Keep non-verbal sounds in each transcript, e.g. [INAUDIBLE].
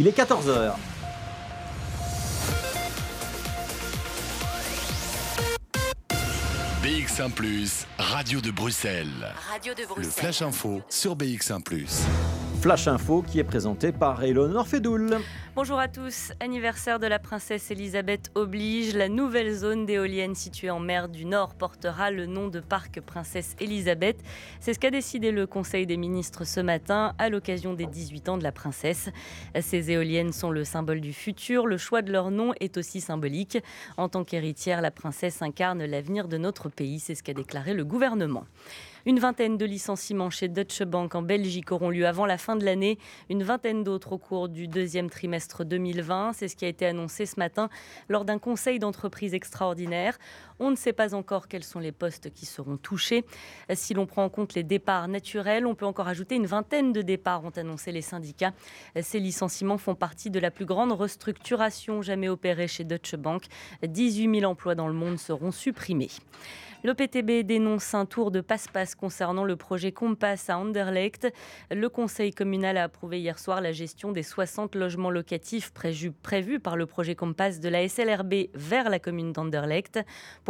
Il est 14h. BX1 ⁇ Radio de Bruxelles. Radio de Le Bruxelles. Flash Info sur BX1 ⁇ Flash Info qui est présenté par Eleonore Fedoul. Bonjour à tous. Anniversaire de la princesse Elisabeth oblige. La nouvelle zone d'éoliennes située en mer du Nord portera le nom de parc Princesse Elisabeth. C'est ce qu'a décidé le Conseil des ministres ce matin à l'occasion des 18 ans de la princesse. Ces éoliennes sont le symbole du futur. Le choix de leur nom est aussi symbolique. En tant qu'héritière, la princesse incarne l'avenir de notre pays. C'est ce qu'a déclaré le gouvernement. Une vingtaine de licenciements chez Deutsche Bank en Belgique auront lieu avant la fin de l'année. Une vingtaine d'autres au cours du deuxième trimestre 2020. C'est ce qui a été annoncé ce matin lors d'un conseil d'entreprise extraordinaire. On ne sait pas encore quels sont les postes qui seront touchés. Si l'on prend en compte les départs naturels, on peut encore ajouter une vingtaine de départs, ont annoncé les syndicats. Ces licenciements font partie de la plus grande restructuration jamais opérée chez Deutsche Bank. 18 000 emplois dans le monde seront supprimés. L'OPTB dénonce un tour de passe-passe concernant le projet Compass à Anderlecht. Le conseil communal a approuvé hier soir la gestion des 60 logements locatifs prévus par le projet Compass de la SLRB vers la commune d'Anderlecht.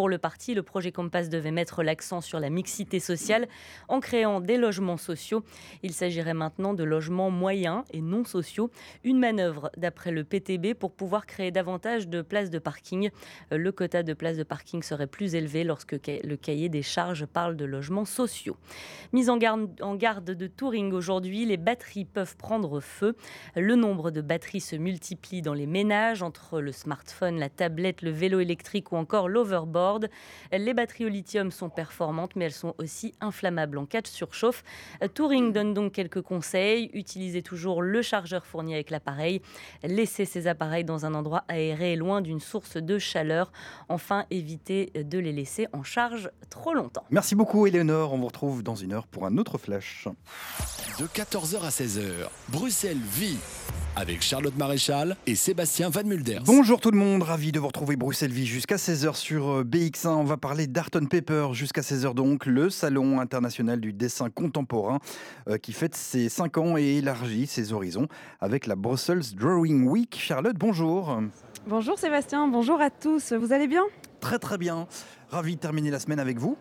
Pour le parti, le projet Compass devait mettre l'accent sur la mixité sociale en créant des logements sociaux. Il s'agirait maintenant de logements moyens et non sociaux. Une manœuvre d'après le PTB pour pouvoir créer davantage de places de parking. Le quota de places de parking serait plus élevé lorsque le cahier des charges parle de logements sociaux. Mise en garde, en garde de Touring aujourd'hui, les batteries peuvent prendre feu. Le nombre de batteries se multiplie dans les ménages entre le smartphone, la tablette, le vélo électrique ou encore l'overboard. Les batteries au lithium sont performantes, mais elles sont aussi inflammables en cas de surchauffe. Touring donne donc quelques conseils. Utilisez toujours le chargeur fourni avec l'appareil. Laissez ces appareils dans un endroit aéré, loin d'une source de chaleur. Enfin, évitez de les laisser en charge trop longtemps. Merci beaucoup, Éléonore. On vous retrouve dans une heure pour un autre flash. De 14h à 16h, Bruxelles vit avec Charlotte Maréchal et Sébastien Van Mulders. Bonjour tout le monde, ravi de vous retrouver Bruxelles Vie jusqu'à 16h sur euh, BX1. On va parler d'Art on Paper jusqu'à 16h donc, le salon international du dessin contemporain euh, qui fête ses 5 ans et élargit ses horizons avec la Brussels Drawing Week. Charlotte, bonjour. Bonjour Sébastien, bonjour à tous. Vous allez bien? Très très bien. Ravi de terminer la semaine avec vous.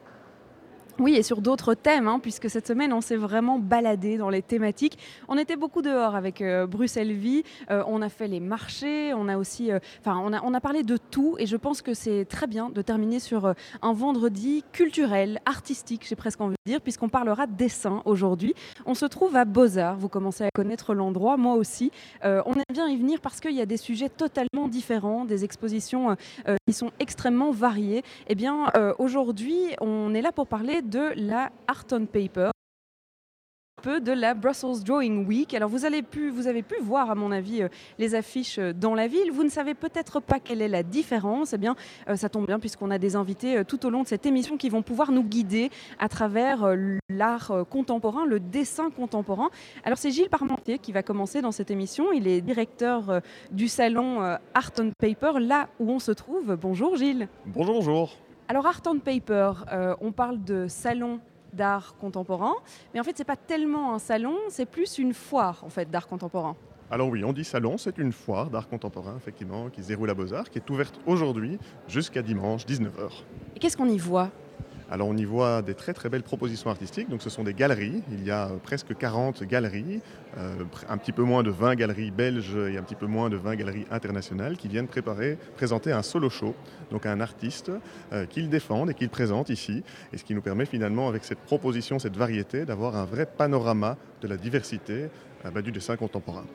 Oui, et sur d'autres thèmes, hein, puisque cette semaine, on s'est vraiment baladé dans les thématiques. On était beaucoup dehors avec euh, Bruxelles Vie, euh, on a fait les marchés, on a aussi, euh, enfin, on, a, on a parlé de tout, et je pense que c'est très bien de terminer sur un vendredi culturel, artistique, j'ai presque envie de dire, puisqu'on parlera de dessin aujourd'hui. On se trouve à Beaux-Arts, vous commencez à connaître l'endroit, moi aussi. On aime bien y venir parce qu'il y a des sujets totalement différents, des expositions qui sont extrêmement variées. Eh bien, aujourd'hui, on est là pour parler de la Art on Paper peu de la Brussels Drawing Week. Alors vous, avez pu, voir, à mon avis, euh, les affiches euh, dans la ville. Vous ne savez peut-être pas quelle est la différence. Eh bien, euh, ça tombe bien puisqu'on a des invités tout au long de cette émission qui vont pouvoir nous guider à travers l'art contemporain, le dessin contemporain. Alors c'est Gilles Parmentier qui va commencer dans cette émission. Il est directeur du salon Art Paper, là où on se trouve. Bonjour Gilles. Bonjour, bonjour. Alors Art on Paper, euh, on parle de salon d'art contemporain, mais en fait c'est pas tellement un salon, c'est plus une foire en fait d'art contemporain. Alors oui, on dit salon, c'est une foire d'art contemporain, effectivement, qui se déroule à Beaux-Arts, qui est ouverte aujourd'hui jusqu'à dimanche 19h. Et qu'est-ce qu'on y voit? Alors on y voit des très très belles propositions artistiques, donc ce sont des galeries, il y a euh, presque 40 galeries, euh, un petit peu moins de 20 galeries belges et un petit peu moins de 20 galeries internationales qui viennent préparer, présenter un solo show, donc un artiste euh, qu'ils défendent et qu'ils présentent ici, et ce qui nous permet finalement avec cette proposition, cette variété, d'avoir un vrai panorama de la diversité bah, du dessin contemporain.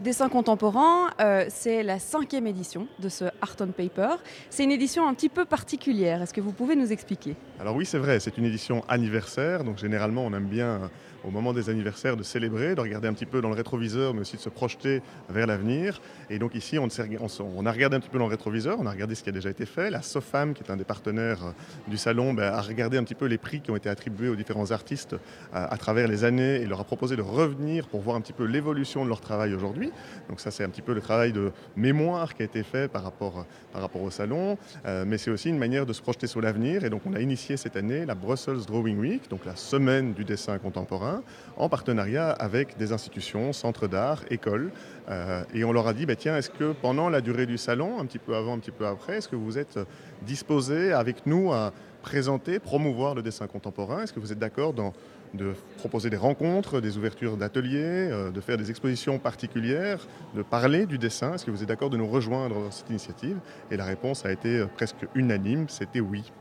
Dessin contemporain, euh, c'est la cinquième édition de ce Art on Paper. C'est une édition un petit peu particulière. Est-ce que vous pouvez nous expliquer? Alors oui, c'est vrai, c'est une édition anniversaire, donc généralement on aime bien au moment des anniversaires de célébrer, de regarder un petit peu dans le rétroviseur, mais aussi de se projeter vers l'avenir. Et donc ici, on, a regardé un petit peu dans le rétroviseur, on a regardé ce qui a déjà été fait. La SOFAM, qui est un des partenaires euh, du salon, ben, a regardé un petit peu les prix qui ont été attribués aux différents artistes euh, à travers les années et leur a proposé de revenir pour voir un petit peu l'évolution de leur travail aujourd'hui. Donc ça, c'est un petit peu le travail de mémoire qui a été fait par rapport, par rapport au salon, Euh, mais c'est aussi une manière de se projeter sur l'avenir. Et donc on a initié cette année la Brussels Drawing Week, donc la semaine du dessin contemporain, en partenariat avec des institutions, centres d'art, écoles. Euh, et on leur a dit, bah, tiens, est-ce que pendant la durée du salon, un petit peu avant, un petit peu après, est-ce que vous êtes disposés avec nous à présenter, promouvoir le dessin contemporain? Est-ce que vous êtes d'accord de proposer des rencontres, des ouvertures d'ateliers, euh, de faire des expositions particulières, de parler du dessin? Est-ce que vous êtes d'accord de nous rejoindre dans cette initiative? Et la réponse a été euh, presque unanime, c'était oui.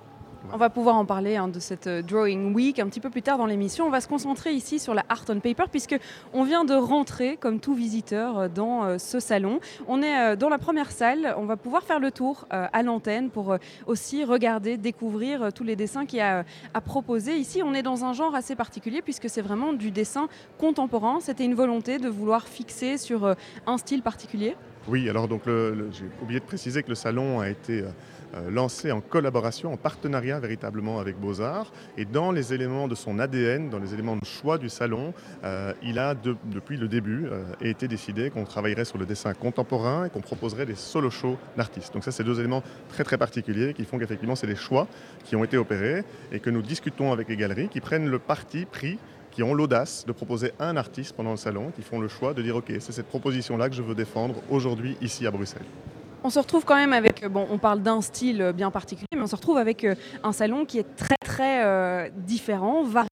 On va pouvoir en parler hein, de cette euh, Drawing Week un petit peu plus tard dans l'émission. On va se concentrer ici sur la Art on Paper puisque on vient de rentrer comme tout visiteur euh, dans euh, ce salon. On est dans la première salle. On va pouvoir faire le tour à l'antenne pour aussi regarder, découvrir tous les dessins qu'il y a à proposer. Ici, on est dans un genre assez particulier puisque c'est vraiment du dessin contemporain. C'était une volonté de vouloir fixer sur un style particulier? Oui, alors donc j'ai oublié de préciser que le salon a été euh, lancé en collaboration, en partenariat véritablement avec Beaux-Arts. Et dans les éléments de son ADN, dans les éléments de choix du salon, euh, il a depuis le début euh, été décidé qu'on travaillerait sur le dessin contemporain et qu'on proposerait des solo shows d'artistes. Donc ça, c'est deux éléments très très particuliers qui font qu'effectivement, c'est des choix qui ont été opérés et que nous discutons avec les galeries qui prennent le parti pris qui ont l'audace de proposer un artiste pendant le salon, qui font le choix de dire ok, c'est cette proposition-là que je veux défendre aujourd'hui ici à Bruxelles. On se retrouve quand même avec, euh, bon, on parle d'un style euh, bien particulier, mais on se retrouve avec euh, un salon qui est très très différent, varié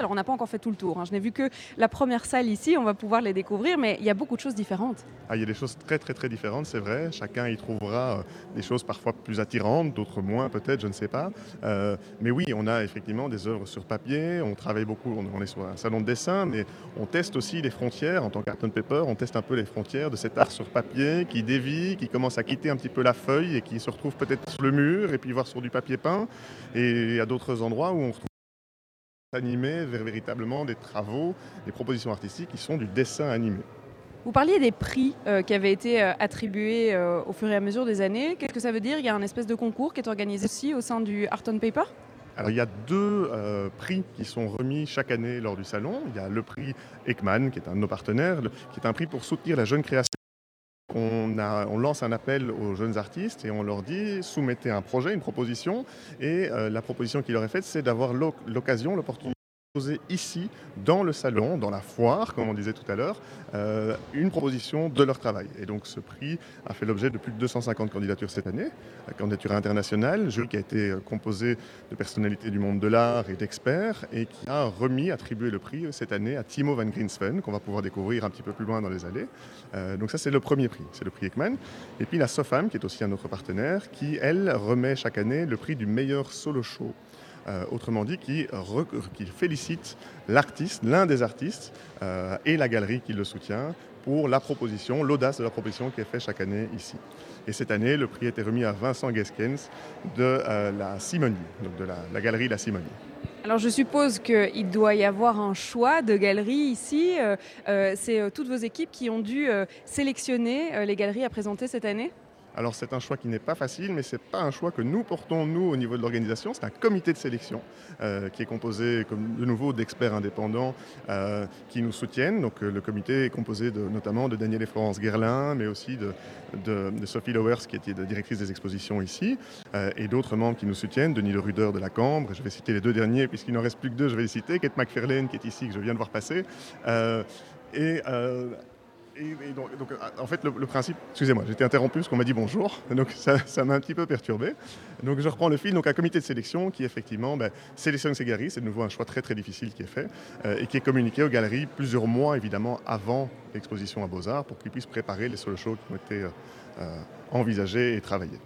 alors on n'a pas encore fait tout le tour, hein. je n'ai vu que la première salle ici, on va pouvoir les découvrir, mais il y a beaucoup de choses différentes. Ah, il y a des choses très très très différentes, c'est vrai. Chacun y trouvera euh, des choses parfois plus attirantes, d'autres moins peut-être, je ne sais pas. Euh, mais oui, on a effectivement des œuvres sur papier, on travaille beaucoup, on, est sur un salon de dessin, mais on teste aussi les frontières en tant qu'Art Paper, on teste un peu les frontières de cet art sur papier qui dévie, qui commence à quitter un petit peu la feuille et qui se retrouve peut-être sur le mur et puis voir sur du papier peint. Et à d'autres endroits où on retrouve animé vers véritablement des travaux, des propositions artistiques qui sont du dessin animé. Vous parliez des prix euh, qui avaient été euh, attribués euh, au fur et à mesure des années. Qu'est-ce que ça veut dire? Il y a un espèce de concours qui est organisé aussi au sein du Art on Paper? Alors, il y a deux prix qui sont remis chaque année lors du salon. Il y a le prix Ekman, qui est un de nos partenaires, qui est un prix pour soutenir la jeune création. On, on, lance un appel aux jeunes artistes et on leur dit soumettez un projet, une proposition. Et euh, la proposition qu'il leur est faite, c'est d'avoir l'occasion, l'opportunité poser ici, dans le salon, dans la foire, comme on disait tout à l'heure, euh, une proposition de leur travail. Et donc ce prix a fait l'objet de plus de 250 candidatures cette année, la candidature internationale, jury qui a été euh, composé de personnalités du monde de l'art et d'experts, et qui a remis, attribué le prix cette année à Timo van Grinsven, qu'on va pouvoir découvrir un petit peu plus loin dans les allées. Euh, donc ça c'est le premier prix, c'est le prix Ekman. Et puis la SOFAM, qui est aussi un autre partenaire, qui elle remet chaque année le prix du meilleur solo show. Euh, autrement dit, qui, félicite l'artiste, l'un des artistes euh, et la galerie qui le soutient pour la proposition, l'audace de la proposition qui est faite chaque année ici. Et cette année, le prix a été remis à Vincent Geskens de euh, la Simonie, donc de la, galerie La Simonie. Alors je suppose qu'il doit y avoir un choix de galeries ici. C'est toutes vos équipes qui ont dû sélectionner les galeries à présenter cette année? Alors c'est un choix qui n'est pas facile, mais ce n'est pas un choix que nous portons, nous, au niveau de l'organisation. C'est un comité de sélection euh, qui est composé, comme, de nouveau, d'experts indépendants euh, qui nous soutiennent. Donc euh, le comité est composé de, notamment de Daniel et Florence Guerlin, mais aussi de, Sophie Lowers, qui était directrice des expositions ici, et d'autres membres qui nous soutiennent, Denis Le Ruder de la Cambre, je vais citer les deux derniers, puisqu'il n'en reste plus que deux, je vais les citer, Kate McFarlane, qui est ici, que je viens de voir passer. et donc, en fait, le, principe, excusez-moi, été interrompu parce qu'on m'a dit bonjour, [LAUGHS] donc ça, m'a un petit peu perturbé. Donc je reprends le fil, donc un comité de sélection qui effectivement ben, sélectionne ces galeries, c'est de nouveau un choix très très difficile qui est fait euh, et qui est communiqué aux galeries plusieurs mois évidemment avant l'exposition à Beaux-Arts pour qu'ils puissent préparer les solo shows qui ont été euh, euh, envisagés et travaillés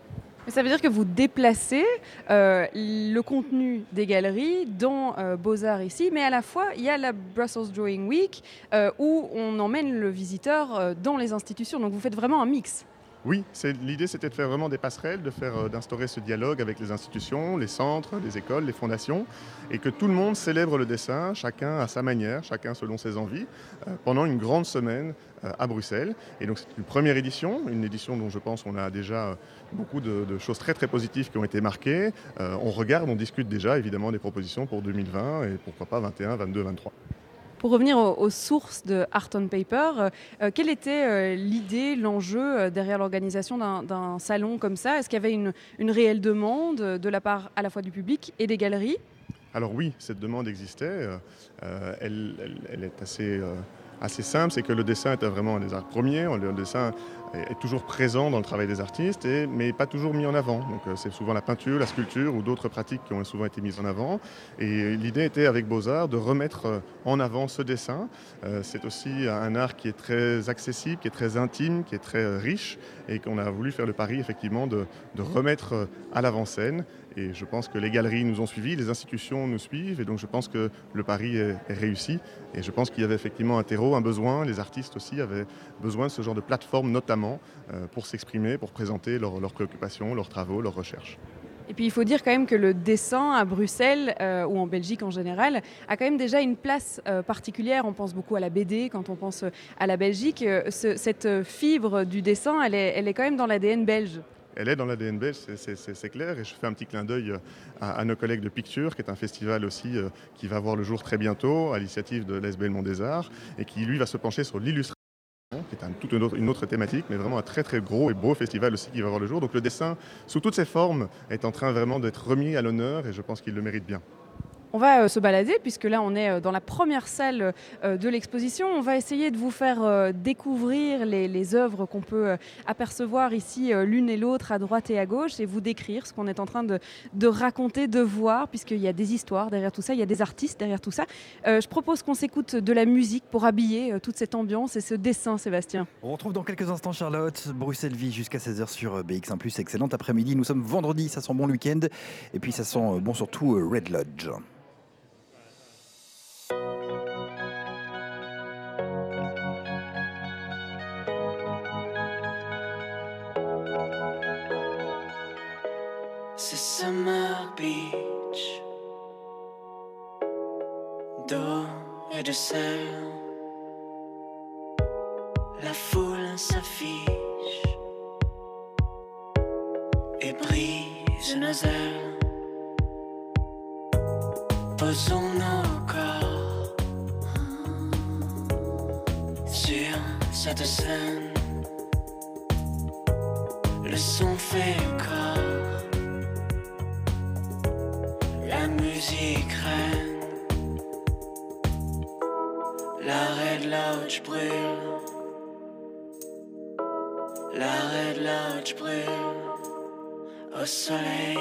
ça veut dire que vous déplacez euh, le contenu des galeries dans euh, Beaux-Arts ici, mais à la fois, il y a la Brussels Drawing Week euh, où on emmène le visiteur dans les institutions. Donc vous faites vraiment un mix. Oui, l'idée c'était de faire vraiment des passerelles, euh, d'instaurer ce dialogue avec les institutions, les centres, les écoles, les fondations, et que tout le monde célèbre le dessin, chacun à sa manière, chacun selon ses envies, euh, pendant une grande semaine euh, à Bruxelles. Et donc c'est une première édition, une édition dont je pense qu'on a déjà beaucoup de, de, choses très très positives qui ont été marquées. on regarde, on discute déjà évidemment des propositions pour 2020 et pourquoi pas 21, 22, 23. Pour revenir aux, sources de Art on Paper, euh, euh, quelle était euh, l'idée, l'enjeu derrière l'organisation d'un salon comme ça? Est-ce qu'il y avait une, réelle demande de la part à la fois du public et des galeries? Alors oui, cette demande existait. elle, est assez assez simple, c'est que le dessin est vraiment un des arts premiers. Le dessin est toujours présent dans le travail des artistes, mais pas toujours mis en avant. Donc euh, c'est souvent la peinture, la sculpture ou d'autres pratiques qui ont souvent été mises en avant. Et l'idée était avec Beaux-Arts de remettre euh, en avant ce dessin. Euh, c'est aussi un art qui est très accessible, qui est très intime, qui est très riche et qu'on a voulu faire le pari effectivement de remettre à l'avant-scène et je pense que les galeries nous ont suivis, les institutions nous suivent, et donc je pense que le pari est, réussi. Et je pense qu'il y avait effectivement un terreau, un besoin, les artistes aussi avaient besoin de ce genre de plateforme notamment euh, pour s'exprimer, pour présenter leurs préoccupations, leurs travaux, leurs recherches. Et puis il faut dire quand même que le dessin à Bruxelles euh, ou en Belgique en général a quand même déjà une place euh, particulière. On pense beaucoup à la BD quand on pense à la Belgique. cette fibre du dessin, elle est, elle est quand même dans l'ADN belge elle est dans l'ADN belge, c'est clair. Et je fais un petit clin d'œil euh, à, nos collègues de Picture, qui est un festival aussi euh, qui va voir le jour très bientôt, à l'initiative de l'ES Belmont des Arts, et qui lui va se pencher sur l'illustration qui est toute une autre, thématique, mais vraiment un très très gros et beau festival aussi qui va voir le jour. Donc le dessin, sous toutes ses formes, est en train vraiment d'être remis à l'honneur et je pense qu'il le mérite bien. On va euh, se balader puisque là on est euh, dans la première salle euh, de l'exposition. On va essayer de vous faire découvrir les, œuvres qu'on peut apercevoir ici l'une et l'autre à droite et à gauche et vous décrire ce qu'on est en train de, raconter, de voir puisqu'il y a des histoires derrière tout ça, il y a des artistes derrière tout ça. je propose qu'on s'écoute de la musique pour habiller toute cette ambiance et ce dessin Sébastien. On retrouve dans quelques instants Charlotte, Bruxelles Vie jusqu'à 16h sur BX1 excellent après-midi. Nous sommes vendredi, ça sent bon le week-end et puis ça sent bon surtout Red Lodge. Summer Beach. D'eau et de sel. La foule s'affiche Et brise nos ailes. Posons nos corps Sur cette scène. Le son fait corps musique reine. La Red Lodge brûle. La Red Lodge brûle au soleil.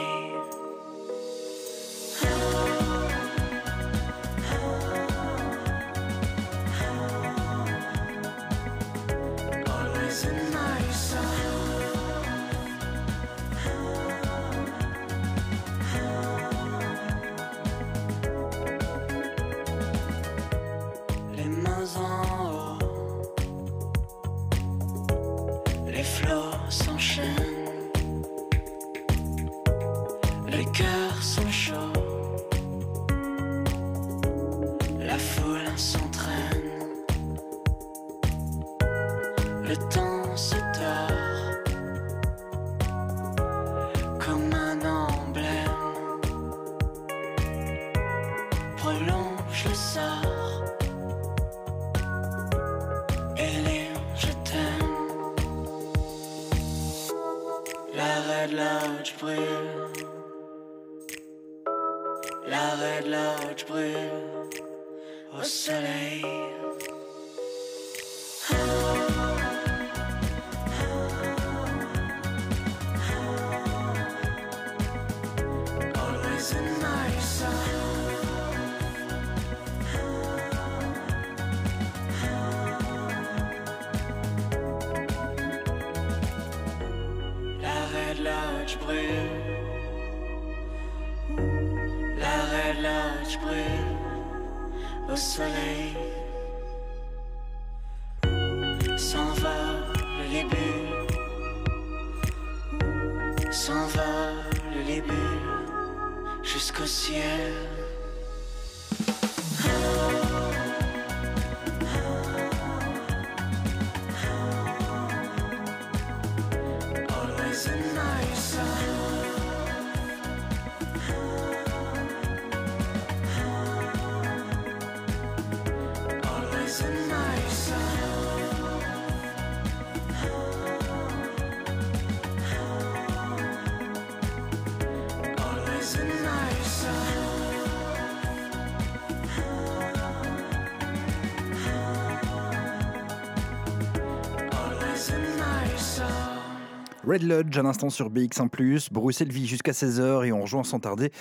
Red Lodge, un instant sur BX1+, Bruxelles Vie jusqu'à 16h et on rejoint sans tarder.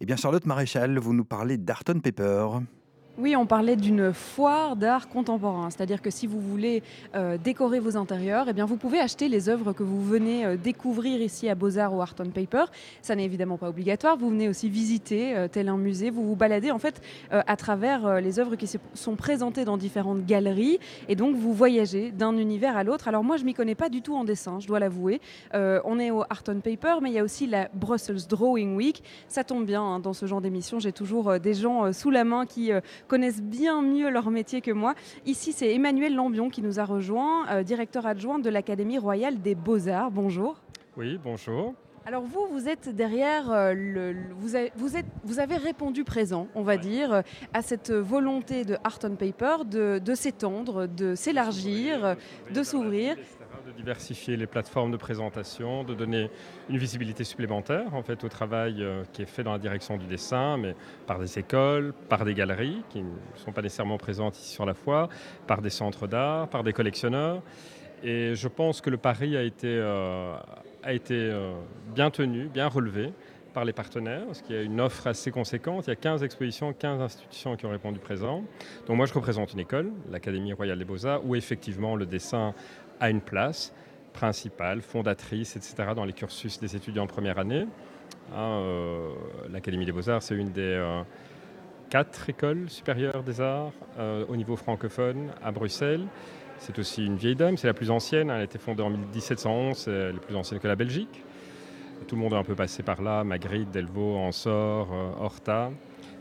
Eh bien Charlotte Maréchal, vous nous parlez d'Arton Paper. Oui, on parlait d'une foire d'art contemporain, c'est-à-dire que si vous voulez euh, décorer vos intérieurs, eh bien vous pouvez acheter les œuvres que vous venez euh, découvrir ici à Beaux-Arts ou Art on Paper. Ça n'est évidemment pas obligatoire, vous venez aussi visiter euh, tel un musée, vous vous baladez en fait à travers les œuvres qui sont présentées dans différentes galeries et donc vous voyagez d'un univers à l'autre. Alors moi je m'y connais pas du tout en dessin, je dois l'avouer. on est au Art on Paper, mais il y a aussi la Brussels Drawing Week. Ça tombe bien hein, dans ce genre d'émission, j'ai toujours des gens sous la main qui connaissent bien mieux leur métier que moi. Ici, c'est Emmanuel Lambion qui nous a rejoint, euh, directeur adjoint de l'Académie royale des beaux-arts. Bonjour. Oui, bonjour. Alors vous, vous êtes derrière, euh, le, vous, avez, vous, êtes, vous avez répondu présent, on va dire, euh, à cette volonté de Art on Paper de, de s'étendre, de s'élargir, de s'ouvrir de diversifier les plateformes de présentation, de donner une visibilité supplémentaire en fait au travail euh, qui est fait dans la direction du dessin, mais par des écoles, par des galeries qui ne sont pas nécessairement présentes ici sur la foire, par des centres d'art, par des collectionneurs. Et je pense que le pari a été, euh, euh, bien tenu, bien relevé par les partenaires, parce qu'il y a une offre assez conséquente. Il y a 15 expositions, 15 institutions qui ont répondu présent. Donc moi, je représente une école, l'Académie royale des beaux-arts, où effectivement le dessin a une place principale, fondatrice, etc., dans les cursus des étudiants de première année. Hein, euh, L'Académie des beaux-arts, c'est une des euh, quatre écoles supérieures des arts euh, au niveau francophone à Bruxelles. C'est aussi une vieille dame, c'est la plus ancienne, elle a été fondée en 1711, elle est plus ancienne que la Belgique. Tout le monde est un peu passé par là, Magritte, Delvaux, Ansor, Horta.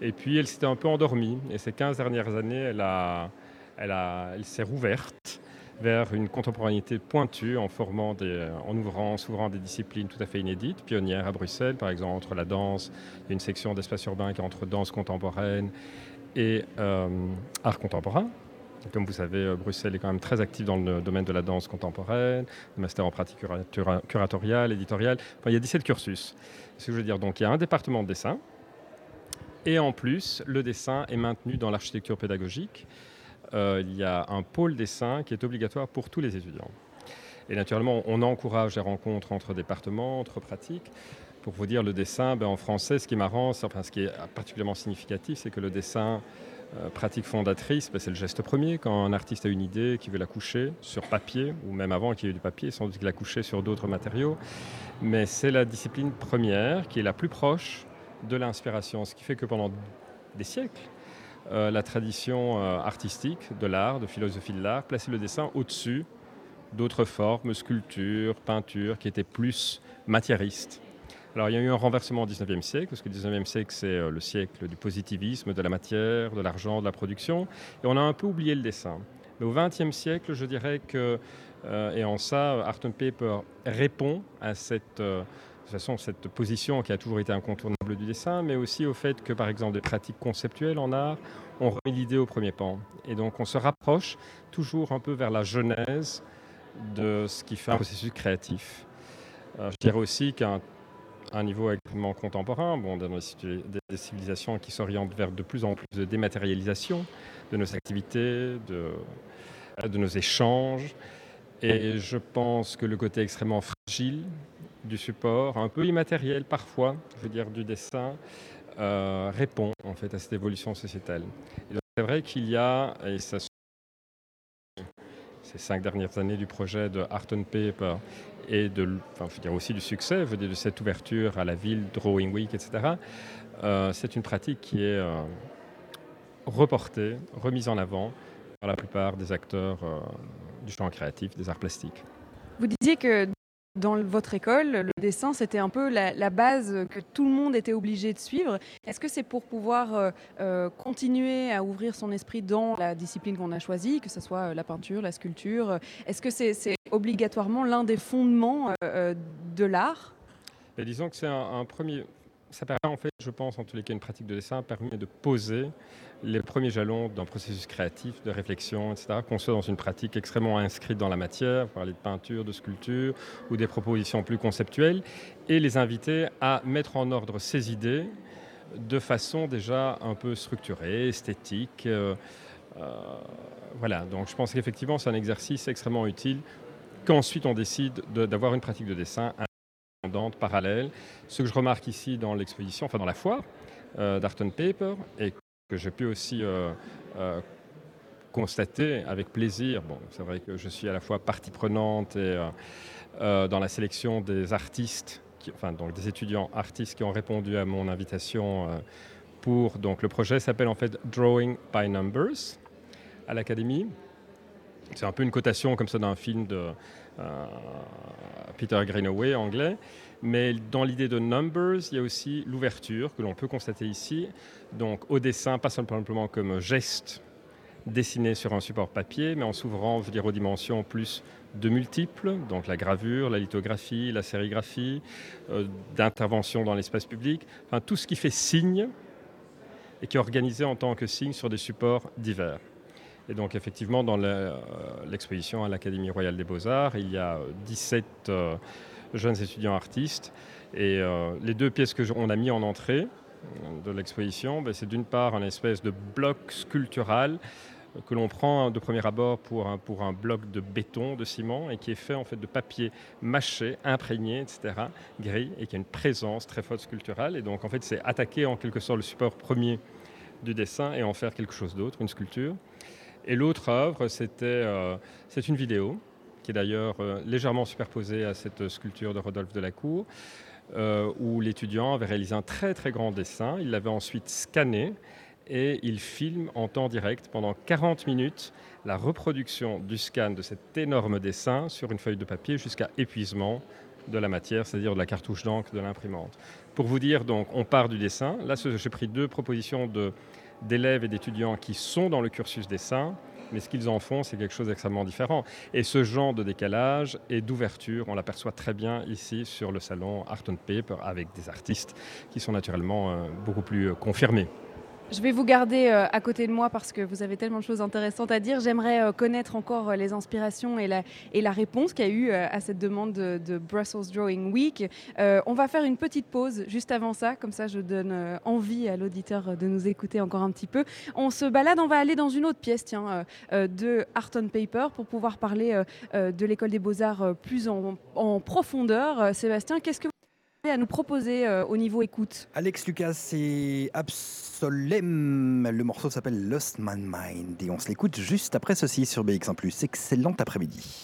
Et puis elle s'était un peu endormie, et ces 15 dernières années, elle s'est rouverte vers une contemporanéité pointue en formant des, en ouvrant, s'ouvrant des disciplines tout à fait inédites, pionnières à Bruxelles, par exemple entre la danse, il y a une section d'espace urbain qui est entre danse contemporaine et euh, art contemporain. Comme vous savez, euh, Bruxelles est quand même très active dans le domaine de la danse contemporaine, le master en pratique curatoriale, éditoriale. Il y a 17 cursus. Ce que je veux dire, donc il y a un département de dessin, et en plus, le dessin est maintenu dans l'architecture pédagogique. Euh, il y a un pôle dessin qui est obligatoire pour tous les étudiants. Et naturellement, on encourage les rencontres entre départements, entre pratiques. Pour vous dire, le dessin, ben, en français, ce qui est marrant, ce qui est particulièrement significatif, c'est que le dessin, euh, pratique fondatrice, ben, c'est le geste premier. Quand un artiste a une idée, qui veut la coucher sur papier, ou même avant qu'il y ait du papier, sans doute qu'il la couché sur d'autres matériaux. Mais c'est la discipline première qui est la plus proche de l'inspiration. Ce qui fait que pendant des siècles, euh, la tradition euh, artistique de l'art, de philosophie de l'art, placer le dessin au-dessus d'autres formes, sculptures, peintures, qui étaient plus matérialistes. Alors il y a eu un renversement au XIXe siècle, parce que le XIXe siècle c'est euh, le siècle du positivisme, de la matière, de l'argent, de la production, et on a un peu oublié le dessin. Mais au XXe siècle, je dirais que, et en ça, Art and Paper répond à cette toute façon, cette position qui a toujours été incontournable du dessin, mais aussi au fait que, par exemple, des pratiques conceptuelles en art ont remis l'idée au premier plan. Et donc, on se rapproche toujours un peu vers la genèse de ce qui fait un processus créatif. Euh, je dirais aussi qu'à un, niveau extrêmement contemporain, bon, dans des civilisations qui s'orientent vers de plus en plus de dématérialisation de nos activités, de, de nos échanges. Et je pense que le côté extrêmement fragile du support, un peu immatériel parfois, je veux dire du dessin, euh, répond en fait à cette évolution sociétale. C'est vrai qu'il y a, et ça ces cinq dernières années du projet de Art on Paper et de, je veux dire aussi du succès, je veux dire de cette ouverture à la ville, Drawing Week, etc., euh, c'est une pratique qui est euh, reportée, remise en avant par la plupart des acteurs du champ créatif, des arts plastiques. Vous disiez que dans votre école, le dessin, c'était un peu la, base que tout le monde était obligé de suivre. Est-ce que c'est pour pouvoir euh, euh, continuer à ouvrir son esprit dans la discipline qu'on a choisie, que ce soit euh, la peinture, la sculpture? Est-ce que c'est obligatoirement l'un des fondements de l'art? Ben, Disons que c'est un, premier... Ça permet en fait, je pense, en tous les cas, une pratique de dessin permet de poser les premiers jalons d'un processus créatif, de réflexion, etc., qu'on soit dans une pratique extrêmement inscrite dans la matière, parler de peinture, de sculpture, ou des propositions plus conceptuelles, et les inviter à mettre en ordre ces idées de façon déjà un peu structurée, esthétique. Euh, euh, voilà, donc je pense qu'effectivement c'est un exercice extrêmement utile qu'ensuite on décide d'avoir une pratique de dessin parallèle. Ce que je remarque ici dans l'exposition, enfin dans la foire euh, d'Art Paper, et que j'ai pu aussi euh, euh, constater avec plaisir, bon, c'est vrai que je suis à la fois partie prenante et dans la sélection des artistes, enfin donc des étudiants artistes qui ont répondu à mon invitation pour, donc le projet s'appelle en fait Drawing by Numbers à l'Académie. C'est un peu une cotation comme ça d'un film de euh, Peter Greenaway anglais. Mais dans l'idée de Numbers, il y a aussi l'ouverture que l'on peut constater ici. Donc au dessin, pas simplement comme geste dessiné sur un support papier, mais en s'ouvrant, je dire, aux dimensions plus de multiples, donc la gravure, la lithographie, la sérigraphie, euh, d'intervention dans l'espace public, enfin, tout ce qui fait signe et qui est organisé en tant que signe sur des supports divers. Et donc effectivement, dans euh, l'exposition à l'Académie royale des beaux-arts, il y a 17 euh, jeunes étudiants artistes. Et euh, les deux pièces que on a mis en entrée de l'exposition, ben, c'est d'une part un espèce de bloc sculptural que l'on prend de premier abord pour un, pour un bloc de béton, de ciment, et qui est fait en fait de papier mâché, imprégné, etc., gris, et qui a une présence très forte sculpturale. Et donc en fait, c'est attaquer en quelque sorte le support premier du dessin et en faire quelque chose d'autre, une sculpture. Et l'autre œuvre, c'était, euh, c'est une vidéo qui est d'ailleurs euh, légèrement superposée à cette sculpture de Rodolphe Delacour, euh, où l'étudiant avait réalisé un très très grand dessin. Il l'avait ensuite scanné et il filme en temps direct pendant 40 minutes la reproduction du scan de cet énorme dessin sur une feuille de papier jusqu'à épuisement de la matière, c'est-à-dire de la cartouche d'encre de l'imprimante. Pour vous dire, donc, on part du dessin. Là, j'ai pris deux propositions de d'élèves et d'étudiants qui sont dans le cursus dessin, mais ce qu'ils en font, c'est quelque chose d'extrêmement différent. Et ce genre de décalage et d'ouverture, on l'aperçoit très bien ici sur le salon Art and Paper avec des artistes qui sont naturellement euh, beaucoup plus euh, confirmés. Je vais vous garder euh, à côté de moi parce que vous avez tellement de choses intéressantes à dire. J'aimerais euh, connaître encore euh, les inspirations et la, réponse qu'il y a eu à cette demande de, Brussels Drawing Week. on va faire une petite pause juste avant ça, comme ça je donne envie à l'auditeur de nous écouter encore un petit peu. On se balade, on va aller dans une autre pièce tiens, de Art on Paper pour pouvoir parler de l'école des beaux-arts plus en, en profondeur. Sébastien, qu'est-ce que à nous proposer au niveau écoute Alex Lucas, c'est absolument Solem. Le morceau s'appelle Lost My Mind et on se l'écoute juste après ceci sur BX1+. Excellent après-midi.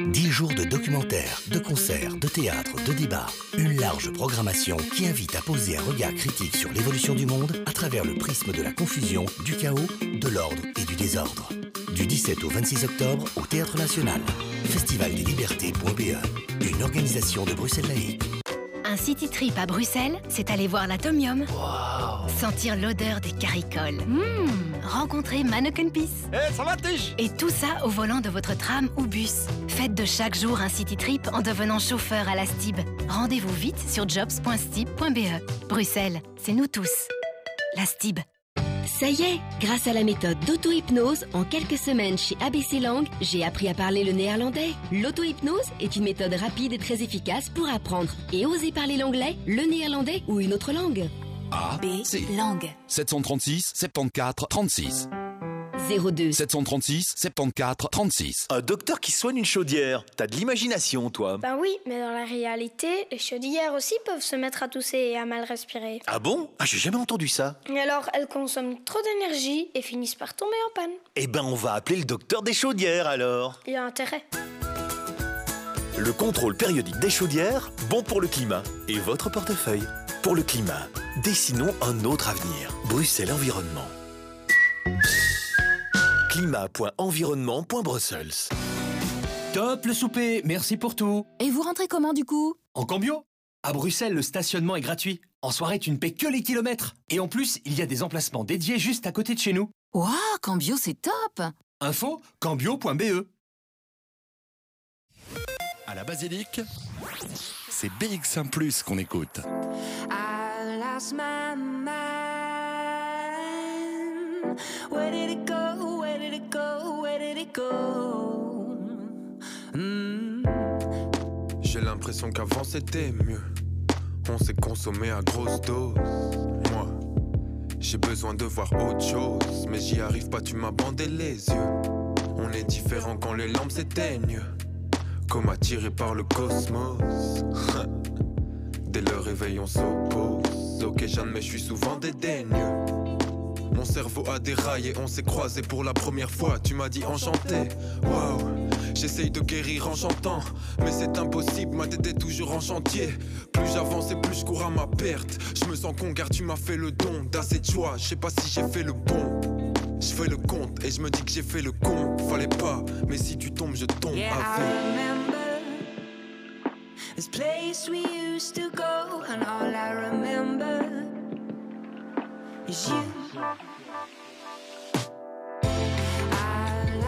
10 jours de documentaires, de concerts, de théâtre, de débats. Une large programmation qui invite à poser un regard critique sur l'évolution du monde à travers le prisme de la confusion, du chaos, de l'ordre et du désordre. Du 17 au 26 octobre au Théâtre National. Festival des libertés.be. Une organisation de Bruxelles Un city trip à Bruxelles, c'est aller voir l'atomium. Sentir l'odeur des caricoles. Mmh. rencontrer Mannequin Peace. Eh, Et tout ça au volant de votre tram ou bus. Faites de chaque jour un city trip en devenant chauffeur à la STIB. Rendez-vous vite sur jobs.stib.be. Bruxelles, c'est nous tous. La STIB. Ça y est, grâce à la méthode d'auto-hypnose, en quelques semaines chez ABC Lang, j'ai appris à parler le néerlandais. L'auto-hypnose est une méthode rapide et très efficace pour apprendre et oser parler l'anglais, le néerlandais ou une autre langue. A, B, C. Langue. 736 74 36. 02 736 74 36. Un docteur qui soigne une chaudière. T'as de l'imagination, toi. Ben oui, mais dans la réalité, les chaudières aussi peuvent se mettre à tousser et à mal respirer. Ah bon? Ah, j'ai jamais entendu ça. Et alors, elles consomment trop d'énergie et finissent par tomber en panne. Eh ben, on va appeler le docteur des chaudières alors. Il y a intérêt. Le contrôle périodique des chaudières, bon pour le climat et votre portefeuille. Pour le climat, dessinons un autre avenir. Bruxelles Environnement climat.environnement.brussels. Top le souper, merci pour tout. Et vous rentrez comment du coup? En cambio À Bruxelles, le stationnement est gratuit. En soirée, tu ne paies que les kilomètres. Et en plus, il y a des emplacements dédiés juste à côté de chez nous. Waouh, Cambio, c'est top Info cambio.be À la basilique, c'est BX1 ⁇ qu'on écoute. Where did it go? Did it go? Where did it go? Hmm. J'ai l'impression qu'avant c'était mieux. On s'est consommé à grosse dose. Moi, j'ai besoin de voir autre chose. Mais j'y arrive pas, tu m'as bandé les yeux. On est différent quand les lampes s'éteignent. Comme attiré par le cosmos. [LAUGHS] Dès le réveil, on s'oppose. Ok, j'admets, je suis souvent dédaigneux. Mon cerveau a déraillé, on s'est croisé pour la première fois. Tu m'as dit enchanté. Waouh, j'essaye de guérir en chantant. Mais c'est impossible, ma tête est toujours en chantier. Plus j'avance et plus je cours à ma perte. Je me sens con car tu m'as fait le don d'assez de choix. Je sais pas si j'ai fait le bon. Je fais le compte et je me dis que j'ai fait le con. Fallait pas, mais si tu tombes, je tombe Yeah, I avec. remember this place we used to go, and all I remember is you.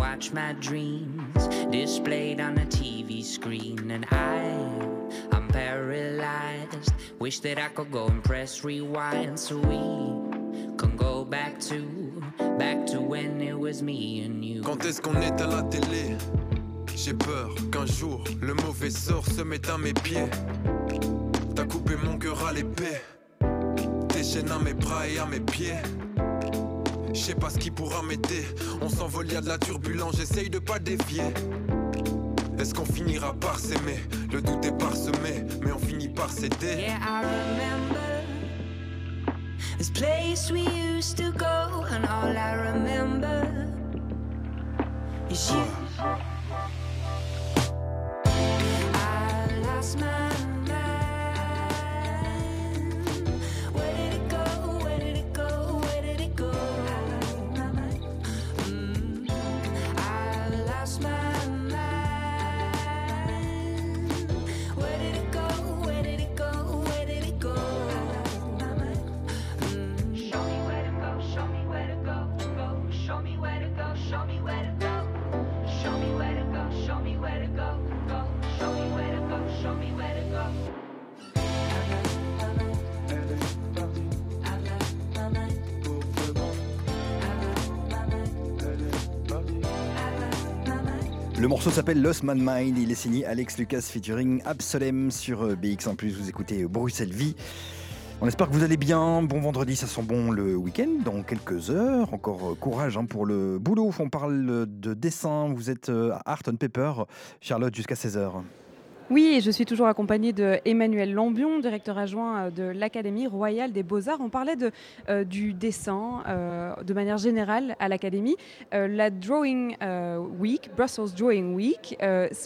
watch my dreams displayed on a TV screen. And I, I'm paralyzed. Wish that I could go and press rewind so we can go back to, back to when it was me and you. Quand est-ce qu'on est à la télé? J'ai peur qu'un jour le mauvais sort se mette à mes pieds. T'as coupé mon cœur à l'épée. Tes chaînes à mes bras et à mes pieds. Je sais pas ce qui pourra m'aider. On s'envole, y a de la turbulence, j'essaye de pas dévier. Est-ce qu'on finira par s'aimer? Le doute est parsemé, mais on finit par s'aider. Yeah, I remember this place we used to go, and all I remember is you. I lost my Le morceau s'appelle Lost Man Mind. Il est signé Alex Lucas featuring Absolem sur euh, BX. En plus, vous écoutez Bruxelles Vie. On espère que vous allez bien. Bon vendredi, ça sent bon le week-end dans quelques heures. Encore euh, courage hein, pour le boulot. On parle de dessin. Vous êtes euh, à Art on Paper, Charlotte, jusqu'à 16h. Oui, je suis toujours accompagnée de Emmanuel Lambion, directeur adjoint euh, de l'Académie royale des beaux-arts. On parlait euh, du dessin euh, de manière générale à l'Académie. La Drawing Week, Brussels Drawing Week,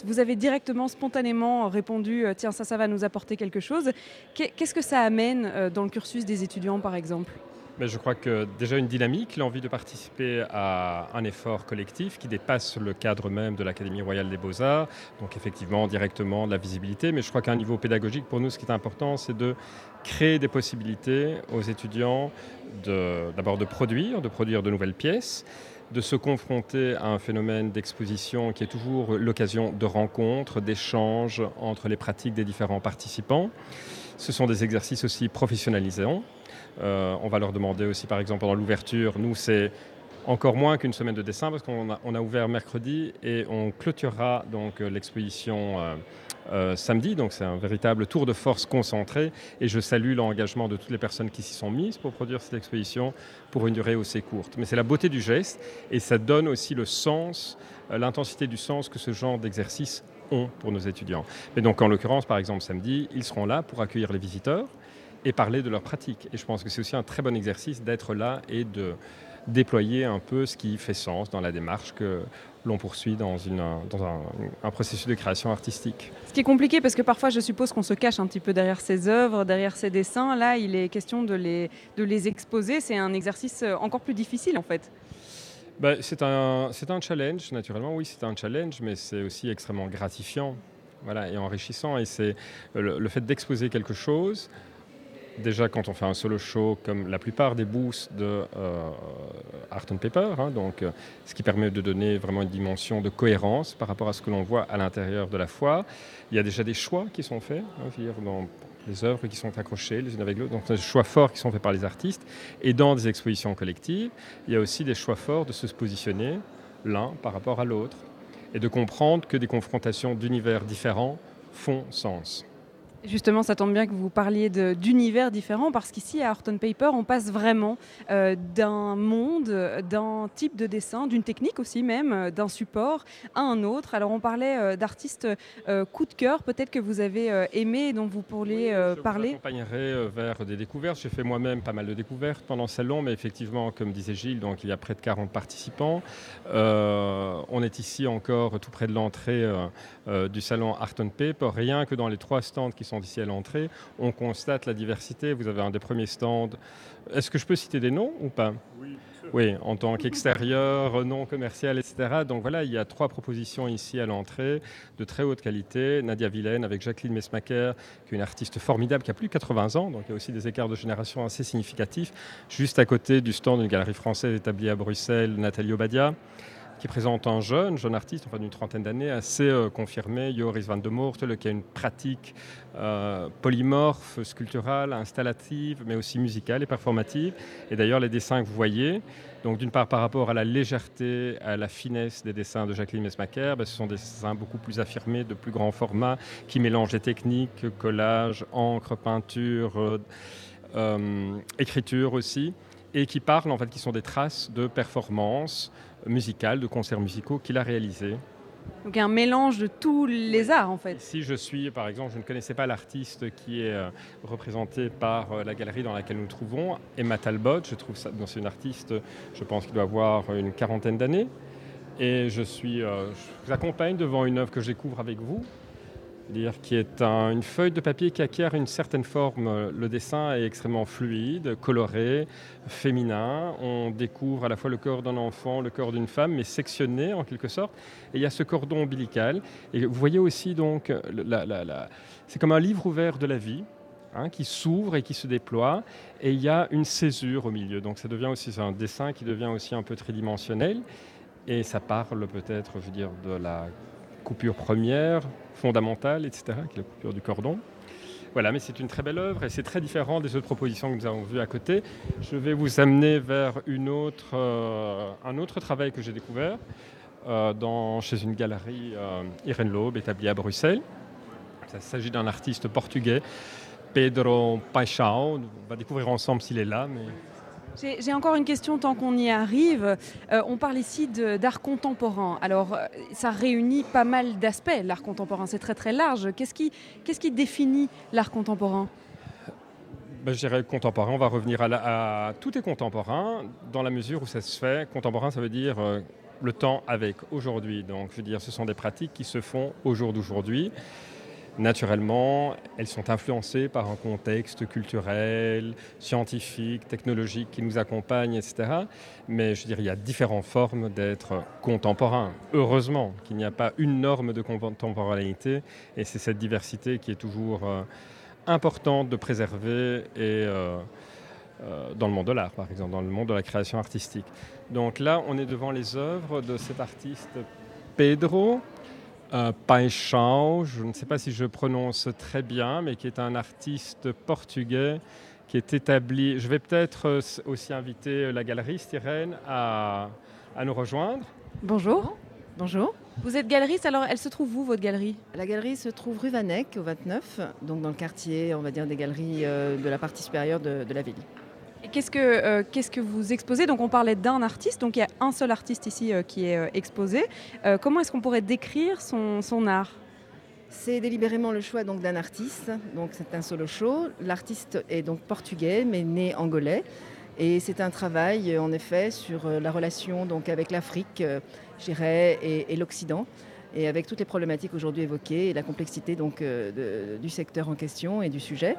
vous avez directement, spontanément répondu, tiens, ça, ça va nous apporter quelque chose. Qu'est- Qu'est-ce que ça amène dans le cursus des étudiants, par exemple? Mais je crois que déjà une dynamique, l'envie de participer à un effort collectif qui dépasse le cadre même de l'Académie royale des beaux-arts. Donc effectivement, directement, de la visibilité. Mais je crois qu'à un niveau pédagogique, pour nous, ce qui est important, c'est de créer des possibilités aux étudiants de- d'abord de produire, de produire de nouvelles pièces de se confronter à un phénomène d'exposition qui est toujours l'occasion de rencontres, d'échanges entre les pratiques des différents participants. Ce sont des exercices aussi professionnalisants. Euh, on va leur demander aussi, par exemple, pendant l'ouverture, nous, c'est encore moins qu'une semaine de dessin parce qu'on a, ouvert mercredi et on clôturera donc euh, l'exposition euh, samedi. Donc c'est un véritable tour de force concentré et je salue l'engagement de toutes les personnes qui s'y sont mises pour produire cette exposition pour une durée aussi courte. Mais c'est la beauté du geste et ça donne aussi le sens, l'intensité du sens que ce genre d'exercice ont pour nos étudiants. Mais donc en l'occurrence, par exemple samedi, ils seront là pour accueillir les visiteurs et parler de leur pratique. Et je pense que c'est aussi un très bon exercice d'être là et de déployer un peu ce qui fait sens dans la démarche que l'on poursuit dans, une, dans un, un processus de création artistique. Ce qui est compliqué parce que parfois je suppose qu'on se cache un petit peu derrière ses œuvres, derrière ses dessins. Là, il est question de les, de les exposer. C'est un exercice encore plus difficile en fait. Ben, c'est un, challenge, naturellement, oui, c'est un challenge, mais c'est aussi extrêmement gratifiant voilà, et enrichissant. Et c'est le, le fait d'exposer quelque chose déjà quand on fait un solo show, comme la plupart des boosts de euh, Art and Paper, hein, donc, euh, ce qui permet de donner vraiment une dimension de cohérence par rapport à ce que l'on voit à l'intérieur de la foire. Il y a déjà des choix qui sont faits, hein, dire, dans les œuvres qui sont accrochées les unes avec l'autre, donc des choix forts qui sont faits par les artistes. Et dans des expositions collectives, il y a aussi des choix forts de se positionner l'un par rapport à l'autre et de comprendre que des confrontations d'univers différents font sens. Justement, ça tombe bien que vous parliez d'univers différents parce qu'ici à Horton Paper, on passe vraiment euh, d'un monde, d'un type de dessin, d'une technique aussi même, euh, d'un support à un autre. Alors on parlait euh, d'artistes coup de cœur, peut-être que vous avez aimé et dont vous pourriez parler. Je vous accompagnerai vers des découvertes. J'ai fait moi-même pas mal de découvertes pendant ce salon, mais effectivement, comme disait Gilles, donc il y a près de 40 participants. on est ici encore tout près de l'entrée du salon Horton Paper. Rien que dans les trois stands qui sont d'ici à l'entrée, on constate la diversité. Vous avez un des premiers stands. Est-ce que je peux citer des noms ou pas? Oui. Oui, en tant qu'extérieur, non commercial, etc. Donc voilà, il y a trois propositions ici à l'entrée de très haute qualité. Nadia Villaine avec Jacqueline Mesmaker, qui est une artiste formidable qui a plus de 80 ans, donc il y a aussi des écarts de génération assez significatifs. Juste à côté du stand d'une galerie française établie à Bruxelles, Nathalie Obadia qui présente un jeune, jeune artiste, enfin d'une trentaine d'années, assez euh, confirmé, Joris van de Moortel, qui a une pratique euh, polymorphe, sculpturale, installative, mais aussi musicale et performative. Et d'ailleurs, les dessins que vous voyez, donc d'une part par rapport à la légèreté, à la finesse des dessins de Jacqueline Mesmacher, ben, ce sont des dessins beaucoup plus affirmés, de plus grand format, qui mélangent les techniques, collage, encre, peinture, euh, écriture aussi, et qui parlent en fait, qui sont des traces de performance, musical, de concerts musicaux qu'il a réalisé. Donc un mélange de tous les arts en fait. Si je suis, par exemple, je ne connaissais pas l'artiste qui est euh, représenté par euh, la galerie dans laquelle nous nous trouvons, Emma Talbot. Je trouve ça, c'est une artiste, je pense qu'il doit avoir une quarantaine d'années. Et je suis, euh, je vous accompagne devant une œuvre que je découvre avec vous, dire qui est une feuille de papier qui acquiert une certaine forme. Le dessin est extrêmement fluide, coloré, féminin. On découvre à la fois le corps d'un enfant, le corps d'une femme, mais sectionné en quelque sorte. Et il y a ce cordon ombilical. Et vous voyez aussi donc, c'est comme un livre ouvert de la vie. Hein, qui s'ouvre et qui se déploie, et il y a une césure au milieu. Donc ça devient aussi un dessin qui devient aussi un peu tridimensionnel, et ça parle peut-être, de la coupure première, fondamentale, etc., qui est la coupure du cordon. Voilà, mais c'est une très belle œuvre et c'est très différent des autres propositions que nous avons vues à côté. Je vais vous amener vers une autre, euh, un autre travail que j'ai découvert euh, dans, chez une galerie euh, Irene Loeb, établie à Bruxelles. Il s'agit d'un artiste portugais, Pedro Paixão. On va découvrir ensemble s'il est là. Mais... J'ai encore une question tant qu'on y arrive. Euh, on parle ici d'art contemporain. Alors, euh, ça réunit pas mal d'aspects, l'art contemporain. C'est très très large. Qu'est-ce qui, qui, définit l'art contemporain? Ben, je dirais contemporain, on va revenir à, Tout est contemporain dans la mesure où ça se fait. Contemporain, ça veut dire euh, le temps avec aujourd'hui. Donc, je veux dire, ce sont des pratiques qui se font au jour d'aujourd'hui naturellement, elles sont influencées par un contexte culturel, scientifique, technologique qui nous accompagne, etc. Mais je dirais, il y a différentes formes d'être contemporain. Heureusement qu'il n'y a pas une norme de contemporanéité, et c'est cette diversité qui est toujours euh, importante de préserver et euh, euh, dans le monde de l'art, par exemple, dans le monde de la création artistique. Donc là, on est devant les œuvres de cet artiste Pedro, euh, Paixão, je ne sais pas si je prononce très bien, mais qui est un artiste portugais qui est établi. Je vais peut-être euh, aussi inviter la galeriste Irène à, à nous rejoindre. Bonjour. Bonjour. Vous êtes galeriste, alors elle se trouve où votre galerie? La galerie se trouve rue Vanec au 29, donc dans le quartier, on va dire, des galeries euh, de la partie supérieure de la ville. Qu'est-ce que, euh, qu'est-ce que vous exposez? Donc on parlait d'un artiste, donc il y a un seul artiste ici euh, qui est euh, exposé. comment est-ce qu'on pourrait décrire son, art? C'est délibérément le choix donc d'un artiste, donc c'est un solo show. L'artiste est donc portugais mais né angolais. Et c'est un travail en effet sur la relation donc avec l'Afrique, je dirais, et, l'Occident. Et avec toutes les problématiques aujourd'hui évoquées et la complexité donc du secteur en question et du sujet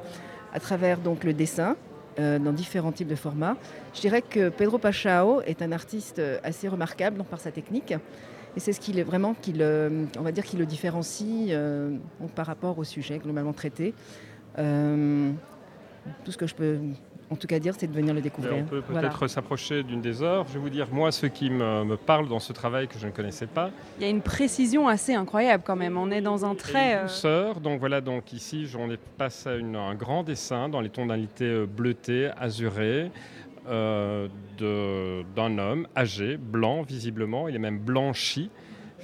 à travers donc le dessin, euh, dans différents types de formats. Je dirais que Pedro Pachao est un artiste assez remarquable par sa technique. Et c'est ce qui vraiment qui le, on va dire, qui le différencie euh, par rapport au sujet globalement traité. Euh, tout ce que je peux en tout cas dire, c'est de venir le découvrir. on peut Voilà. peut-être s'approcher d'une des œuvres. Je vais vous dire, moi, ce qui me, me parle dans ce travail que je ne connaissais pas, Il y a une précision assez incroyable quand même. On est dans un trait. euh, douceur. Donc voilà, donc ici, on est passe à une- un grand dessin dans les tonalités euh, bleutées, azurées, euh, d'un homme âgé, blanc visiblement. Il est même blanchi.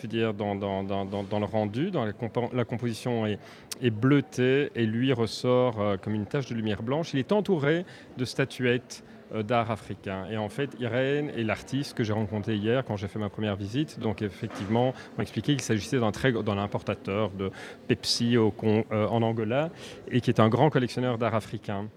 Veux dire, dans, dans- dans- le rendu, dans la, compo- la composition est, est bleutée et lui ressort euh, comme une tache de lumière blanche. Il est entouré de statuettes euh, d'art africain. Et en fait, Irène est l'artiste que j'ai rencontré hier quand j'ai fait ma première visite. Donc effectivement, on m'a expliqué qu'il s'agissait d'un importateur de Pepsi au euh, en Angola et qui est un grand collectionneur d'art africain.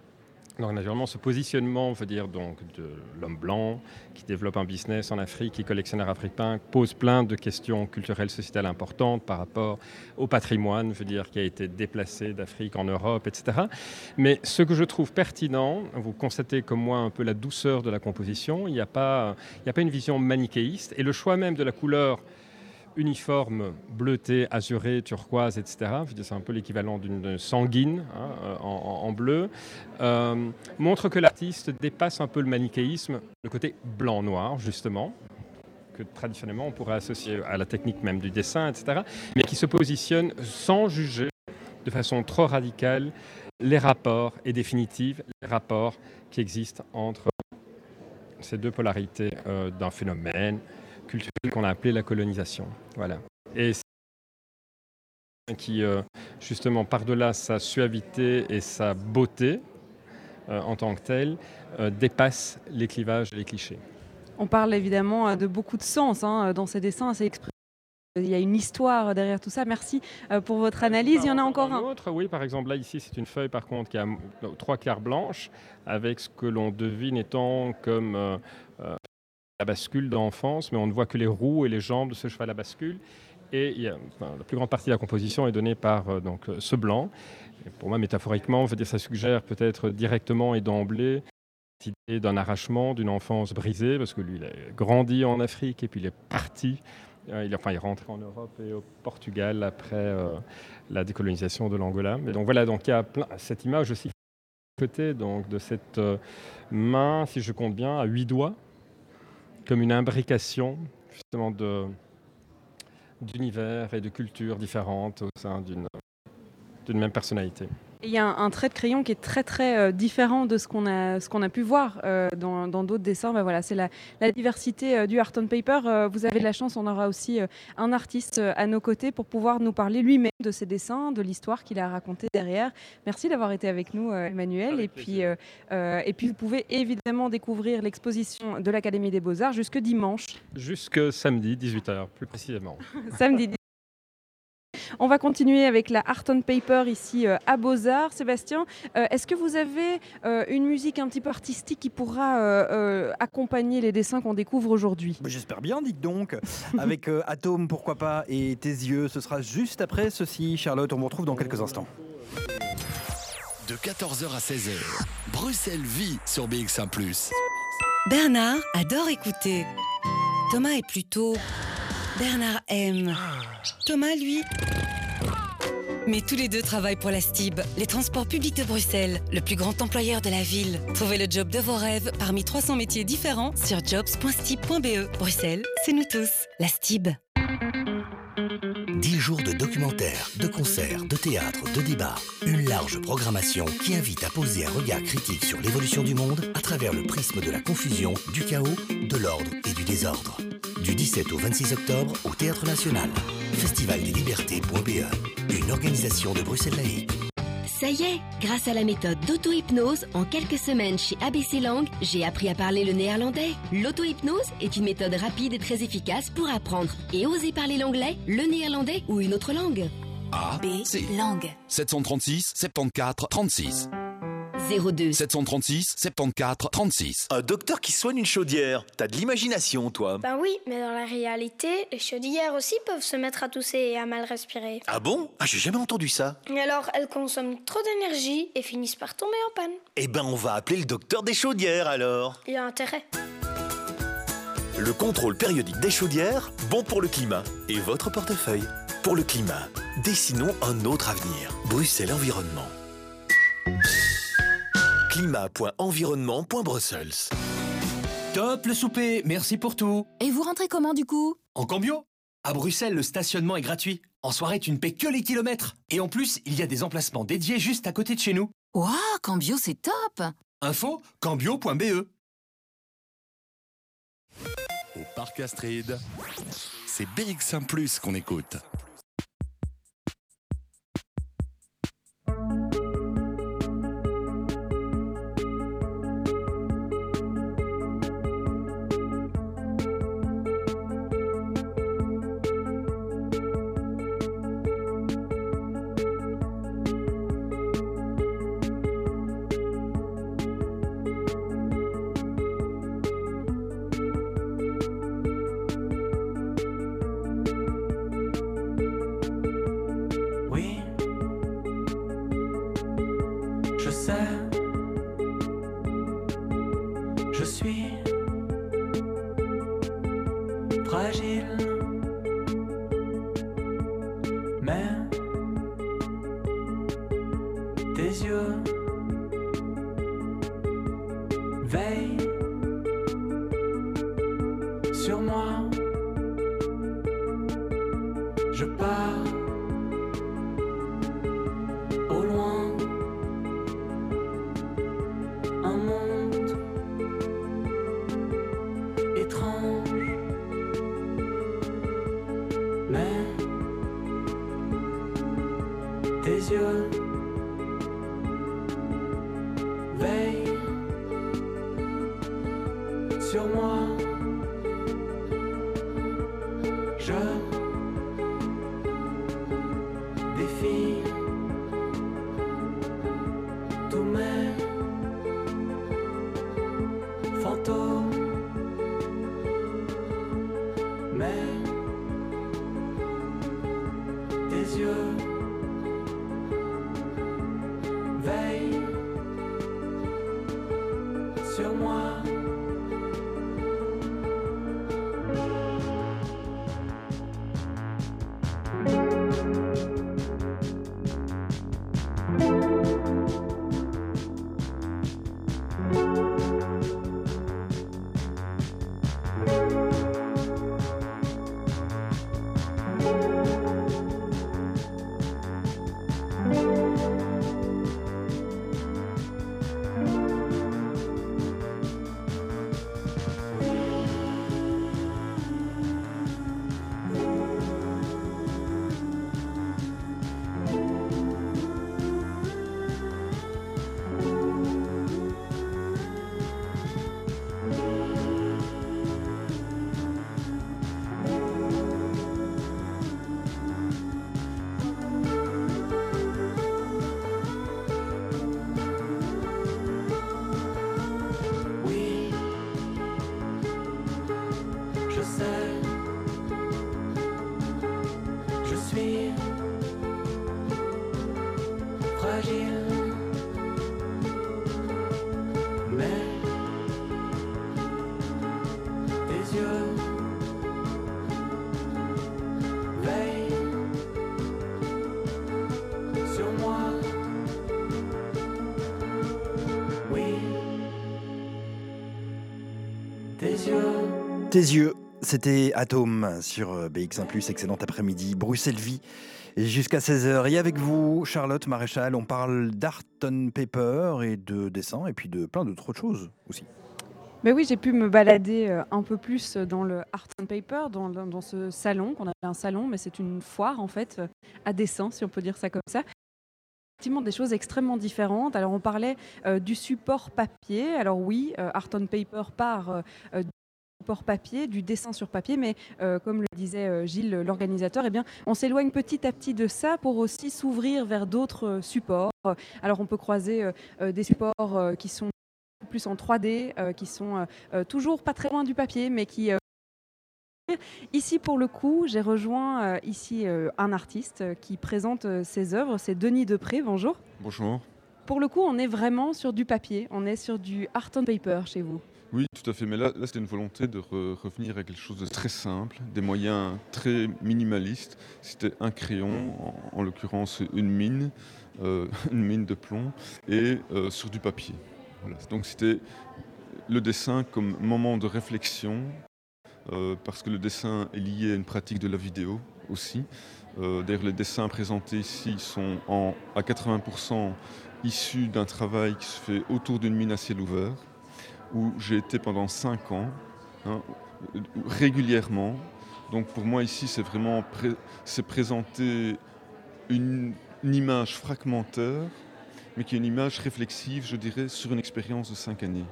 Donc naturellement, ce positionnement, on veut dire donc de l'homme blanc qui développe un business en Afrique, qui est collectionneur africain, pose plein de questions culturelles, sociétales importantes par rapport au patrimoine, je veux dire, qui a été déplacé d'Afrique en Europe, etc. Mais ce que je trouve pertinent, vous constatez comme moi un peu la douceur de la composition. Il n'y a il n'y a pas une vision manichéiste et le choix même de la couleur uniforme, bleuté, azuré, turquoise, etc. C'est un peu l'équivalent d'une sanguine hein, euh, en, bleu. euh, montre que l'artiste dépasse un peu le manichéisme, le côté blanc-noir, justement que traditionnellement on pourrait associer à la technique même du dessin, etc., mais qui se positionne sans juger de façon trop radicale les rapports et définitifs, les rapports qui existent entre ces deux polarités euh, d'un phénomène culturel qu'on a appelé la colonisation. Voilà. Et c'est qui, euh, justement, par-delà sa suavité et sa beauté euh, en tant que telle, euh, dépasse les clivages et les clichés. On parle évidemment de beaucoup de sens hein, dans ces dessins. C'est exprimé. Il y a une histoire derrière tout ça. Merci pour votre analyse. Il y en a encore un. autre, oui, par exemple, là, ici, c'est une feuille, par contre, qui a trois quarts blanches, avec ce que l'on devine étant comme euh, la bascule d'enfance, mais on ne voit que les roues et les jambes de ce cheval à bascule. Et la plus grande partie de la composition est donnée par euh, donc, euh, ce blanc. Et pour moi, métaphoriquement, dire, ça suggère peut-être directement et d'emblée cette idée d'un arrachement, d'une enfance brisée, parce que lui, il a grandi en Afrique et puis il est parti. Euh, Il, enfin, il est rentré en Europe et au Portugal après la décolonisation de l'Angola. Donc voilà, donc il y a cette image aussi côté donc de cette main, si je compte bien, à huit doigts, comme une imbrication justement d'univers et de cultures différentes au sein d'une d'une même personnalité. Il y a un, un trait de crayon qui est très très euh, différent de ce qu'on a, ce qu'on a pu voir euh, dans dans d'autres dessins. Ben voilà, c'est la, la diversité euh, du art on paper. Euh, vous avez de la chance, on aura aussi euh, un artiste euh, à nos côtés pour pouvoir nous parler lui-même de ses dessins, de l'histoire qu'il a racontée derrière. Merci d'avoir été avec nous, euh, Emmanuel. et puis euh, euh, et puis vous pouvez évidemment découvrir l'exposition de l'Académie des Beaux Arts jusque dimanche. Jusque samedi 18h plus précisément. [LAUGHS] Samedi. On va continuer avec la Art on Paper ici euh, à Beaux-Arts. Sébastien, euh, est-ce que vous avez euh, une musique un petit peu artistique qui pourra euh, euh, accompagner les dessins qu'on découvre aujourd'hui? Bah, J'espère bien, dites donc. [LAUGHS] Avec euh, Atome, pourquoi pas, et tes yeux, ce sera juste après ceci. Charlotte, on vous retrouve dans quelques instants. De 14h à 16h, Bruxelles vit sur BX1 ⁇ Bernard adore écouter. Thomas est plutôt... Bernard aime. Thomas, lui... Mais tous les deux travaillent pour la STIB, les transports publics de Bruxelles, le plus grand employeur de la ville. Trouvez le job de vos rêves parmi 300 métiers différents sur jobs.stib.be. Bruxelles, c'est nous tous. La STIB. 10 jours de documentaires, de concerts, de théâtre, de débats. Une large programmation qui invite à poser un regard critique sur l'évolution du monde à travers le prisme de la confusion, du chaos, de l'ordre et du désordre. Du 17 au 26 octobre au Théâtre National. Festivaldeslibertés.be. Une organisation de Bruxelles Laïque. Ça y est, grâce à la méthode d'auto-hypnose, en quelques semaines chez ABC Langue, j'ai appris à parler le néerlandais. L'auto-hypnose est une méthode rapide et très efficace pour apprendre et oser parler l'anglais, le néerlandais ou une autre langue. A, C. Langue. 736 74 36. 02. 736 74 36. Un docteur qui soigne une chaudière. T'as de l'imagination, toi. Ben oui, mais dans la réalité, les chaudières aussi peuvent se mettre à tousser et à mal respirer. Ah bon? Ah, j'ai jamais entendu ça. Et alors, elles consomment trop d'énergie et finissent par tomber en panne. Eh ben, on va appeler le docteur des chaudières alors. Il y a intérêt. Le contrôle périodique des chaudières, bon pour le climat et votre portefeuille. Pour le climat, dessinons un autre avenir. Bruxelles Environnement. climat.environnement.brussels. Top le souper, merci pour tout. Et vous rentrez comment du coup? En cambio À Bruxelles, le stationnement est gratuit. En soirée, tu ne paies que les kilomètres. Et en plus, il y a des emplacements dédiés juste à côté de chez nous. Waouh, Cambio, c'est top Info cambio.be Au parc Astrid, c'est BX1 Plus qu'on écoute. Tes yeux, c'était Atome sur euh, BX1 ⁇ excellent après-midi, Bruxelles Vie, jusqu'à 16h. Et avec vous, Charlotte Maréchal, on parle d'art on paper et de dessin, et puis de plein d'autres choses aussi. Mais oui, j'ai pu me balader euh, un peu plus dans le Art and Paper, dans, ce salon, qu'on appelle un salon, mais c'est une foire en fait, euh, à dessin, si on peut dire ça comme ça. Effectivement, des choses extrêmement différentes. Alors, on parlait du support papier. Alors oui, euh, Art on Paper part euh, support papier, du dessin sur papier, mais euh, comme le disait euh, Gilles, l'organisateur, eh bien, on s'éloigne petit à petit de ça pour aussi s'ouvrir vers d'autres euh, supports. Alors, on peut croiser des supports qui sont plus en 3D, euh, qui sont toujours pas très loin du papier, mais qui Ici, pour le coup, j'ai rejoint ici un artiste qui présente ses œuvres. C'est Denis Depré. Bonjour. Bonjour. Pour le coup, on est vraiment sur du papier. On est sur du art on paper chez vous. Oui, tout à fait. Mais là, là c'était une volonté de re- revenir à quelque chose de très simple, des moyens très minimalistes. C'était un crayon, en, en l'occurrence une mine, euh, [LAUGHS] une mine de plomb, et euh, sur du papier. Voilà. Donc c'était le dessin comme moment de réflexion, euh, parce que le dessin est lié à une pratique de la vidéo aussi. D'ailleurs, les dessins présentés ici sont en, à 80% issus d'un travail qui se fait autour d'une mine à ciel ouvert, où j'ai été pendant 5 ans, hein, régulièrement. Donc pour moi ici, c'est vraiment pré- c'est présenter une, une image fragmentaire, mais qui est une image réflexive, je dirais, sur une expérience de 5 années.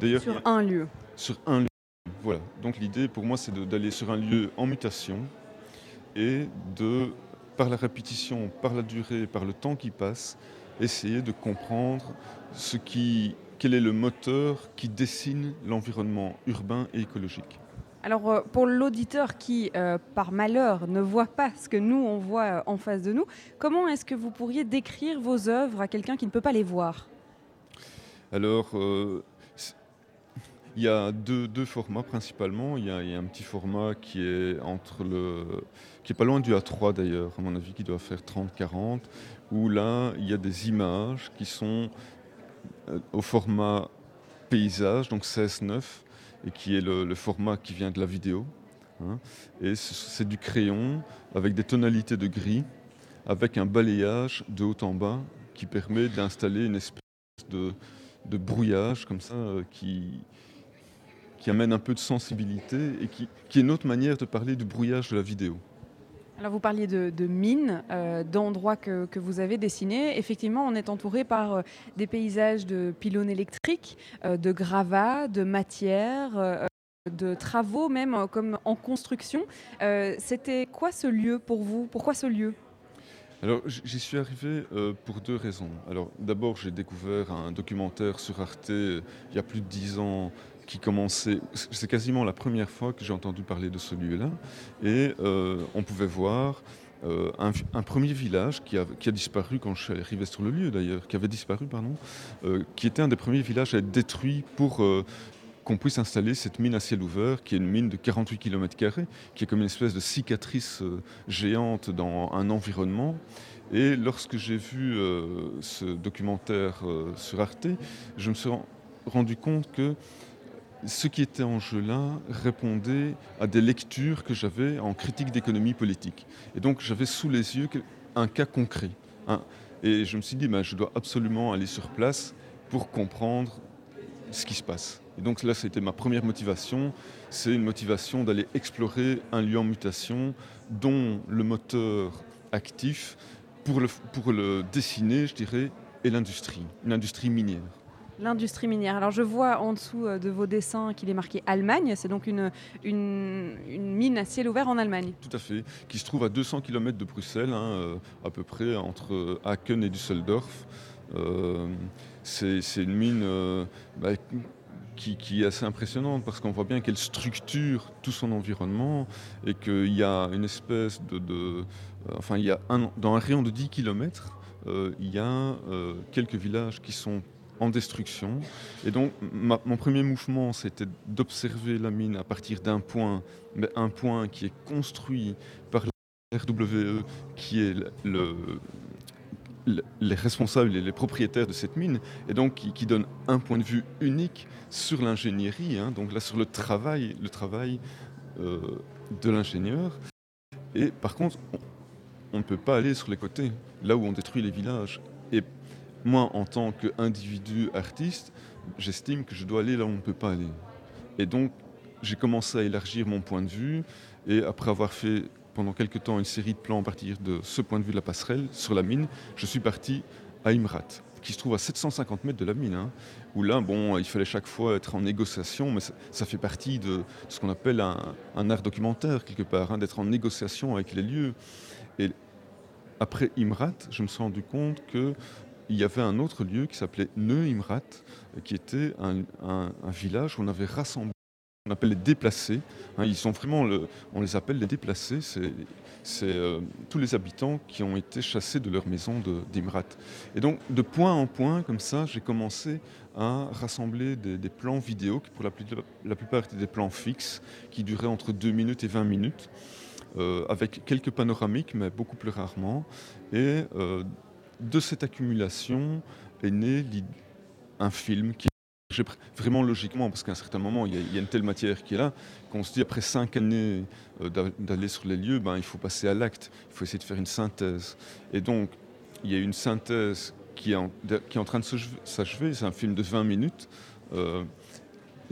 D'ailleurs, Sur un lieu. sur un lieu. Voilà. Donc l'idée pour moi c'est d'aller sur un lieu en mutation et de, par la répétition, par la durée, par le temps qui passe, essayer de comprendre ce qui, quel est le moteur qui dessine l'environnement urbain et écologique. Alors euh, pour l'auditeur qui, euh, par malheur, ne voit pas ce que nous, on voit euh, en face de nous, comment est-ce que vous pourriez décrire vos œuvres à quelqu'un qui ne peut pas les voir? Alors, euh, il y a deux, deux formats principalement. Il y, a, il y a un petit format qui est entre le, qui est pas loin du A3 d'ailleurs, à mon avis, qui doit faire 30-40, où là, il y a des images qui sont au format paysage, donc 16-9, et qui est le, format qui vient de la vidéo. hein. Et c'est du crayon avec des tonalités de gris, avec un balayage de haut en bas qui permet d'installer une espèce de, brouillage comme ça euh, qui, qui amène un peu de sensibilité et qui, qui est une autre manière de parler du brouillage de la vidéo. Alors vous parliez de, mines, euh, d'endroits que, que vous avez dessinés. Effectivement, on est entouré par euh, des paysages de pylônes électriques, euh, de gravats, de matières, de travaux même comme en construction. C'était quoi ce lieu pour vous? Pourquoi ce lieu? Alors j'y suis arrivé pour deux raisons. Alors d'abord j'ai découvert un documentaire sur Arte il y a plus de dix ans qui commençait, c'est quasiment la première fois que j'ai entendu parler de ce lieu-là, et euh, on pouvait voir euh, un, premier village qui a, disparu quand je suis arrivé sur le lieu d'ailleurs, qui avait disparu, pardon, euh, qui était un des premiers villages à être détruit pour qu'on puisse installer cette mine à ciel ouvert, qui est une mine de 48 km, qui est comme une espèce de cicatrice géante dans un environnement. Et lorsque j'ai vu ce documentaire sur Arte, je me suis ren- rendu compte que ce qui était en jeu là répondait à des lectures que j'avais en critique d'économie politique. Et donc j'avais sous les yeux un cas concret. hein. Et je me suis dit, ben, je dois absolument aller sur place pour comprendre ce qui se passe. Et donc là, c'était ma première motivation. C'est une motivation d'aller explorer un lieu en mutation dont le moteur actif pour le, pour le dessiner, je dirais, est l'industrie, une industrie minière. L'industrie minière. Alors je vois en dessous euh, de vos dessins qu'il est marqué Allemagne. C'est donc une, mine à ciel ouvert en Allemagne. Tout à fait, qui se trouve à 200 km de Bruxelles, hein, euh, à peu près entre Aachen et Düsseldorf. Euh, c'est une mine euh, bah, qui, est assez impressionnante parce qu'on voit bien qu'elle structure tout son environnement et qu'il y a une espèce de... euh, enfin, il y a dans un rayon de 10 km, il y a euh, quelques villages qui sont en destruction. Et donc, mon premier mouvement, c'était d'observer la mine à partir d'un point, mais un point qui est construit par la RWE, qui est le- le- le- les responsables et les propriétaires de cette mine, et donc qui, donne un point de vue unique sur l'ingénierie, hein, donc là sur le travail, le travail euh, de l'ingénieur. Et par contre, on- on ne peut pas aller sur les côtés, là où on détruit les villages. Et moi, en tant qu'individu artiste, j'estime que je dois aller là où on ne peut pas aller. Et donc, j'ai commencé à élargir mon point de vue, et après avoir fait pendant quelques temps une série de plans à partir de ce point de vue de la passerelle sur la mine, je suis parti à Imrat, qui se trouve à 750 mètres de la mine, hein, où là, bon, il fallait chaque fois être en négociation, mais ça, fait partie de ce qu'on appelle un, un art documentaire, quelque part, hein, d'être en négociation avec les lieux. Et après Imrat, je me suis rendu compte que il y avait un autre lieu qui s'appelait Neu-Imrat, qui était un, village où on avait rassemblé, on appelle les déplacés. hein, ils sont vraiment, on les appelle les déplacés, c'est euh, tous les habitants qui ont été chassés de leur maison d'Imrat. Et donc, de point en point, comme ça, j'ai commencé à rassembler des, plans vidéo, qui pour la plupart étaient des plans fixes, qui duraient entre 2 minutes et 20 minutes euh, avec quelques panoramiques, mais beaucoup plus rarement. Et euh, de cette accumulation est né un film qui pr- Vraiment logiquement, parce qu'à un certain moment, il y, a, une telle matière qui est là, qu'on se dit après cinq années euh, d'a- d'aller sur les lieux, ben, il faut passer à l'acte, il faut essayer de faire une synthèse. Et donc, il y a une synthèse qui est en, qui est en train de s'achever, c'est un film de 20 minutes. euh,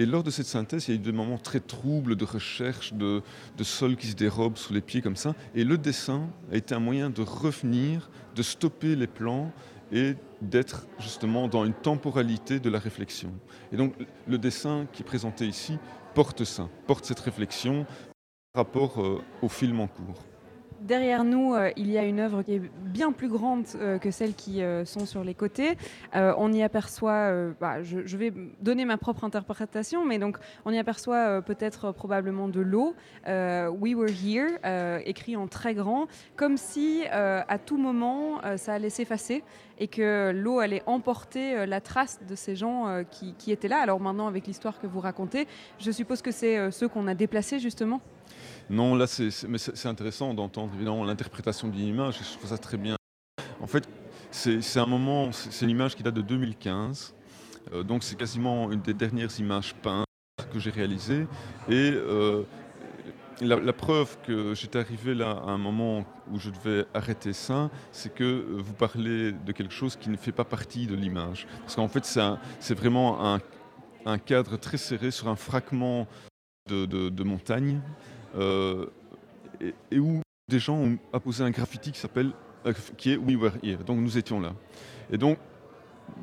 et lors de cette synthèse, il y a eu des moments très troubles de recherche, de, de sol qui se dérobe sous les pieds comme ça. Et le dessin a été un moyen de revenir, de stopper les plans et d'être justement dans une temporalité de la réflexion. Et donc le dessin qui est présenté ici porte ça, porte cette réflexion par rapport euh, au film en cours. Derrière nous, euh, il y a une œuvre qui est bien plus grande euh, que celles qui euh, sont sur les côtés. On y aperçoit, bah, je, vais donner ma propre interprétation, mais donc on y aperçoit peut-être probablement de l'eau. We were here, écrit en très grand, comme si à tout moment ça allait s'effacer et que l'eau allait emporter la trace de ces gens qui, étaient là. Alors maintenant, avec l'histoire que vous racontez, je suppose que c'est ceux qu'on a déplacés justement? Non, là, c'est, intéressant d'entendre évidemment l'interprétation d'une image, je trouve ça très bien. En fait, c'est un moment, c'est une image qui date de 2015, euh, donc c'est quasiment une des dernières images peintes que j'ai réalisées. Et euh, la, preuve que j'étais arrivé là à un moment où je devais arrêter ça, c'est que euh, vous parlez de quelque chose qui ne fait pas partie de l'image. Parce qu'en fait, c'est vraiment un, cadre très serré sur un fragment de, montagne et, et où des gens ont apposé un graffiti qui s'appelle euh, qui est We Were Here. Donc nous étions là. Et donc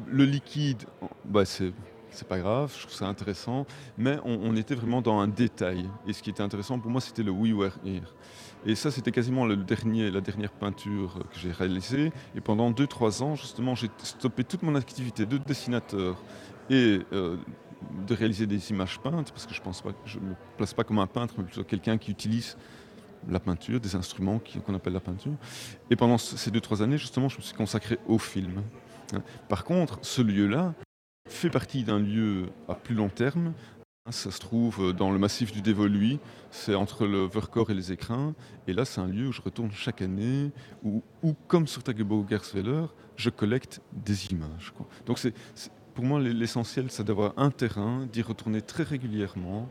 le liquide, bah, c'est c'est pas grave, je trouve ça intéressant, mais on, on était vraiment dans un détail. Et ce qui était intéressant pour moi, c'était le We Were Here. Et ça, c'était quasiment le dernier, la dernière peinture que j'ai réalisée. Et pendant 2-3 ans, justement, j'ai stoppé toute mon activité de dessinateur et euh, de réaliser des images peintes, parce que je pense pas, je me place pas comme un peintre, mais plutôt quelqu'un qui utilise la peinture, des instruments qu'on appelle la peinture. Et pendant ce- ces deux, trois années, justement, je me suis consacré au film. Hein. Par contre, ce lieu-là fait partie d'un lieu à plus long terme. Hein, Ça se trouve dans le massif du Dévoluy, c'est entre le Vercors et les Écrins. Et là, c'est un lieu où je retourne chaque année, où, où, comme sur Tagebo Gersveller, je collecte des images. Donc, c'est- pour moi, l'essentiel, c'est d'avoir un terrain, d'y retourner très régulièrement,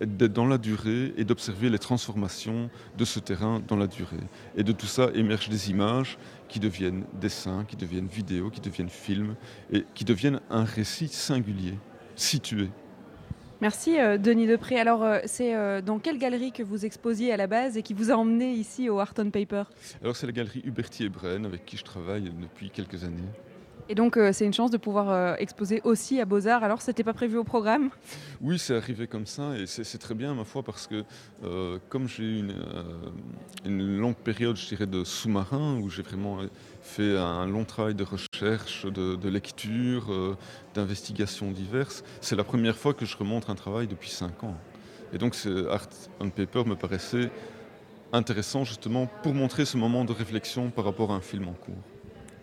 d'être dans la durée et d'observer les transformations de ce terrain dans la durée. Et de tout ça émergent des images qui deviennent dessins, qui deviennent vidéos, qui deviennent films et qui deviennent un récit singulier, situé. Merci euh, Denis Depré. Alors euh, c'est euh, dans quelle galerie que vous exposiez à la base et qui vous a emmené ici au Art on Paper? Alors c'est la galerie Hubertier-Brenne avec qui je travaille depuis quelques années. Et donc euh, c'est une chance de pouvoir euh, exposer aussi à Beaux-Arts. Alors c'était pas prévu au programme? Oui, c'est arrivé comme ça et c'est très bien, ma foi, parce que euh, comme j'ai eu une, longue période, je dirais, de sous-marin, où j'ai vraiment fait un long travail de recherche, de, lecture, d'investigations diverses, c'est la première fois que je remonte un travail depuis cinq ans. Et donc, ce Art on Paper me paraissait intéressant justement pour montrer ce moment de réflexion par rapport à un film en cours.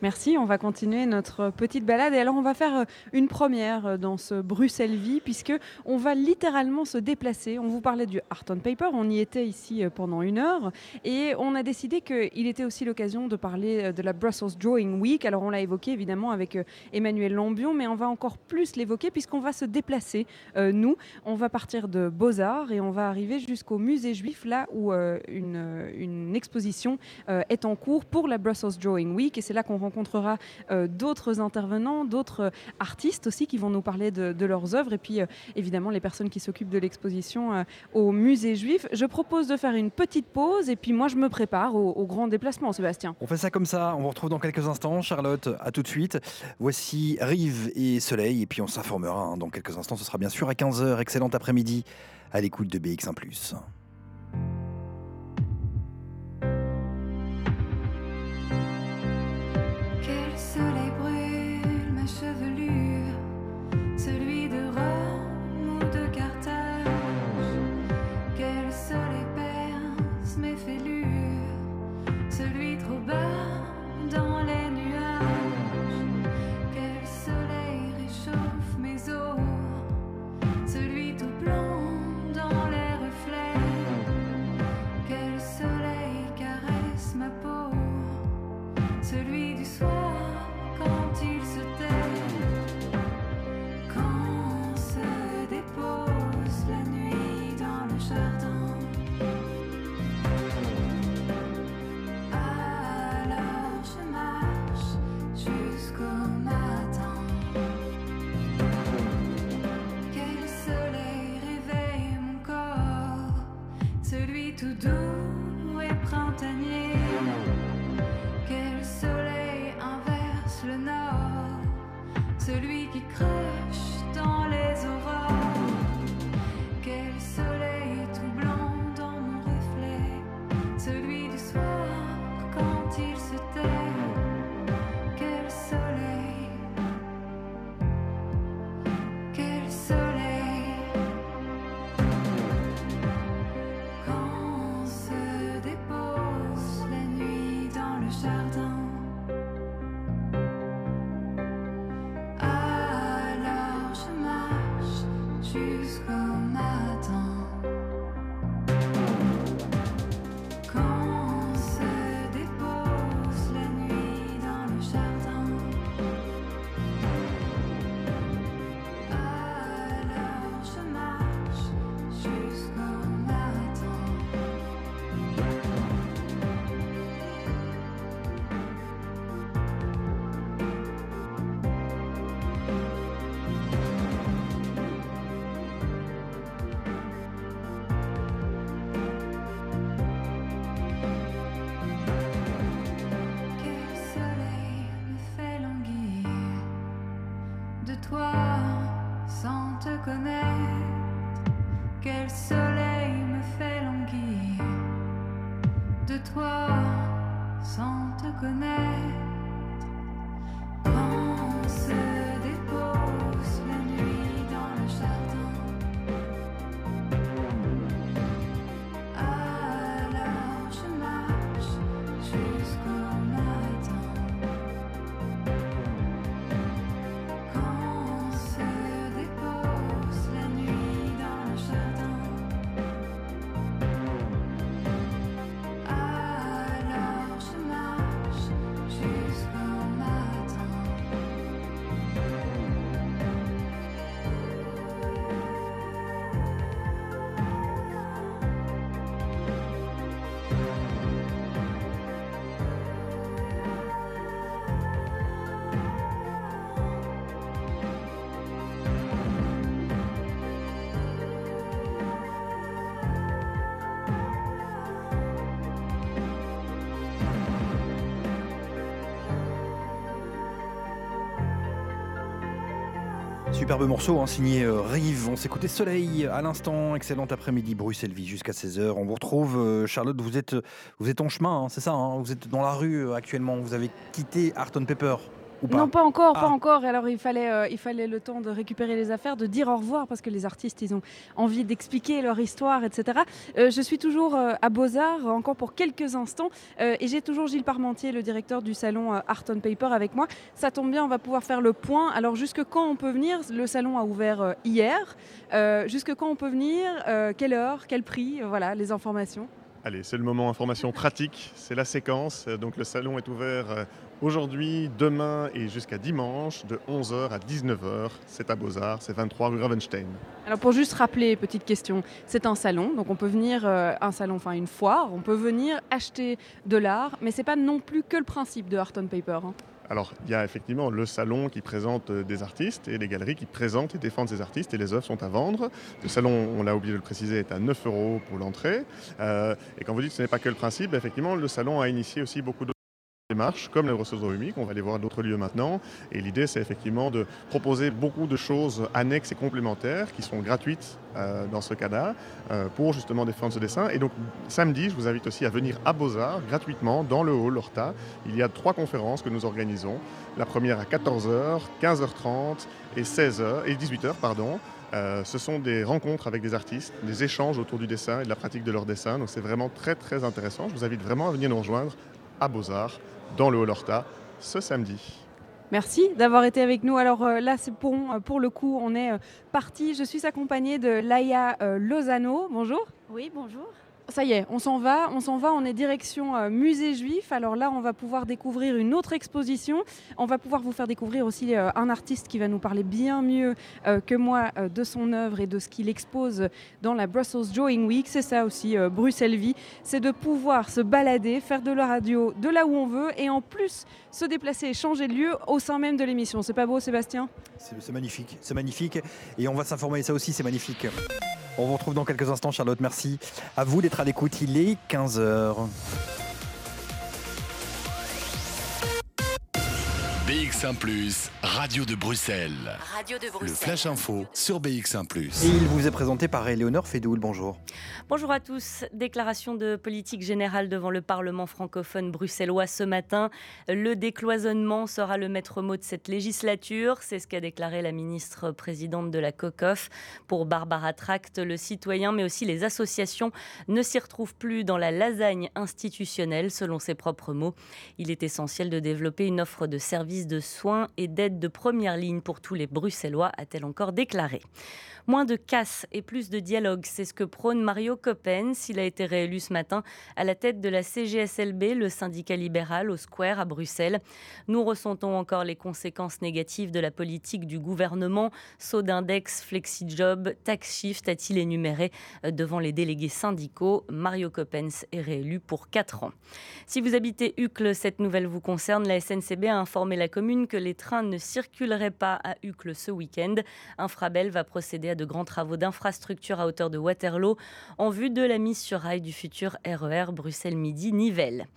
Merci, on va continuer notre petite balade et alors on va faire euh, une première euh, dans ce Bruxelles Vie puisque on va littéralement se déplacer. On vous parlait du Art on Paper, on y était ici euh, pendant une heure et on a décidé qu'il était aussi l'occasion de parler de la Brussels Drawing Week. Alors on l'a évoqué évidemment avec Emmanuel Lambion, mais on va encore plus l'évoquer puisqu'on va se déplacer. nous, on va partir de Beaux-Arts et on va arriver jusqu'au musée juif là où une, exposition est en cours pour la Brussels Drawing Week et c'est là qu'on rencontrera euh, d'autres intervenants, d'autres euh, artistes aussi qui vont nous parler de, leurs œuvres et puis euh, évidemment les personnes qui s'occupent de l'exposition au musée juif. Je propose de faire une petite pause et puis moi je me prépare au, au grand déplacement, Sébastien. On fait ça comme ça, on vous retrouve dans quelques instants. Charlotte, à tout de suite. Voici Rive et Soleil, et puis on s'informera hein, dans quelques instants. Ce sera bien sûr à 15h. Excellent après-midi à l'écoute de BX1 ⁇ le nord, celui qui crèche dans les aurores. Quel soleil Superbe morceau, hein, signé euh, Rive. On s'écoutait Soleil à l'instant. Excellent après-midi, Bruxelles Vie jusqu'à 16h. On vous retrouve, euh, Charlotte, vous êtes, vous êtes en chemin, hein, c'est ça hein Vous êtes dans la rue euh, actuellement. Vous avez quitté Art Pepper ou pas Non, pas encore, Ah. pas encore. Et alors, il fallait, euh, il fallait le temps de récupérer les affaires, de dire au revoir, parce que les artistes, ils ont envie d'expliquer leur histoire, etc. Euh, je suis toujours euh, à Beaux-Arts, encore pour quelques instants, et j'ai toujours Gilles Parmentier, le directeur du salon Art on Paper, avec moi. Ça tombe bien, on va pouvoir faire le point. Alors, jusque quand on peut venir? Le salon a ouvert hier. Jusque quand on peut venir? Quelle heure? Quel prix? Voilà, les informations. Allez, c'est le moment information pratique, c'est la séquence. Donc le salon est ouvert euh, aujourd'hui, demain et jusqu'à dimanche de 11h à 19h. C'est à Beaux-Arts, c'est 23 rue Ravenstein. Alors pour juste rappeler, petite question, c'est un salon, donc on peut venir, euh, un salon, enfin une foire, on peut venir acheter de l'art, mais c'est pas non plus que le principe de Art on Paper. hein. Alors, il y a effectivement le salon qui présente euh, des artistes et les galeries qui présentent et défendent ces artistes et les œuvres sont à vendre. Le salon, on l'a oublié de le préciser, est à 9 euros pour l'entrée. Euh, et quand vous dites que ce n'est pas que le principe, effectivement, le salon a initié aussi beaucoup d'autres démarches, comme les ressources humiques, on va aller voir d'autres lieux maintenant. Et l'idée, c'est effectivement de proposer beaucoup de choses annexes et complémentaires qui sont gratuites euh, dans ce cas-là euh, pour justement défendre ce dessin. Et donc, samedi, je vous invite aussi à venir à Beaux-Arts gratuitement dans le hall Horta. Il y a trois conférences que nous organisons. La première à 14h, 15h30 et 16h et 18h, pardon. Euh, ce sont des rencontres avec des artistes, des échanges autour du dessin et de la pratique de leur dessin. Donc c'est vraiment très très intéressant. Je vous invite vraiment à venir nous rejoindre à Beaux-Arts, dans le Hall Horta, ce samedi. Merci d'avoir été avec nous. Alors euh, là, c'est bon, euh, pour le coup, on est euh, parti. Je suis accompagnée de Laïa euh, Lozano. Bonjour. Oui, bonjour. Ça y est, on s'en va, on s'en va, on est direction euh, musée juif. Alors là, on va pouvoir découvrir une autre exposition. On va pouvoir vous faire découvrir aussi euh, un artiste qui va nous parler bien mieux euh, que moi de son œuvre et de ce qu'il expose dans la Brussels Drawing Week. C'est ça aussi, Bruxelles Vie. C'est de pouvoir se balader, faire de la radio de là où on veut et en plus se déplacer et changer de lieu au sein même de l'émission. C'est pas beau, Sébastien? C'est magnifique, c'est magnifique. Et on va s'informer, ça aussi c'est magnifique. On vous retrouve dans quelques instants, Charlotte. Merci à vous d'être à l'écoute. Il est 15h. BX1 ⁇ Radio de Bruxelles. Radio de Le Bruxelles. Flash Info sur BX1 ⁇ Et il vous est présenté par Éléonore Fédoul. Bonjour. Bonjour à tous. Déclaration de politique générale devant le Parlement francophone bruxellois ce matin. Le décloisonnement sera le maître mot de cette législature. C'est ce qu'a déclaré la ministre présidente de la COCOF. Pour Barbara Tract, le citoyen, mais aussi les associations ne s'y retrouvent plus dans la lasagne institutionnelle, selon ses propres mots. Il est essentiel de développer une offre de services de soins et d'aide de première ligne pour tous les Bruxellois, a-t-elle encore déclaré. Moins de casse et plus de dialogue, c'est ce que prône Mario Coppens. Il a été réélu ce matin à la tête de la CGSLB, le syndicat libéral, au Square à Bruxelles. Nous ressentons encore les conséquences négatives de la politique du gouvernement. Saut d'index, flexi-job, tax shift, a-t-il énuméré euh, devant les délégués syndicaux. Mario Coppens est réélu pour 4 ans. Si vous habitez Uccle, cette nouvelle vous concerne. La SNCB a informé la commune que les trains ne circuleraient pas à Uccle ce week-end. Infrabel va procéder à de grands travaux d'infrastructure à hauteur de Waterloo en vue de la mise sur rail du futur RER Bruxelles-Midi-Nivelles.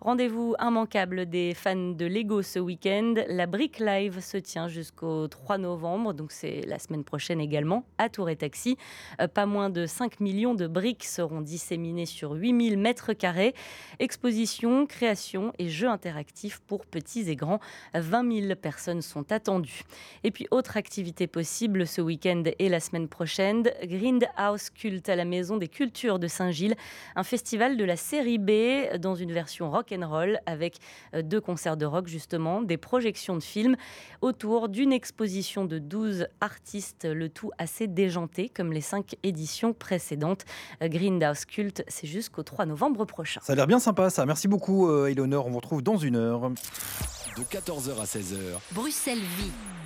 Rendez-vous immanquable des fans de Lego ce week-end. La Brick Live se tient jusqu'au 3 novembre, donc c'est la semaine prochaine également, à Tour et Taxi. Euh, Pas moins de 5 millions de briques seront disséminées sur 8000 mètres carrés. Exposition, création et jeux interactifs pour petits et grands. 20 000 personnes sont attendues. Et puis, autre activité possible ce week-end et la semaine prochaine, Grindhouse Cult à la Maison des Cultures de Saint-Gilles, un festival de la série B dans une version rock and roll avec euh, deux concerts de rock justement, des projections de films autour d'une exposition de 12 artistes, le tout assez déjanté comme les cinq éditions précédentes. Euh, Grindhouse Cult, c'est jusqu'au 3 novembre prochain. Ça a l'air bien sympa ça. Merci beaucoup euh, Éléonore. On vous retrouve dans une heure. De 14h à 16h, Bruxelles vit.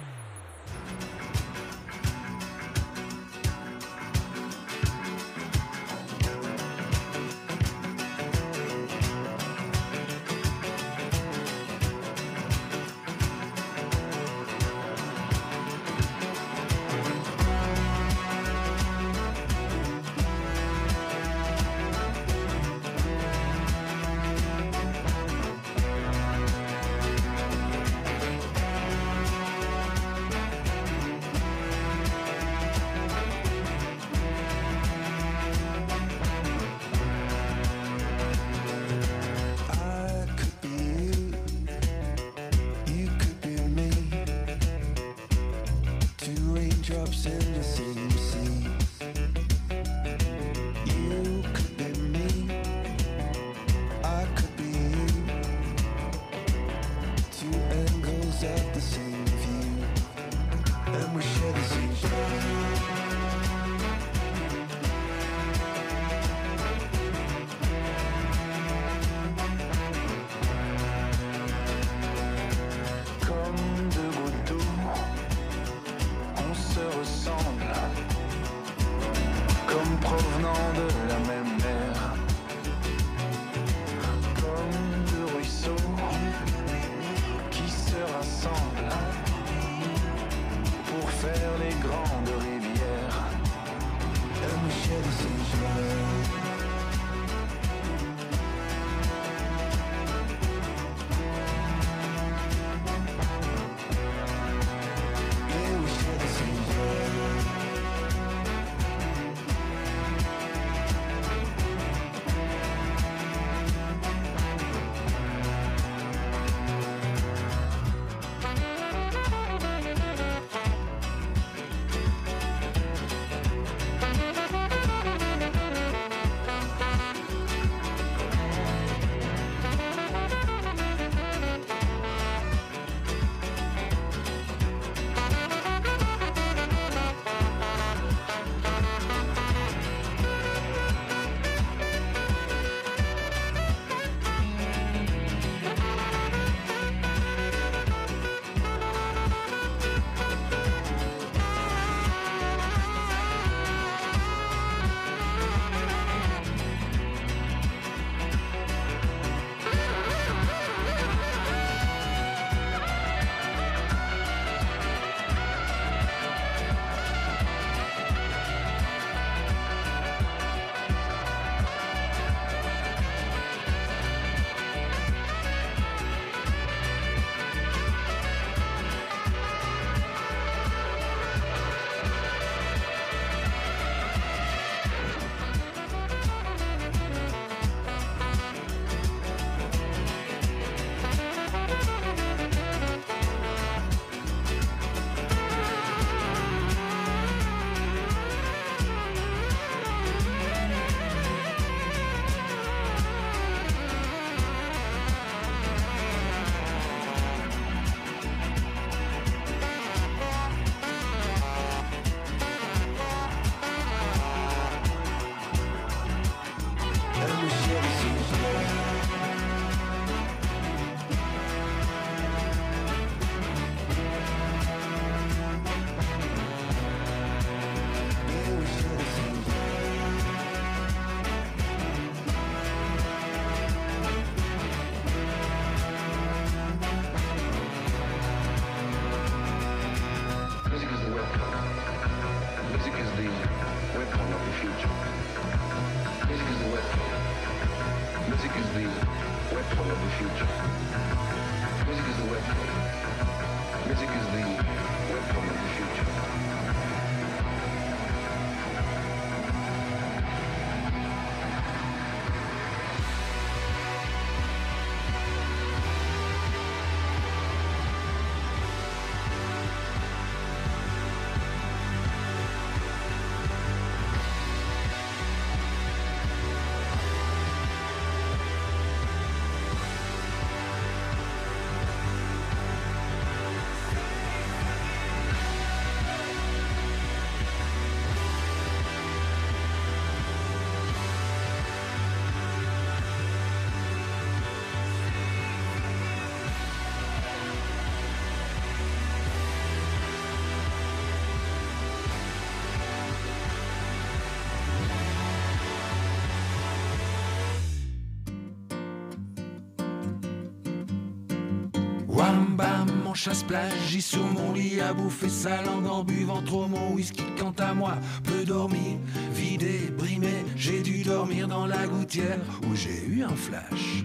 Chasse-plage, sur mon lit à bouffer sa langue en buvant trop mon whisky. Quant à moi, peu dormir, vidé, brimé, j'ai dû dormir dans la gouttière où j'ai eu un flash.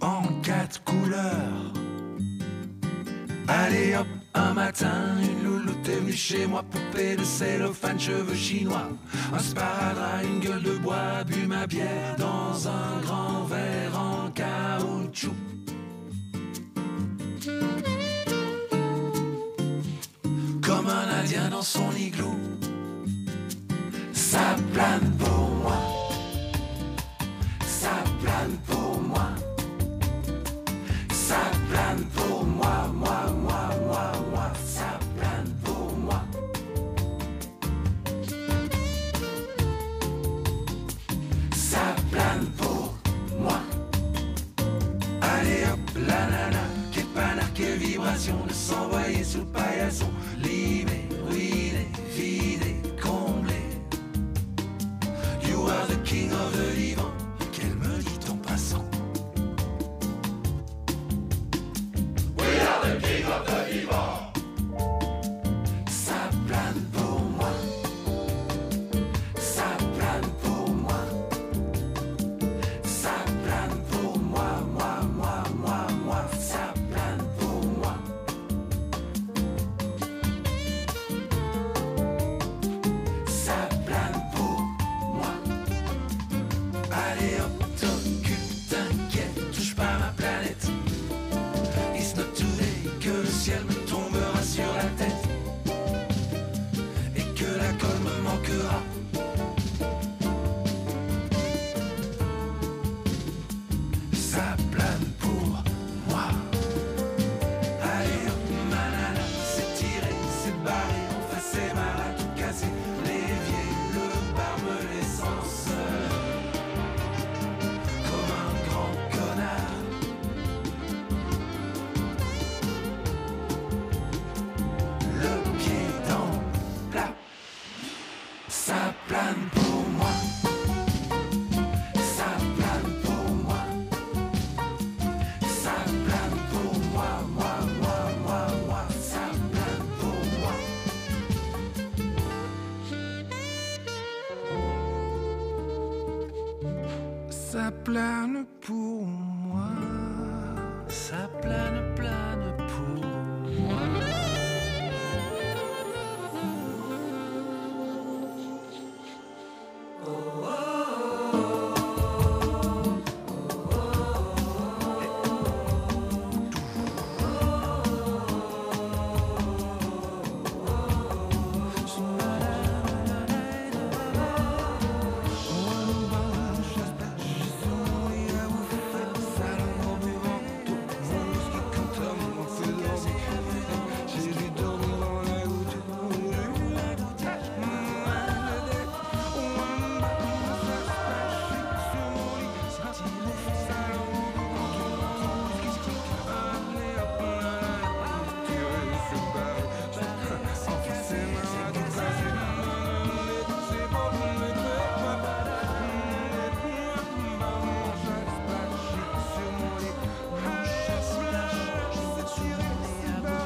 En quatre couleurs. Allez hop, un matin, une louloute est venue chez moi, poupée de cellophane, cheveux chinois. Un sparadrap, une gueule de bois, bu ma bière dans un grand verre en caoutchouc. Comme un indien dans son igloo, ça plane vibration de s'envoyer sous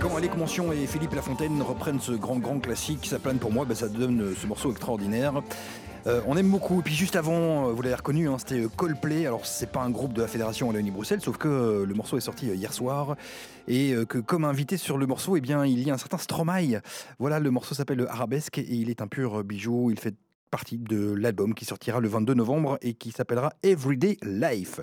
Quand Alec Mention et Philippe Lafontaine reprennent ce grand grand classique, ça plane pour moi, bah, ça donne euh, ce morceau extraordinaire. Euh, on aime beaucoup. Et puis juste avant, euh, vous l'avez reconnu, hein, c'était Coldplay. Alors c'est pas un groupe de la Fédération Wallonie-Bruxelles, sauf que le morceau est sorti hier soir et que comme invité sur le morceau, eh bien il y a un certain Stromae. Voilà, le morceau s'appelle Arabesque et il est un pur bijou. Il fait partie de l'album qui sortira le 22 novembre et qui s'appellera Everyday Life.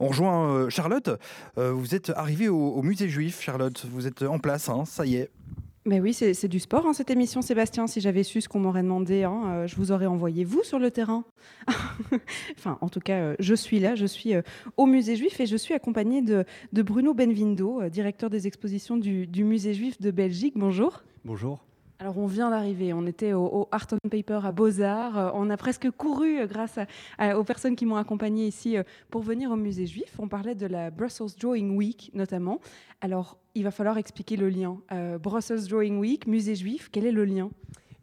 On rejoint euh, Charlotte. Euh, vous êtes arrivée au, au musée juif, Charlotte. Vous êtes en place, hein, ça y est. Mais oui, c'est du sport, hein, cette émission, Sébastien. Si j'avais su ce qu'on m'aurait demandé, hein, euh, je vous aurais envoyé, vous, sur le terrain. [LAUGHS] enfin, en tout cas, euh, je suis là, je suis euh, au musée juif et je suis accompagnée de, de Bruno Benvindo, euh, directeur des expositions du, du musée juif de Belgique. Bonjour. Bonjour. Alors, on vient d'arriver, on était au, Art on Paper à Beaux-Arts. Euh, on a presque couru euh, grâce aux personnes qui m'ont accompagné ici euh, pour venir au musée juif. On parlait de la Brussels Drawing Week notamment. Alors, il va falloir expliquer le lien. Brussels Drawing Week, musée juif, quel est le lien?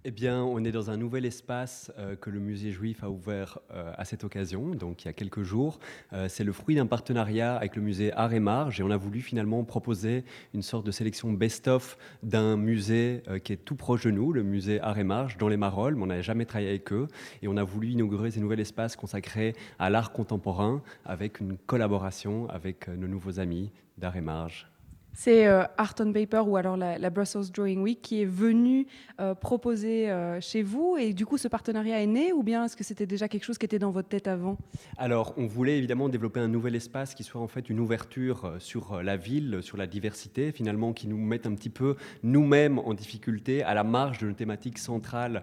Eh bien, on est dans un nouvel espace euh, que le musée juif a ouvert euh, à cette occasion, donc il y a quelques jours. Euh, c'est le fruit d'un partenariat avec le musée Art et Marge et on a voulu finalement proposer une sorte de sélection best-of d'un musée qui est tout proche de nous, le musée Art et Marge, dans les Marolles, mais on n'avait jamais travaillé avec eux. Et on a voulu inaugurer ce nouvel espace consacré à l'art contemporain avec une collaboration avec nos nouveaux amis d'Art et Marge. C'est euh, Art on Paper ou alors la, Brussels Drawing Week qui est venue euh, proposer euh, chez vous et du coup ce partenariat est né ou bien est-ce que c'était déjà quelque chose qui était dans votre tête avant? Alors on voulait évidemment développer un nouvel espace qui soit en fait une ouverture sur la ville, sur la diversité finalement qui nous mette un petit peu nous-mêmes en difficulté à la marge de nos thématiques centrales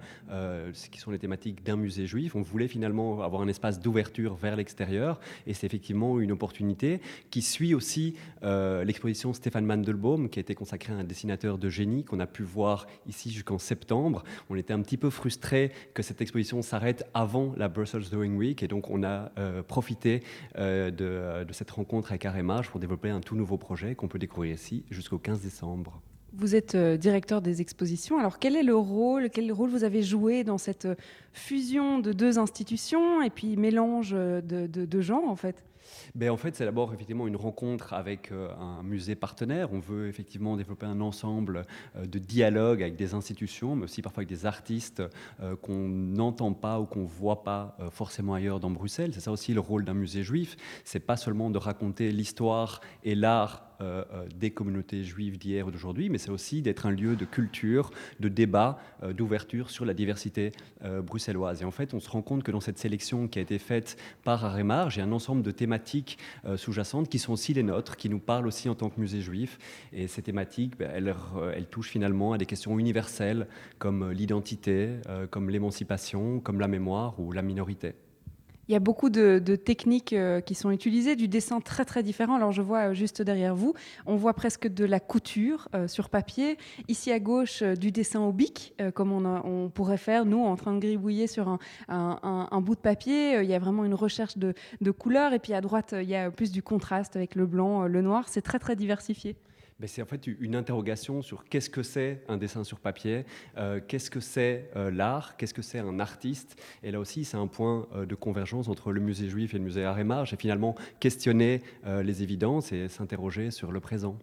qui sont les thématiques d'un musée juif. On voulait finalement avoir un espace d'ouverture vers l'extérieur et c'est effectivement une opportunité qui suit aussi l'exposition Stéphane Mandelbaum, qui a été consacré à un dessinateur de génie qu'on a pu voir ici jusqu'en septembre. On était un petit peu frustré que cette exposition s'arrête avant la Brussels Drawing Week, et donc on a euh, profité euh, de, cette rencontre avec Marge pour développer un tout nouveau projet qu'on peut découvrir ici jusqu'au 15 décembre. Vous êtes euh, directeur des expositions. Alors quel est le rôle, quel rôle vous avez joué dans cette fusion de deux institutions et puis mélange de, de, de genres en fait? Ben, en fait, c'est d'abord effectivement une rencontre avec euh, un musée partenaire. On veut effectivement développer un ensemble euh, de dialogues avec des institutions, mais aussi parfois avec des artistes euh, qu'on n'entend pas ou qu'on ne voit pas forcément ailleurs dans Bruxelles. C'est ça aussi le rôle d'un musée juif. C'est pas seulement de raconter l'histoire et l'art euh, euh, des communautés juives d'hier ou d'aujourd'hui, mais c'est aussi d'être un lieu de culture, de débat, euh, d'ouverture sur la diversité bruxelloise. Et en fait, on se rend compte que dans cette sélection qui a été faite par Arémar, j'ai un ensemble de thématiques sous-jacentes qui sont aussi les nôtres, qui nous parlent aussi en tant que musée juif. Et ces thématiques, ben, elles, elles, touchent finalement à des questions universelles comme l'identité, comme l'émancipation, comme la mémoire ou la minorité. Il y a beaucoup de, techniques euh, qui sont utilisées, du dessin très très différent. Alors je vois euh, juste derrière vous, on voit presque de la couture euh, sur papier. Ici à gauche, du dessin au bic, comme on, pourrait faire nous en train de gribouiller sur un, bout de papier. Il y a vraiment une recherche de, de couleurs. Et puis à droite, il y a plus du contraste avec le blanc, le noir. C'est très très diversifié. Ben, c'est en fait une interrogation sur qu'est-ce que c'est un dessin sur papier, euh, qu'est-ce que c'est euh, l'art, qu'est-ce que c'est un artiste. Et là aussi, c'est un point euh, de convergence entre le musée juif et le musée Art et Marge, et finalement questionner les évidences et s'interroger sur le présent.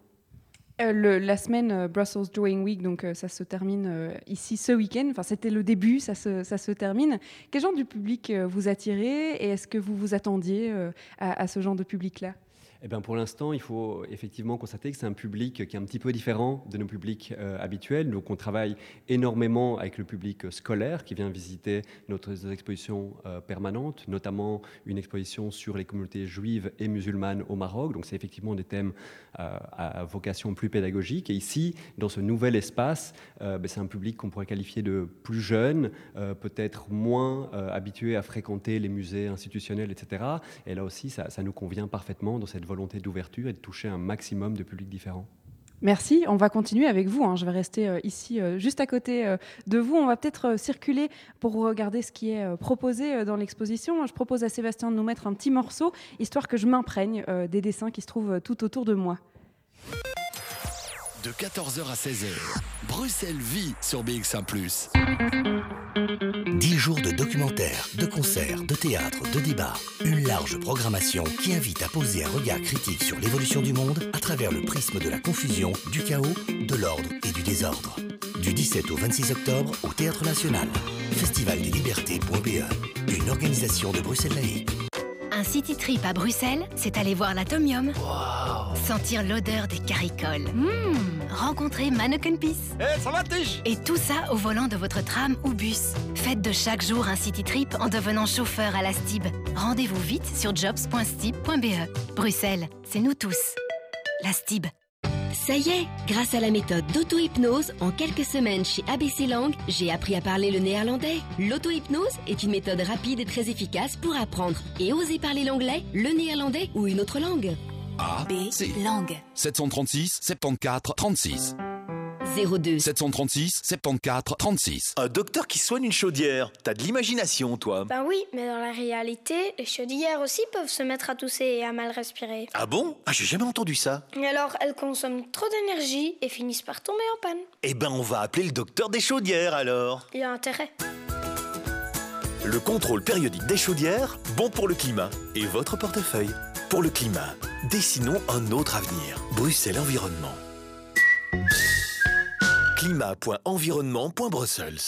la semaine Brussels Drawing Week, donc ça se termine ici ce week-end. Enfin, c'était le début, ça se, ça se, termine. Quel genre de public vous attirez et est-ce que vous vous attendiez à ce genre de public-là? Eh bien, pour l'instant, il faut effectivement constater que c'est un public qui est un petit peu différent de nos publics euh, habituels. Donc, on travaille énormément avec le public scolaire qui vient visiter notre exposition euh, permanente, notamment une exposition sur les communautés juives et musulmanes au Maroc. Donc, c'est effectivement des thèmes euh, à vocation plus pédagogique. Et ici, dans ce nouvel espace, ben, c'est un public qu'on pourrait qualifier de plus jeune, peut-être moins habitué à fréquenter les musées institutionnels, etc. Et là aussi, ça, ça nous convient parfaitement dans cette volonté d'ouverture et de toucher un maximum de publics différents. Merci. On va continuer avec vous. Hein. Je vais rester euh, ici, euh, juste à côté euh, de vous. On va peut-être circuler pour regarder ce qui est proposé dans l'exposition. Je propose à Sébastien de nous mettre un petit morceau, histoire que je m'imprègne des dessins qui se trouvent tout autour de moi. De 14h à 16h, Bruxelles vit sur BX1 ⁇ 10 jours de documentaires, de concerts, de théâtre, de débats. Une large programmation qui invite à poser un regard critique sur l'évolution du monde à travers le prisme de la confusion, du chaos, de l'ordre et du désordre. Du 17 au 26 octobre au Théâtre National. Festival des libertés.be. Une organisation de Bruxelles Laïque. Un city trip à Bruxelles, c'est aller voir l'atomium. Sentir l'odeur des caricoles. Mmh, rencontrer Mannequin Peace. Eh, ça va, Et tout ça au volant de votre tram ou bus. Faites de chaque jour un city trip en devenant chauffeur à la STIB. Rendez-vous vite sur jobs.stib.be. Bruxelles, c'est nous tous. La STIB. Ça y est, grâce à la méthode d'auto-hypnose, en quelques semaines chez ABC Langue, j'ai appris à parler le néerlandais. L'auto-hypnose est une méthode rapide et très efficace pour apprendre et oser parler l'anglais, le néerlandais ou une autre langue. A, B, langue. 736 74 36. 02. 736 74 36. Un docteur qui soigne une chaudière. T'as de l'imagination, toi. Ben oui, mais dans la réalité, les chaudières aussi peuvent se mettre à tousser et à mal respirer. Ah bon? Ah, j'ai jamais entendu ça. Et alors, elles consomment trop d'énergie et finissent par tomber en panne. Eh ben, on va appeler le docteur des chaudières alors. Il y a intérêt. Le contrôle périodique des chaudières, bon pour le climat et votre portefeuille. Pour le climat, dessinons un autre avenir. Bruxelles Environnement. Climat.environnement.brussels.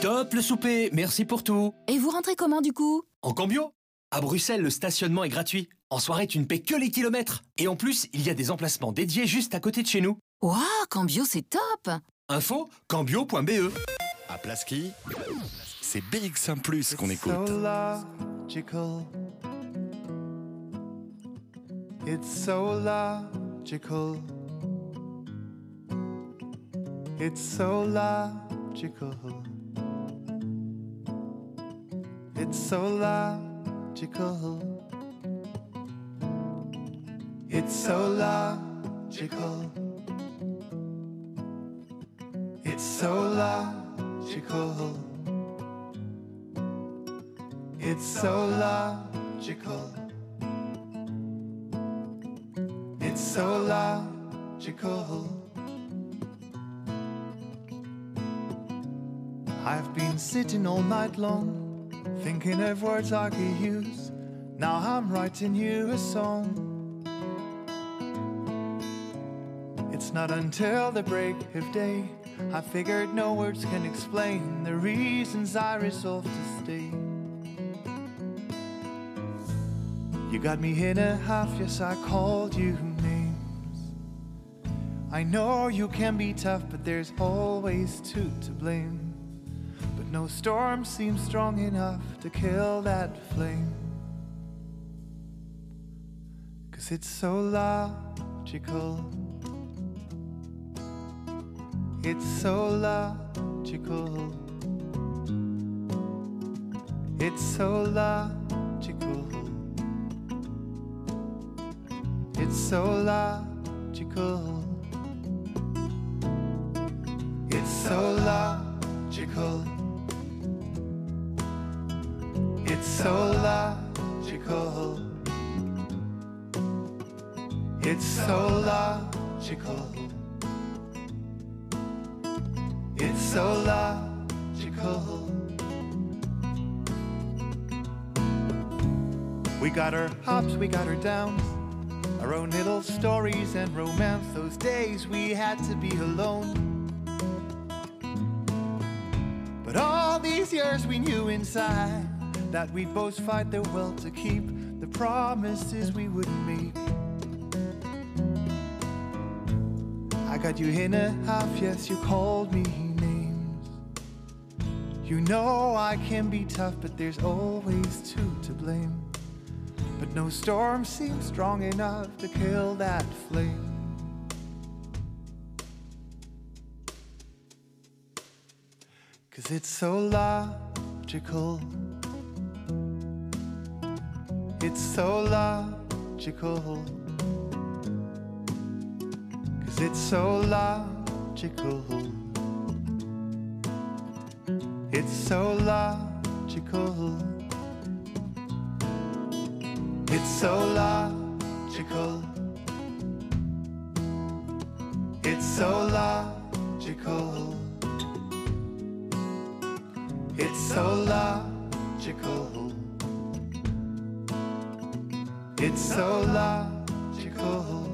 Top le souper, merci pour tout. Et vous rentrez comment du coup? En cambio À Bruxelles, le stationnement est gratuit. En soirée, tu ne paies que les kilomètres. Et en plus, il y a des emplacements dédiés juste à côté de chez nous. Waouh, Cambio, c'est top Info cambio.be À Plaski, c'est BX1 Plus qu'on écoute. logical. It's so logical. It's so logical. It's so logical. It's so logical. It's so logical. It's so logical. It's so logical. I've been sitting all night long, thinking of words I could use. Now I'm writing you a song. It's not until the break of day I figured no words can explain the reasons I resolved to stay. You got me in a half, yes, I called you names. I know you can be tough, but there's always two to blame. No storm seems strong enough to kill that flame. Cause it's so logical. It's so logical. It's so logical. It's so logical. It's so logical. So logical. It's so logical. It's so logical. We got our ups, we got our downs, our own little stories and romance. Those days we had to be alone. But all these years we knew inside that we'd both fight the will to keep the promises we would make. I got you in a half, yes, you called me names. You know I can be tough, but there's always two to blame. But no storm seems strong enough to kill that flame. Cause it's so logical. It's so logical. Cause it's so logical. It's so logical. It's so logical. It's so logical. It's so logical. It's so logical.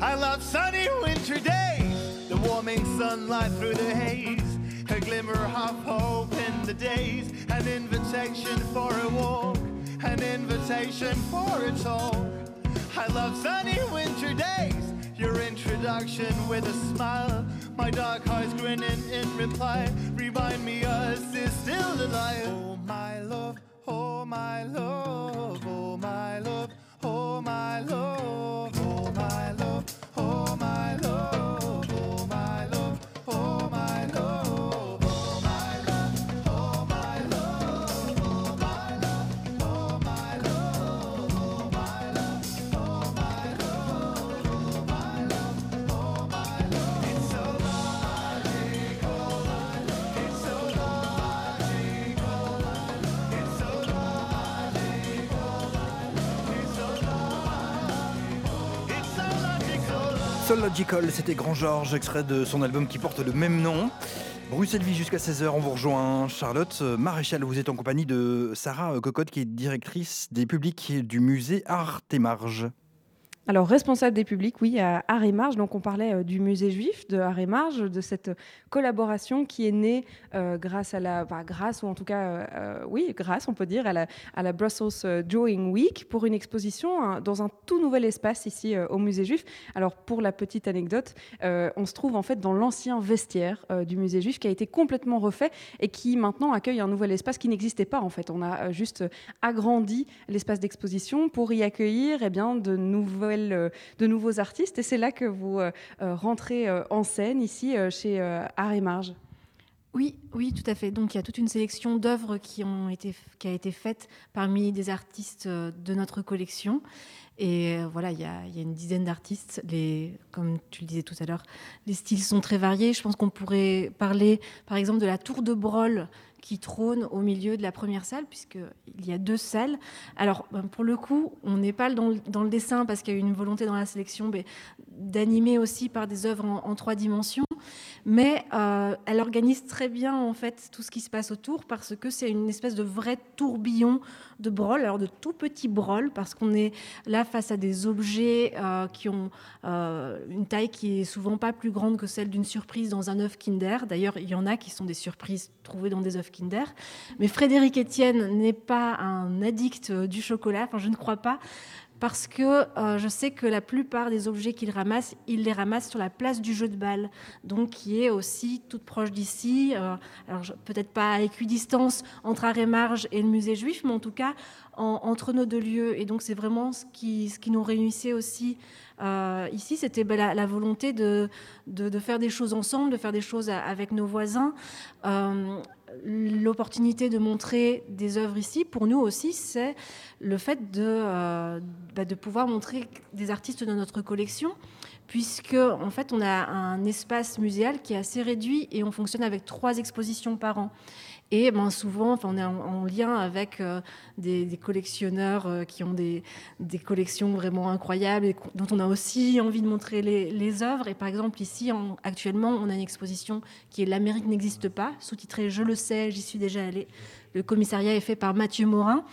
I love sunny winter days, the warming sunlight through the haze, a glimmer of hope in the days, an invitation for a walk, an invitation for a talk. I love sunny winter days, your introduction with a smile, my dark eyes grinning in reply, remind me us is still alive. Oh my love, oh my love, oh my love, oh my love, Soul Logical, c'était Grand Georges, extrait de son album qui porte le même nom. Bruxelles Vie jusqu'à 16h, on vous rejoint. Charlotte Maréchal, vous êtes en compagnie de Sarah Cocotte, qui est directrice des publics du musée Art et Marge. Alors, responsable des publics, oui, à Arrêt Marge. Donc, on parlait euh, du musée juif de Arrêt Marge, de cette collaboration qui est née euh, grâce à la, grâce ou en tout cas, euh, oui, grâce, on peut dire, à la, à la Brussels Drawing Week pour une exposition hein, dans un tout nouvel espace ici au musée juif. Alors, pour la petite anecdote, on se trouve en fait dans l'ancien vestiaire du musée juif qui a été complètement refait et qui maintenant accueille un nouvel espace qui n'existait pas en fait. On a juste agrandi l'espace d'exposition pour y accueillir eh bien, de nouvelles euh, de nouveaux artistes. Et c'est là que vous euh, euh, rentrez en scène ici chez Art et Marge. Oui, oui, tout à fait. Donc il y a toute une sélection d'œuvres qui, ont été, qui a été faite parmi des artistes de notre collection. Et voilà, il y, a, une dizaine d'artistes. Comme tu le disais tout à l'heure, les styles sont très variés. Je pense qu'on pourrait parler, par exemple, de la tour de Brol qui trône au milieu de la première salle, puisqu'il y a deux salles. Alors, ben, pour le coup, on n'est pas dans le, dessin parce qu'il y a eu une volonté dans la sélection ben, d'animer aussi par des œuvres en, en trois dimensions, mais euh, elle organise très bien en fait tout ce qui se passe autour parce que c'est une espèce de vrai tourbillon de brol, alors de tout petits brol, parce qu'on est là face à des objets euh, qui ont euh, une taille qui est souvent pas plus grande que celle d'une surprise dans un œuf Kinder. D'ailleurs, il y en a qui sont des surprises trouvées dans des œufs Mais Frédéric Etienne n'est pas un addict du chocolat, enfin je ne crois pas. Parce que euh, je sais que la plupart des objets qu'il ramasse, il les ramasse sur la place du jeu de balle, donc qui est aussi toute proche d'ici. Euh, alors peut-être pas à équidistance entre Arrêt-Marge et le musée juif, mais en tout cas entre nos deux lieux. Et donc c'est vraiment ce qui, ce qui nous réunissait aussi euh, ici, c'était ben, la, volonté de, de, faire des choses ensemble, de faire des choses avec nos voisins l'opportunité de montrer des œuvres ici, pour nous aussi, c'est le fait de, euh, bah, de pouvoir montrer des artistes de notre collection, puisque en fait, on a un espace muséal qui est assez réduit et on fonctionne avec trois expositions par an. Et ben, souvent, on est en, lien avec euh, des, collectionneurs euh, qui ont des, collections vraiment incroyables et dont on a aussi envie de montrer les, les œuvres. Et par exemple, ici, actuellement, on a une exposition qui est L'Amérique n'existe pas, sous-titrée Je le sais, j'y suis déjà allée. Le commissariat est fait par Mathieu Morin.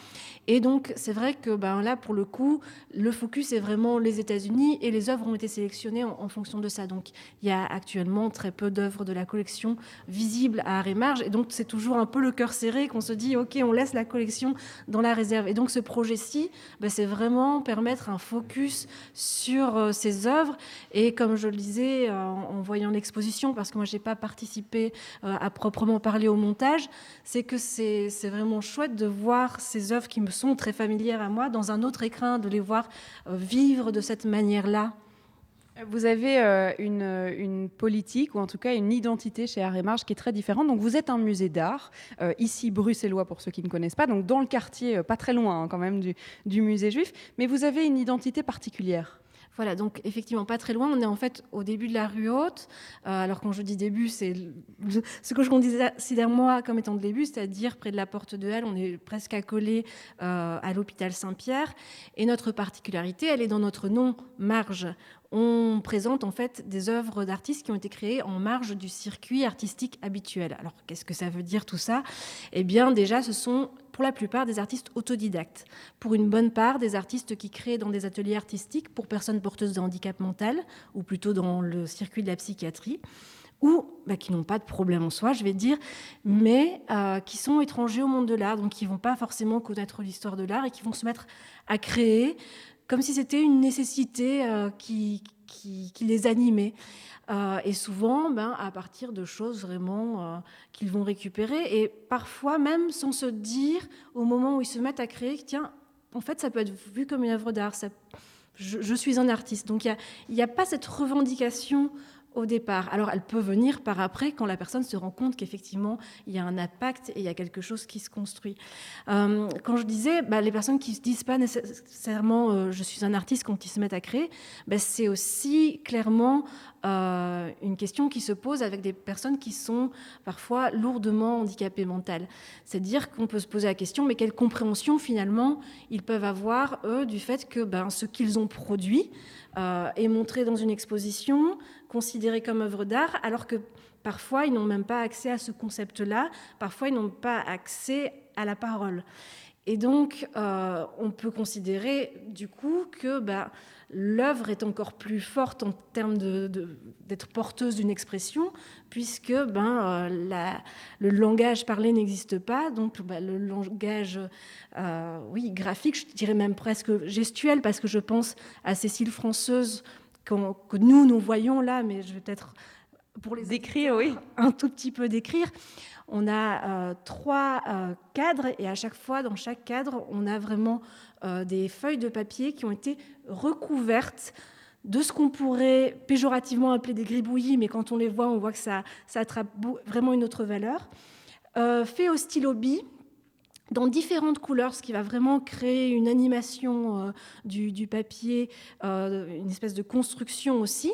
Et donc, c'est vrai que ben, là, pour le coup, le focus est vraiment les États-Unis et les œuvres ont été sélectionnées en, fonction de ça. Donc, il y a actuellement très peu d'œuvres de la collection visibles à Arrêt. Et donc, c'est toujours un peu le cœur serré qu'on se dit, OK, on laisse la collection dans la réserve. Et donc, ce projet-ci, ben, c'est vraiment permettre un focus sur euh, ces œuvres. Et comme je le disais euh, en, voyant l'exposition, parce que moi, je n'ai pas participé euh, à proprement parler au montage, c'est que c'est vraiment chouette de voir ces œuvres qui me sont très familières à moi, dans un autre écrin, de les voir euh, vivre de cette manière-là. Vous avez euh, une, politique, ou en tout cas une identité chez Arrêt Marge qui est très différente. Donc vous êtes un musée d'art, euh, ici bruxellois pour ceux qui ne connaissent pas, donc dans le quartier, pas très loin hein, quand même du musée juif, mais vous avez une identité particulière. Voilà, donc effectivement pas très loin. On est en fait au début de la rue haute. Euh, alors quand je dis début, c'est ce que je considère moi comme étant le début, c'est-à-dire près de la porte de Halle. On est presque accolé euh, à l'hôpital Saint-Pierre. Et notre particularité, elle est dans notre nom marge on présente en fait des œuvres d'artistes qui ont été créées en marge du circuit artistique habituel. Alors qu'est-ce que ça veut dire tout ça? Eh bien déjà ce sont pour la plupart des artistes autodidactes, pour une bonne part des artistes qui créent dans des ateliers artistiques pour personnes porteuses de handicap mental, ou plutôt dans le circuit de la psychiatrie, ou bah, qui n'ont pas de problème en soi, je vais dire, mais euh, qui sont étrangers au monde de l'art, donc qui vont pas forcément connaître l'histoire de l'art et qui vont se mettre à créer comme si c'était une nécessité euh, qui, les animait. Euh, et souvent, ben, à partir de choses vraiment euh, qu'ils vont récupérer, et parfois même sans se dire, au moment où ils se mettent à créer, tiens, en fait, ça peut être vu comme une œuvre d'art. Je, suis un artiste. Donc, il n'y a, pas cette revendication au départ. Alors elle peut venir par après quand la personne se rend compte qu'effectivement il y a un impact et il y a quelque chose qui se construit. Euh, quand je disais bah, les personnes qui se disent pas nécessairement euh, je suis un artiste quand ils se mettent à créer, bah, c'est aussi clairement euh, une question qui se pose avec des personnes qui sont parfois lourdement handicapées mentales. C'est-à-dire qu'on peut se poser la question, mais quelle compréhension finalement ils peuvent avoir, eux, du fait que ben, ce qu'ils ont produit euh, est montré dans une exposition, considéré comme œuvre d'art, alors que parfois ils n'ont même pas accès à ce concept-là, parfois ils n'ont pas accès à la parole. Et donc, euh, on peut considérer du coup que ben, l'œuvre est encore plus forte en termes d'être porteuse d'une expression, puisque ben, euh, le langage parlé n'existe pas, donc ben, le langage euh, oui, graphique, je dirais même presque gestuel, parce que je pense à Cécile Françeuse que nous, nous voyons là, mais je vais peut-être pour les décrire, oui. un tout petit peu décrire. On a euh, trois cadres et à chaque fois, dans chaque cadre, on a vraiment euh, des feuilles de papier qui ont été recouvertes de ce qu'on pourrait péjorativement appeler des gribouillis, mais quand on les voit, on voit que ça, ça attrape vraiment une autre valeur. fait au stylo dans différentes couleurs, ce qui va vraiment créer une animation du, du, papier, une espèce de construction aussi.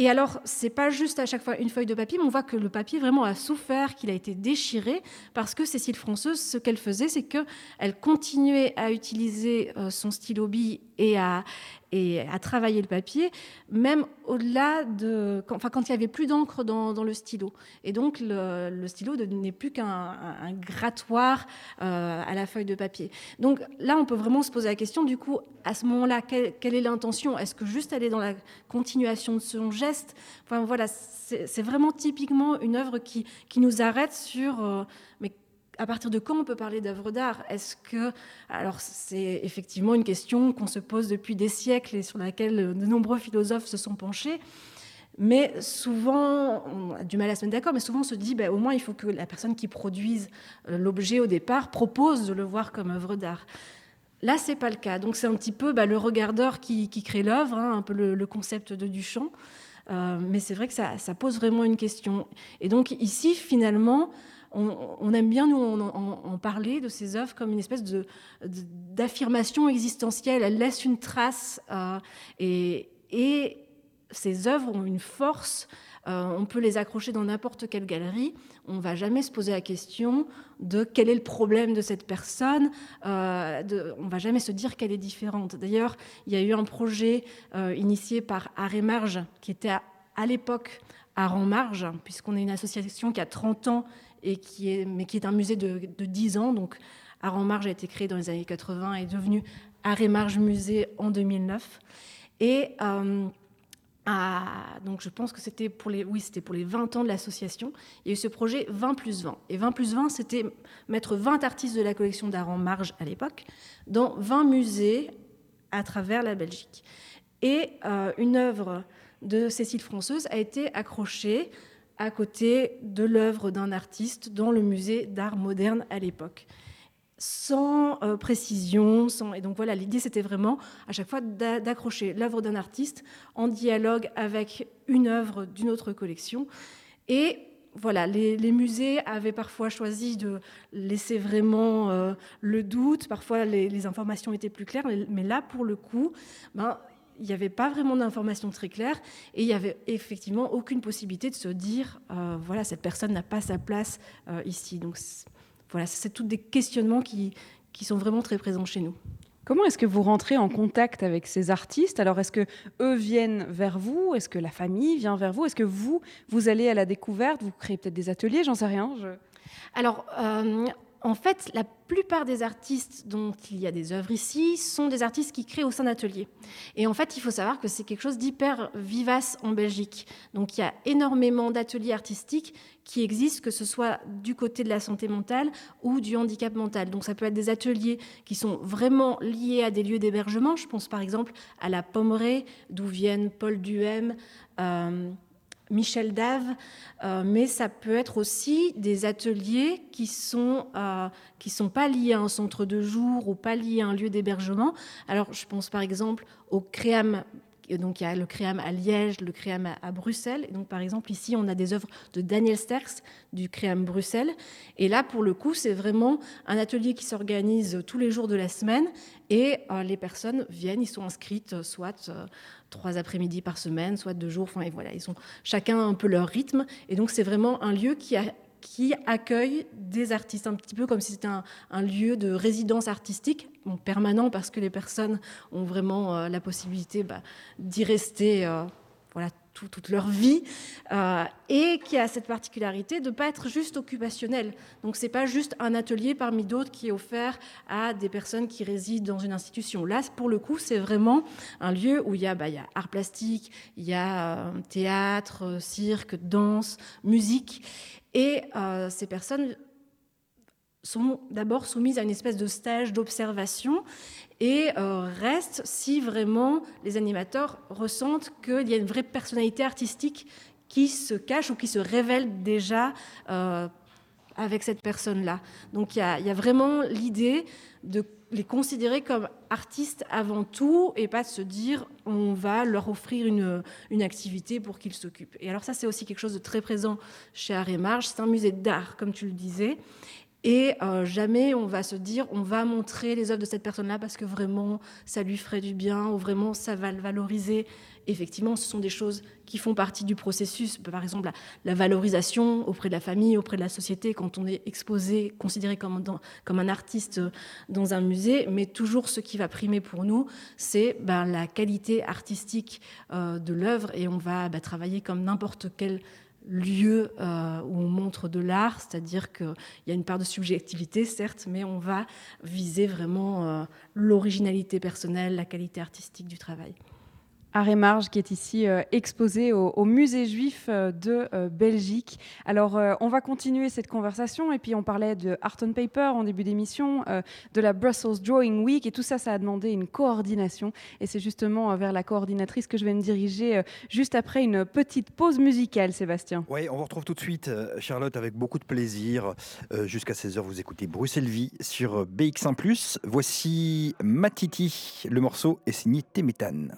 Et alors, c'est pas juste à chaque fois une feuille de papier, mais on voit que le papier vraiment a souffert, qu'il a été déchiré, parce que Cécile Françeuse, ce qu'elle faisait, c'est qu'elle continuait à utiliser euh, son stylo bille et à, travailler le papier, même au-delà de. Enfin, quand il n'y avait plus d'encre dans, le stylo. Et donc, le, stylo n'est plus qu'un grattoir euh, à la feuille de papier. Donc là, on peut vraiment se poser la question, du coup, à ce moment-là, quelle, est l'intention? Est-ce que juste aller dans la continuation de son geste? Enfin, voilà, c'est vraiment typiquement une œuvre qui, qui nous arrête sur. Euh, à partir de quand on peut parler d'œuvre d'art? Est-ce que, alors c'est effectivement une question qu'on se pose depuis des siècles et sur laquelle de nombreux philosophes se sont penchés. Mais souvent, on a du mal à se mettre d'accord, mais souvent on se dit, ben, au moins il faut que la personne qui produise euh, l'objet au départ propose de le voir comme œuvre d'art. Là, c'est pas le cas. Donc c'est un petit peu ben, le regardeur qui, crée l'œuvre, hein, un peu le, concept de Duchamp. Euh, mais c'est vrai que ça, ça, pose vraiment une question. Et donc ici, finalement, on, aime bien, nous, en, parler de ces œuvres comme une espèce d'affirmation existentielle. Elles laissent une trace euh, et, ces œuvres ont une force. Euh, on peut les accrocher dans n'importe quelle galerie. On ne va jamais se poser la question de quel est le problème de cette personne. Euh, on ne va jamais se dire qu'elle est différente. D'ailleurs, il y a eu un projet initié par Arrêt Marge, qui était à, l'époque à en Marge, puisqu'on est une association qui a 30 ans et mais qui est un musée de, de 10 ans. Donc, Art Marge a été créé dans les années 80 et est devenu Arrêt Marge Musée en 2009. Et euh, donc je pense que c'était pour les, oui, c'était pour les 20 ans de l'association. Il y a eu ce projet 20 plus 20. Et 20 plus 20, c'était mettre 20 artistes de la collection d'art en marge à l'époque dans 20 musées à travers la Belgique. Et euh, une œuvre de Cécile Françoise a été accrochée à côté de l'œuvre d'un artiste dans le musée d'art moderne à l'époque. Sans euh, précision, sans... et donc voilà, l'idée c'était vraiment à chaque fois d'accrocher l'œuvre d'un artiste en dialogue avec une œuvre d'une autre collection. Et voilà, les, musées avaient parfois choisi de laisser vraiment euh, le doute, parfois les, informations étaient plus claires, mais là, pour le coup, ben, il n'y avait pas vraiment d'informations très claires et il n'y avait effectivement aucune possibilité de se dire, euh, voilà, cette personne n'a pas sa place euh, ici. Donc voilà, c'est tous des questionnements qui, qui sont vraiment très présents chez nous. Comment est-ce que vous rentrez en contact avec ces artistes? Alors, est-ce que eux viennent vers vous? Est-ce que la famille vient vers vous? Est-ce que vous, vous allez à la découverte? Vous créez peut-être des ateliers? J'en sais rien. Alors, euh, en fait, la plupart des artistes dont il y a des œuvres ici sont des artistes qui créent au sein d'ateliers. Et en fait, il faut savoir que c'est quelque chose d'hyper vivace en Belgique. Donc il y a énormément d'ateliers artistiques qui existent, que ce soit du côté de la santé mentale ou du handicap mental. Donc ça peut être des ateliers qui sont vraiment liés à des lieux d'hébergement. Je pense par exemple à la Pommeraye, d'où viennent Paul Duhem. Euh, Michel Dave, euh, mais ça peut être aussi des ateliers qui sont euh, sont pas liés à un centre de jour ou pas liés à un lieu d'hébergement. Alors je pense par exemple au CREAM Donc il y a le Créam à Liège, le Créam à, Bruxelles. Et donc par exemple ici on a des œuvres de Daniel Sterks du Créam Bruxelles. Et là pour le coup c'est vraiment un atelier qui s'organise tous les jours de la semaine et euh, les personnes viennent, ils sont inscrites euh, soit euh, trois après-midi par semaine, soit deux jours. Enfin et voilà, ils ont chacun un peu leur rythme. Et donc c'est vraiment un lieu qui a qui accueille des artistes, un petit peu comme si c'était un, lieu de résidence artistique, bon, permanent parce que les personnes ont vraiment euh, la possibilité bah, d'y rester euh, voilà, tout- toute leur vie, euh, et qui a cette particularité de ne pas être juste occupationnel. Donc c'est pas juste un atelier parmi d'autres qui est offert à des personnes qui résident dans une institution. Là, pour le coup, c'est vraiment un lieu où il y a, bah, il y a art plastique, il y a euh, théâtre, euh, cirque, danse, musique. Et ces personnes sont d'abord soumises à une espèce de stage d'observation et euh, restent si vraiment les animateurs ressentent qu'il y a une vraie personnalité artistique qui se cache ou qui se révèle déjà euh, avec cette personne-là. Donc il y, a- vraiment l'idée de les considérer comme artistes avant tout et pas de se dire on va leur offrir une, une activité pour qu'ils s'occupent. Et alors ça c'est aussi quelque chose de très présent chez Art et Marge, c'est un musée d'art comme tu le disais. Et euh, jamais on va se dire on va montrer les œuvres de cette personne-là parce que vraiment ça lui ferait du bien ou vraiment ça va le valoriser. Effectivement, ce sont des choses qui font partie du processus. Par exemple, la, valorisation auprès de la famille, auprès de la société, quand on est exposé, considéré comme, un artiste dans un musée. Mais toujours ce qui va primer pour nous, c'est ben, la qualité artistique euh, de l'œuvre et on va ben, travailler comme n'importe quel lieu euh, où on montre de l'art, c'est-à-dire qu'il y a une part de subjectivité, certes, mais on va viser vraiment euh, l'originalité personnelle, la qualité artistique du travail. Arrêt Marge qui est ici euh, exposé au, musée juif euh, de euh, Belgique. Alors euh, on va continuer cette conversation et puis on parlait de Art on Paper en début d'émission, de la Brussels Drawing Week et tout ça ça a demandé une coordination et c'est justement vers la coordinatrice que je vais me diriger juste après une petite pause musicale Sébastien. Oui, on vous retrouve tout de suite, Charlotte, avec beaucoup de plaisir. Jusqu'à 16h, vous écoutez Bruxelles Vie sur euh, BX1. Voici Matiti. Le morceau est signé Téméthane.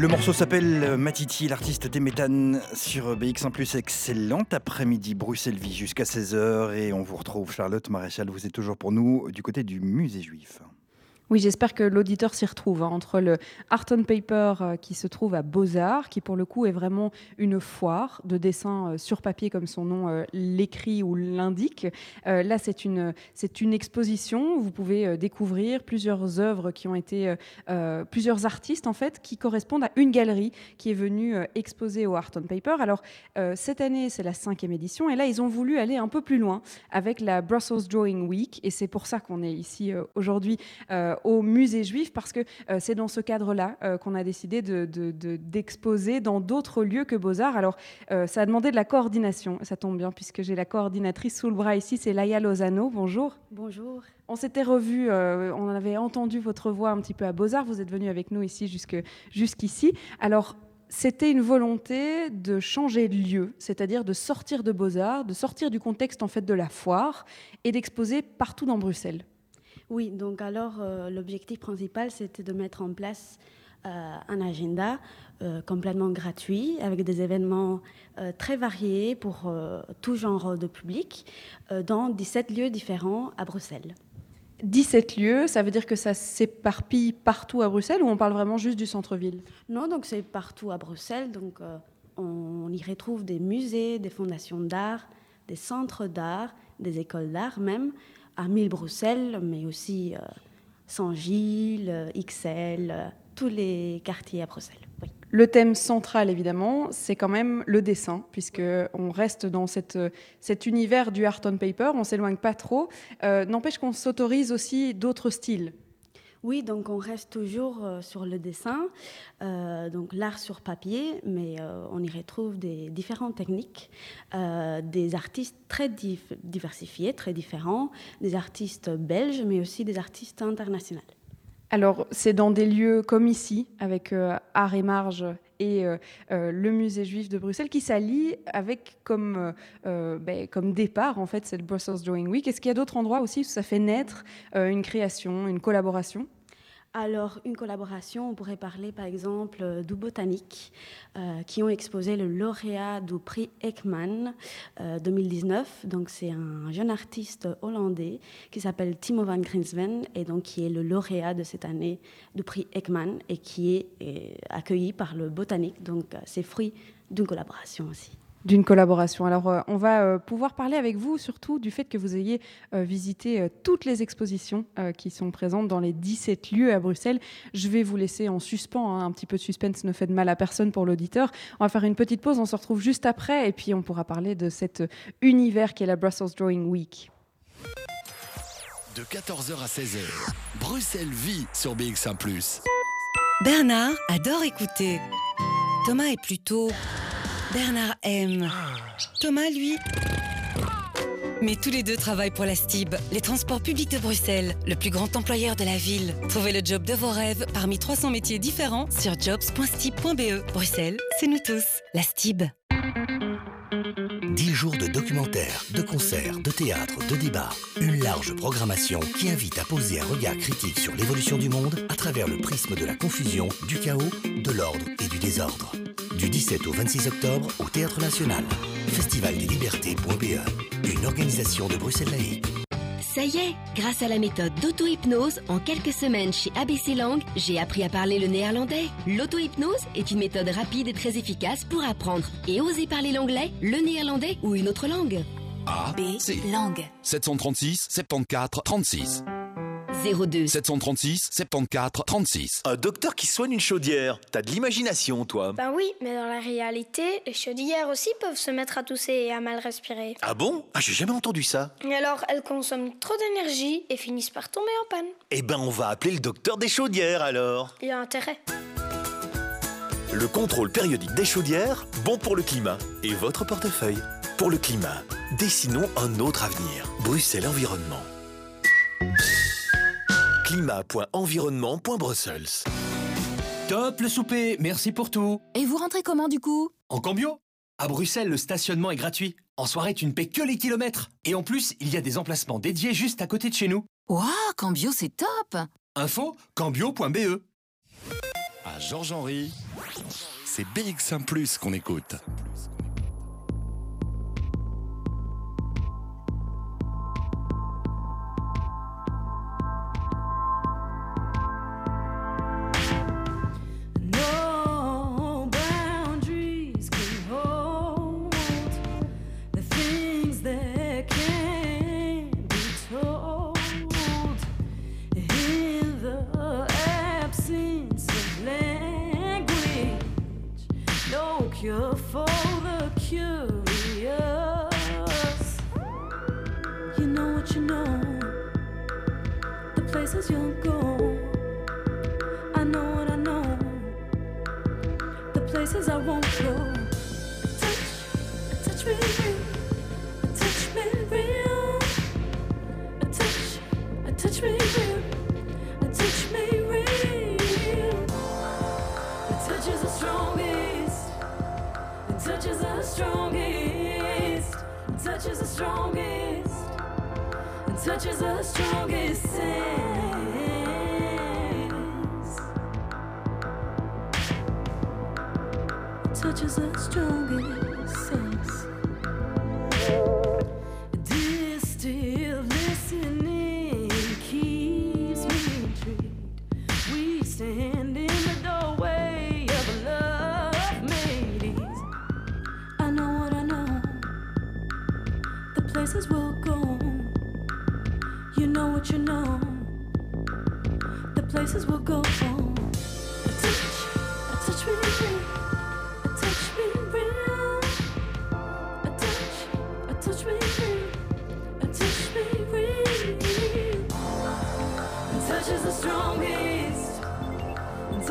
Le morceau s'appelle Matiti, l'artiste des méthanes sur BX1 ⁇ excellente après-midi Bruxelles-Vie jusqu'à 16h et on vous retrouve Charlotte Maréchal, vous êtes toujours pour nous du côté du musée juif. Oui, j'espère que l'auditeur s'y retrouve hein, entre le Art on Paper euh, qui se trouve à Beaux-Arts, qui pour le coup est vraiment une foire de dessin euh, sur papier comme son nom euh, l'écrit ou l'indique. là, c'est une, c'est une exposition vous pouvez découvrir plusieurs œuvres qui ont été, plusieurs artistes en fait, qui correspondent à une galerie qui est venue exposer au Art on Paper. Alors, cette année, c'est la cinquième édition et là, ils ont voulu aller un peu plus loin avec la Brussels Drawing Week et c'est pour ça qu'on est ici aujourd'hui au musée juif parce que euh, c'est dans ce cadre-là euh, qu'on a décidé d'exposer de, dans d'autres lieux que Beaux-Arts. Alors, euh, ça a demandé de la coordination. Ça tombe bien puisque j'ai la coordinatrice sous le bras ici, c'est Laïa Lozano. Bonjour. Bonjour. On s'était revu, on avait entendu votre voix un petit peu à Beaux-Arts. Vous êtes venu avec nous ici jusqu'ici. Alors, c'était une volonté de changer de lieu, c'est-à-dire de sortir de Beaux-Arts, de sortir du contexte en fait de la foire et d'exposer partout dans Bruxelles. Oui, donc alors euh, l'objectif principal, c'était de mettre en place euh, un agenda euh, complètement gratuit avec des événements très variés pour tout genre de public dans 17 lieux différents à Bruxelles. 17 lieux, ça veut dire que ça s'éparpille partout à Bruxelles ou on parle vraiment juste du centre-ville? Non, donc c'est partout à Bruxelles. Donc on y retrouve des musées, des fondations d'art, des centres d'art, des écoles d'art même à 1000 Bruxelles, mais aussi euh, Saint-Gilles, euh, XL, euh, tous les quartiers à Bruxelles. Le thème central, évidemment, c'est quand même le dessin, puisqu'on reste dans cet univers du art on paper, on s'éloigne pas trop. N'empêche qu'on s'autorise aussi d'autres styles. Oui, donc on reste toujours euh, sur le dessin, euh, donc l'art sur papier, mais euh, on y retrouve des différentes techniques, des artistes très diversifiés, très différents, des artistes belges, mais aussi des artistes internationaux. Alors, c'est dans des lieux comme ici, avec Art et Marge et le musée juif de Bruxelles, qui s'allient avec comme, ben, comme départ, en fait, cette Brussels Drawing Week. Est-ce qu'il y a d'autres endroits aussi où ça fait naître une création, une collaboration? Alors, une collaboration, on pourrait parler par exemple du Botanique, euh, qui ont exposé le lauréat du prix Ekman 2019. Euh, donc, c'est un jeune artiste hollandais qui s'appelle Timo van Grinsven et donc qui est le lauréat de cette année du prix Ekman et qui est, est accueilli par le Botanique. Donc, c'est fruit d'une collaboration aussi d'une collaboration. Alors, euh, on va euh, pouvoir parler avec vous surtout du fait que vous ayez euh, visité toutes les expositions qui sont présentes dans les 17 lieux à Bruxelles. Je vais vous laisser en suspens. Hein. un petit peu de suspense ne fait de mal à personne pour l'auditeur. On va faire une petite pause. On se retrouve juste après et puis on pourra parler de cet univers qui est la Brussels Drawing Week. De 14h à 16h, Bruxelles vit sur BX1 ⁇ Bernard adore écouter. Thomas est plutôt Bernard aime. Thomas, lui. Mais tous les deux travaillent pour la STIB, les transports publics de Bruxelles, le plus grand employeur de la ville. Trouvez le job de vos rêves parmi 300 métiers différents sur jobs.stib.be. Bruxelles, c'est nous tous. La STIB. 10 jours de documentaires, de concerts, de théâtre, de débats. Une large programmation qui invite à poser un regard critique sur l'évolution du monde à travers le prisme de la confusion, du chaos, de l'ordre et du désordre. Du 17 au 26 octobre au Théâtre National. Festival des Libertés.be. Une organisation de Bruxelles Laïque. Ça y est, grâce à la méthode d'auto-hypnose, en quelques semaines chez ABC Langue, j'ai appris à parler le néerlandais. L'auto-hypnose est une méthode rapide et très efficace pour apprendre et oser parler l'anglais, le néerlandais ou une autre langue. A, B, langue. 736 74 36. 02 736 74 36. Un docteur qui soigne une chaudière. T'as de l'imagination, toi. Ben oui, mais dans la réalité, les chaudières aussi peuvent se mettre à tousser et à mal respirer. Ah bon? Ah, j'ai jamais entendu ça. Et alors, elles consomment trop d'énergie et finissent par tomber en panne. Eh ben, on va appeler le docteur des chaudières alors. Il y a intérêt. Le contrôle périodique des chaudières, bon pour le climat et votre portefeuille. Pour le climat, dessinons un autre avenir. Bruxelles Environnement climat.environnement.brussels. Top le souper, merci pour tout. Et vous rentrez comment du coup? En cambio À Bruxelles, le stationnement est gratuit. En soirée, tu ne paies que les kilomètres. Et en plus, il y a des emplacements dédiés juste à côté de chez nous. Waouh, Cambio, c'est top Info cambio.be À Georges-Henri, C'est BX1 ⁇ qu'on écoute. Won't go. Touch, touch me real, touch me real. Touch, touch me real, touch me real. Touch is the strongest. Touch is the strongest. Touch is the strongest. Touch is the strongest. Sense. Touch is the strongest sense. This still listening keeps me intrigued. We stand in the doorway of love made easy. I know what I know. The places we'll go. You know what you know. The places we'll go.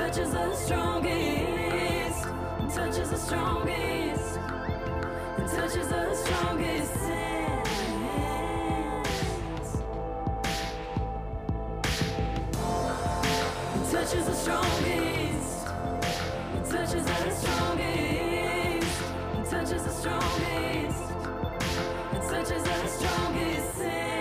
Touch is the strongest. Touch is the strongest. Touch is the strongest. sense. Touch is the strongest. Touch is the strongest. Touch is the strongest. Touch is the strongest.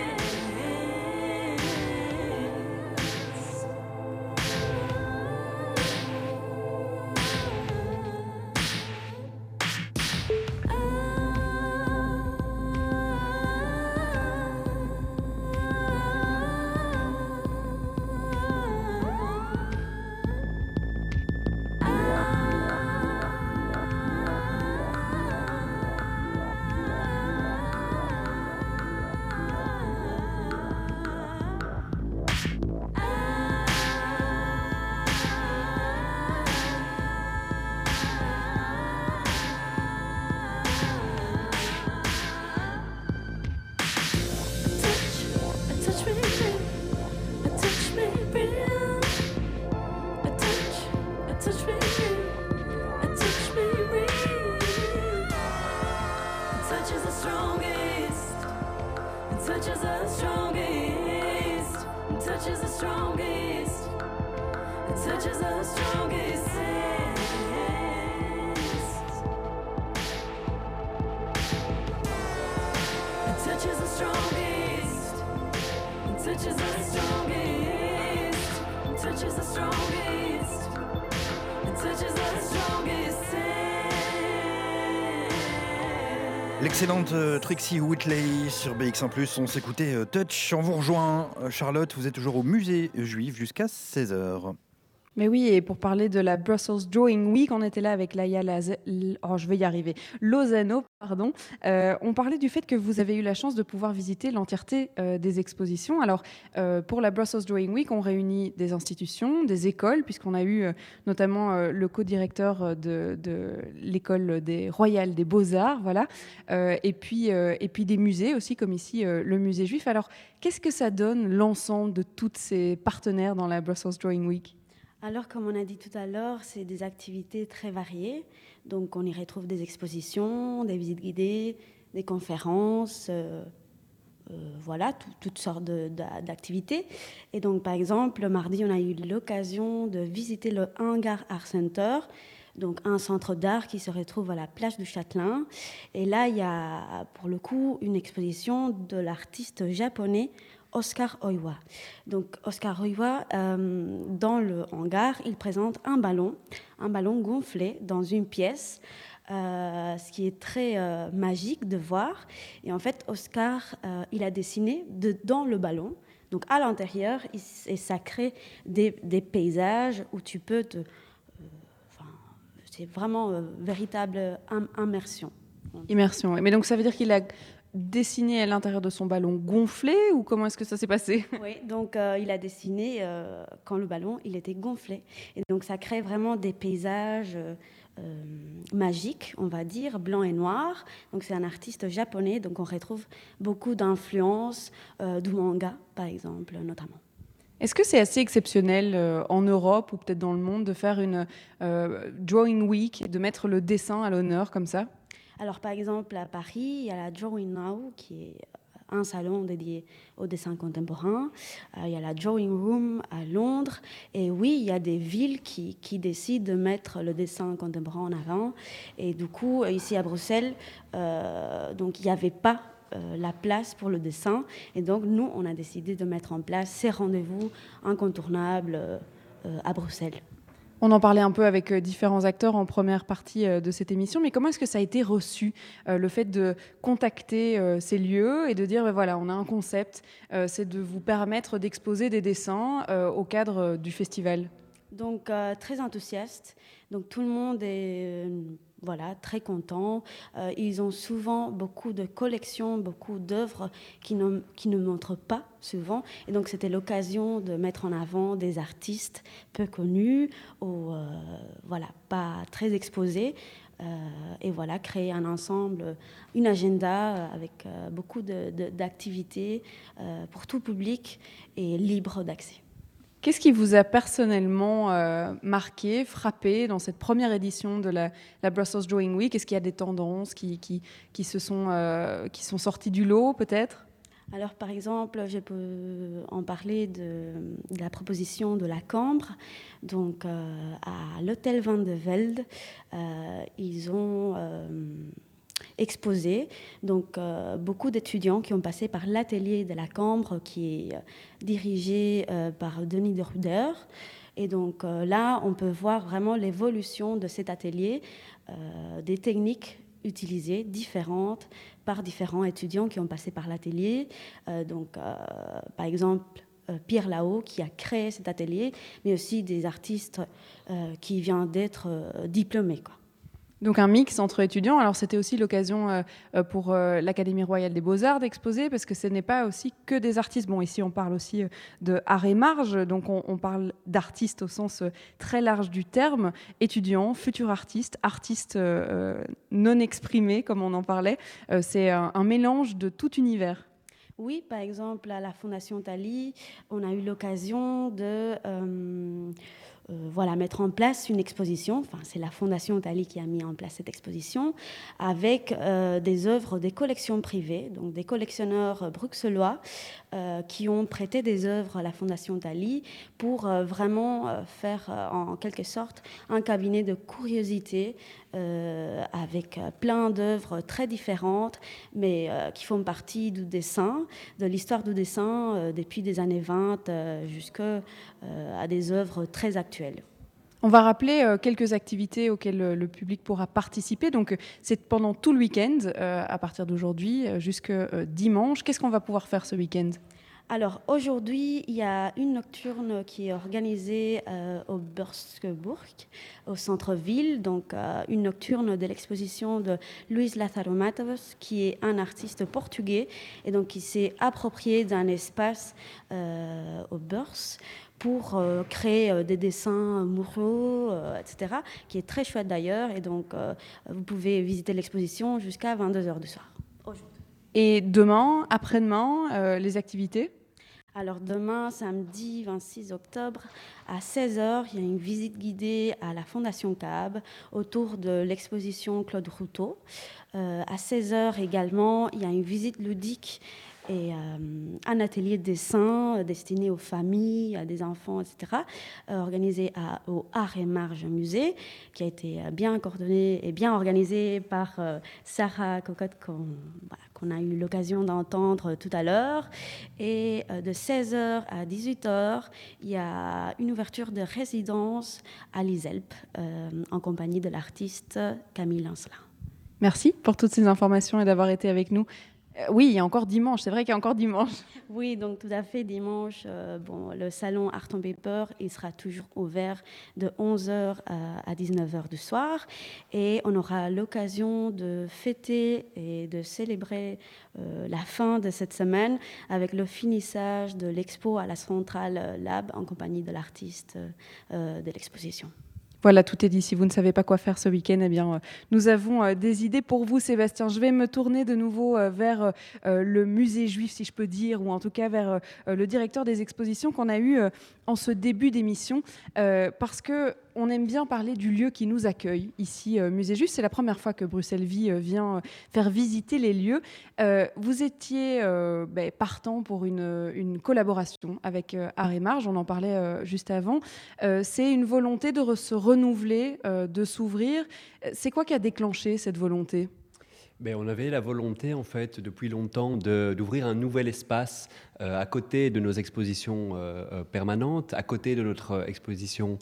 L'excellente euh, Trixie Whitley sur BX1+, on s'écoutait euh, Touch. On vous rejoint, euh, Charlotte, vous êtes toujours au musée juif jusqu'à 16h. Mais oui, et pour parler de la Brussels Drawing Week, on était là avec Laïa Laz... Oh, je vais y arriver. Lozano, pardon. Euh, on parlait du fait que vous avez eu la chance de pouvoir visiter l'entièreté euh, des expositions. Alors, euh, pour la Brussels Drawing Week, on réunit des institutions, des écoles, puisqu'on a eu notamment le co-directeur de, l'école des royales des beaux-arts, voilà, et, puis, et puis des musées aussi, comme ici le musée juif. Alors, qu'est-ce que ça donne, l'ensemble de tous ces partenaires dans la Brussels Drawing Week? Alors, comme on a dit tout à l'heure, c'est des activités très variées. Donc, on y retrouve des expositions, des visites guidées, des conférences, euh, euh, voilà, tout- toutes sortes d'activités. Et donc, par exemple, le mardi, on a eu l'occasion de visiter le Hangar Art Center, donc un centre d'art qui se retrouve à la plage du Châtelain. Et là, il y a pour le coup une exposition de l'artiste japonais Oscar Oiwa. Donc Oscar Oiwa, euh, dans le hangar, il présente un ballon, un ballon gonflé dans une pièce. euh, ce qui est très euh, magique de voir. Et en fait, Oscar, il a dessiné de, dans le ballon. Donc à l'intérieur, et ça crée des, paysages où tu peux te... c'est vraiment véritable im- immersion. Immersion. Mais donc ça veut dire qu'il a dessiné à l'intérieur de son ballon gonflé ou comment est-ce que ça s'est passé? Oui, donc euh, il a dessiné euh, quand le ballon il était gonflé. Et donc ça crée vraiment des paysages euh, magiques, on va dire, blanc et noir. Donc c'est un artiste japonais, donc on retrouve beaucoup d'influences du manga, par exemple, notamment. Est-ce que c'est assez exceptionnel euh, en Europe ou peut-être dans le monde de faire une euh, Drawing Week, de mettre le dessin à l'honneur comme ça? Alors par exemple à Paris, il y a la Drawing Now qui est un salon dédié au dessin contemporain. Euh, il y a la Drawing Room à Londres. Et oui, il y a des villes qui, qui décident de mettre le dessin contemporain en avant. Et du coup, ici à Bruxelles, euh, donc il n'y avait pas euh, la place pour le dessin. Et donc nous, on a décidé de mettre en place ces rendez-vous incontournables euh, euh, à Bruxelles. On en parlait un peu avec euh, différents acteurs en première partie euh, de cette émission, mais comment est-ce que ça a été reçu, euh, le fait de contacter ces lieux et de dire, ben voilà, on a un concept, c'est de vous permettre d'exposer des dessins au cadre du festival? Donc très enthousiaste. Donc tout le monde est euh, voilà très content. Euh, ils ont souvent beaucoup de collections, beaucoup d'œuvres qui ne, qui ne montrent pas souvent. Et donc c'était l'occasion de mettre en avant des artistes peu connus ou euh, voilà pas très exposés. Et voilà, créer un ensemble, une agenda avec beaucoup d'activités pour tout public et libre d'accès. Qu'est-ce qui vous a personnellement euh, marqué, frappé dans cette première édition de la, Brussels Drawing Week? Est-ce qu'il y a des tendances qui, qui, qui se sont, euh, qui sont sorties du lot peut-être? Alors, par exemple, je peux en parler de, la proposition de la Cambre. Donc, euh, à l'hôtel Van de Velde, ils ont exposé donc, euh, beaucoup d'étudiants qui ont passé par l'atelier de la Cambre, qui est euh, dirigé euh, par Denis de Ruder. Et donc là, on peut voir vraiment l'évolution de cet atelier, des techniques utilisées différentes par différents étudiants qui ont passé par l'atelier. Donc, par exemple, Pierre Lao qui a créé cet atelier, mais aussi des artistes qui viennent d'être diplômés. Donc un mix entre étudiants. Alors c'était aussi l'occasion euh, euh, pour euh, l'Académie royale des beaux-arts d'exposer, parce que ce n'est pas aussi que des artistes. Bon, ici on parle aussi de art et marge, donc on, parle d'artistes au sens très large du terme, étudiants, futurs artistes, artistes non exprimés, comme on en parlait. C'est un, mélange de tout univers. Oui, par exemple, à la Fondation Tali, on a eu l'occasion de euh, voilà, mettre en place une exposition. Enfin, c'est la Fondation Tali qui a mis en place cette exposition avec euh, des œuvres des collections privées, donc des collectionneurs bruxellois euh, qui ont prêté des œuvres à la Fondation Tali pour euh, vraiment euh, faire en quelque sorte un cabinet de curiosité avec plein d'œuvres très différentes, mais qui font partie du dessin, de l'histoire du dessin depuis des années 20 euh, jusqu'à des œuvres très actuelles. On va rappeler euh, quelques activités auxquelles euh, le public pourra participer. Donc, c'est pendant tout le week-end, euh, à partir d'aujourd'hui jusqu'à dimanche. Qu'est-ce qu'on va pouvoir faire ce week-end? Alors aujourd'hui, il y a une nocturne qui est organisée au Burskeburg, au centre-ville, donc une nocturne de l'exposition de Luis Lázaro Matos, qui est un artiste portugais et donc qui s'est approprié d'un espace au Burs pour euh, créer euh, des dessins muraux, euh, etc., qui est très chouette d'ailleurs. Et donc, euh, vous pouvez visiter l'exposition jusqu'à 22h du soir. Et demain, après-demain, les activités? Alors demain, samedi 26 octobre, à 16h, il y a une visite guidée à la Fondation CAB autour de l'exposition Claude Routot. À 16h également, il y a une visite ludique et un atelier de dessin destiné aux familles, à des enfants, etc., organisé à, au Art et Marge Musée, qui a été bien coordonné et bien organisé par Sarah Cocotte, qu'on a eu l'occasion d'entendre tout à l'heure. Et de 16h à 18h, il y a une ouverture de résidence à l'ISELP en compagnie de l'artiste Camille Lancelin. Merci pour toutes ces informations et d'avoir été avec nous. Euh, oui, il y a encore dimanche, c'est vrai qu'il y a encore dimanche. [LAUGHS] Oui, donc tout à fait, dimanche, euh, bon, le salon Art and Paper, il sera toujours ouvert de 11h à, 19h du soir. Et on aura l'occasion de fêter et de célébrer euh, la fin de cette semaine avec le finissage de l'expo à la Centrale Lab en compagnie de l'artiste de l'exposition. Voilà, tout est dit. Si vous ne savez pas quoi faire ce week-end, eh bien, euh, nous avons euh, des idées pour vous, Sébastien. Je vais me tourner de nouveau euh, vers le musée juif, si je peux dire, ou en tout cas vers le directeur des expositions qu'on a eu en ce début d'émission, parce que on aime bien parler du lieu qui nous accueille ici, Musée Juste. C'est la première fois que Bruxelles Vie vient faire visiter les lieux. vous étiez ben, partant pour une, collaboration avec Arrêt Marge, on en parlait juste avant. C'est une volonté de se renouveler, de s'ouvrir. C'est quoi qui a déclenché cette volonté? Ben, on avait la volonté, en fait, depuis longtemps, d'ouvrir un nouvel espace euh, à côté de nos expositions euh, euh, permanentes, à côté de notre exposition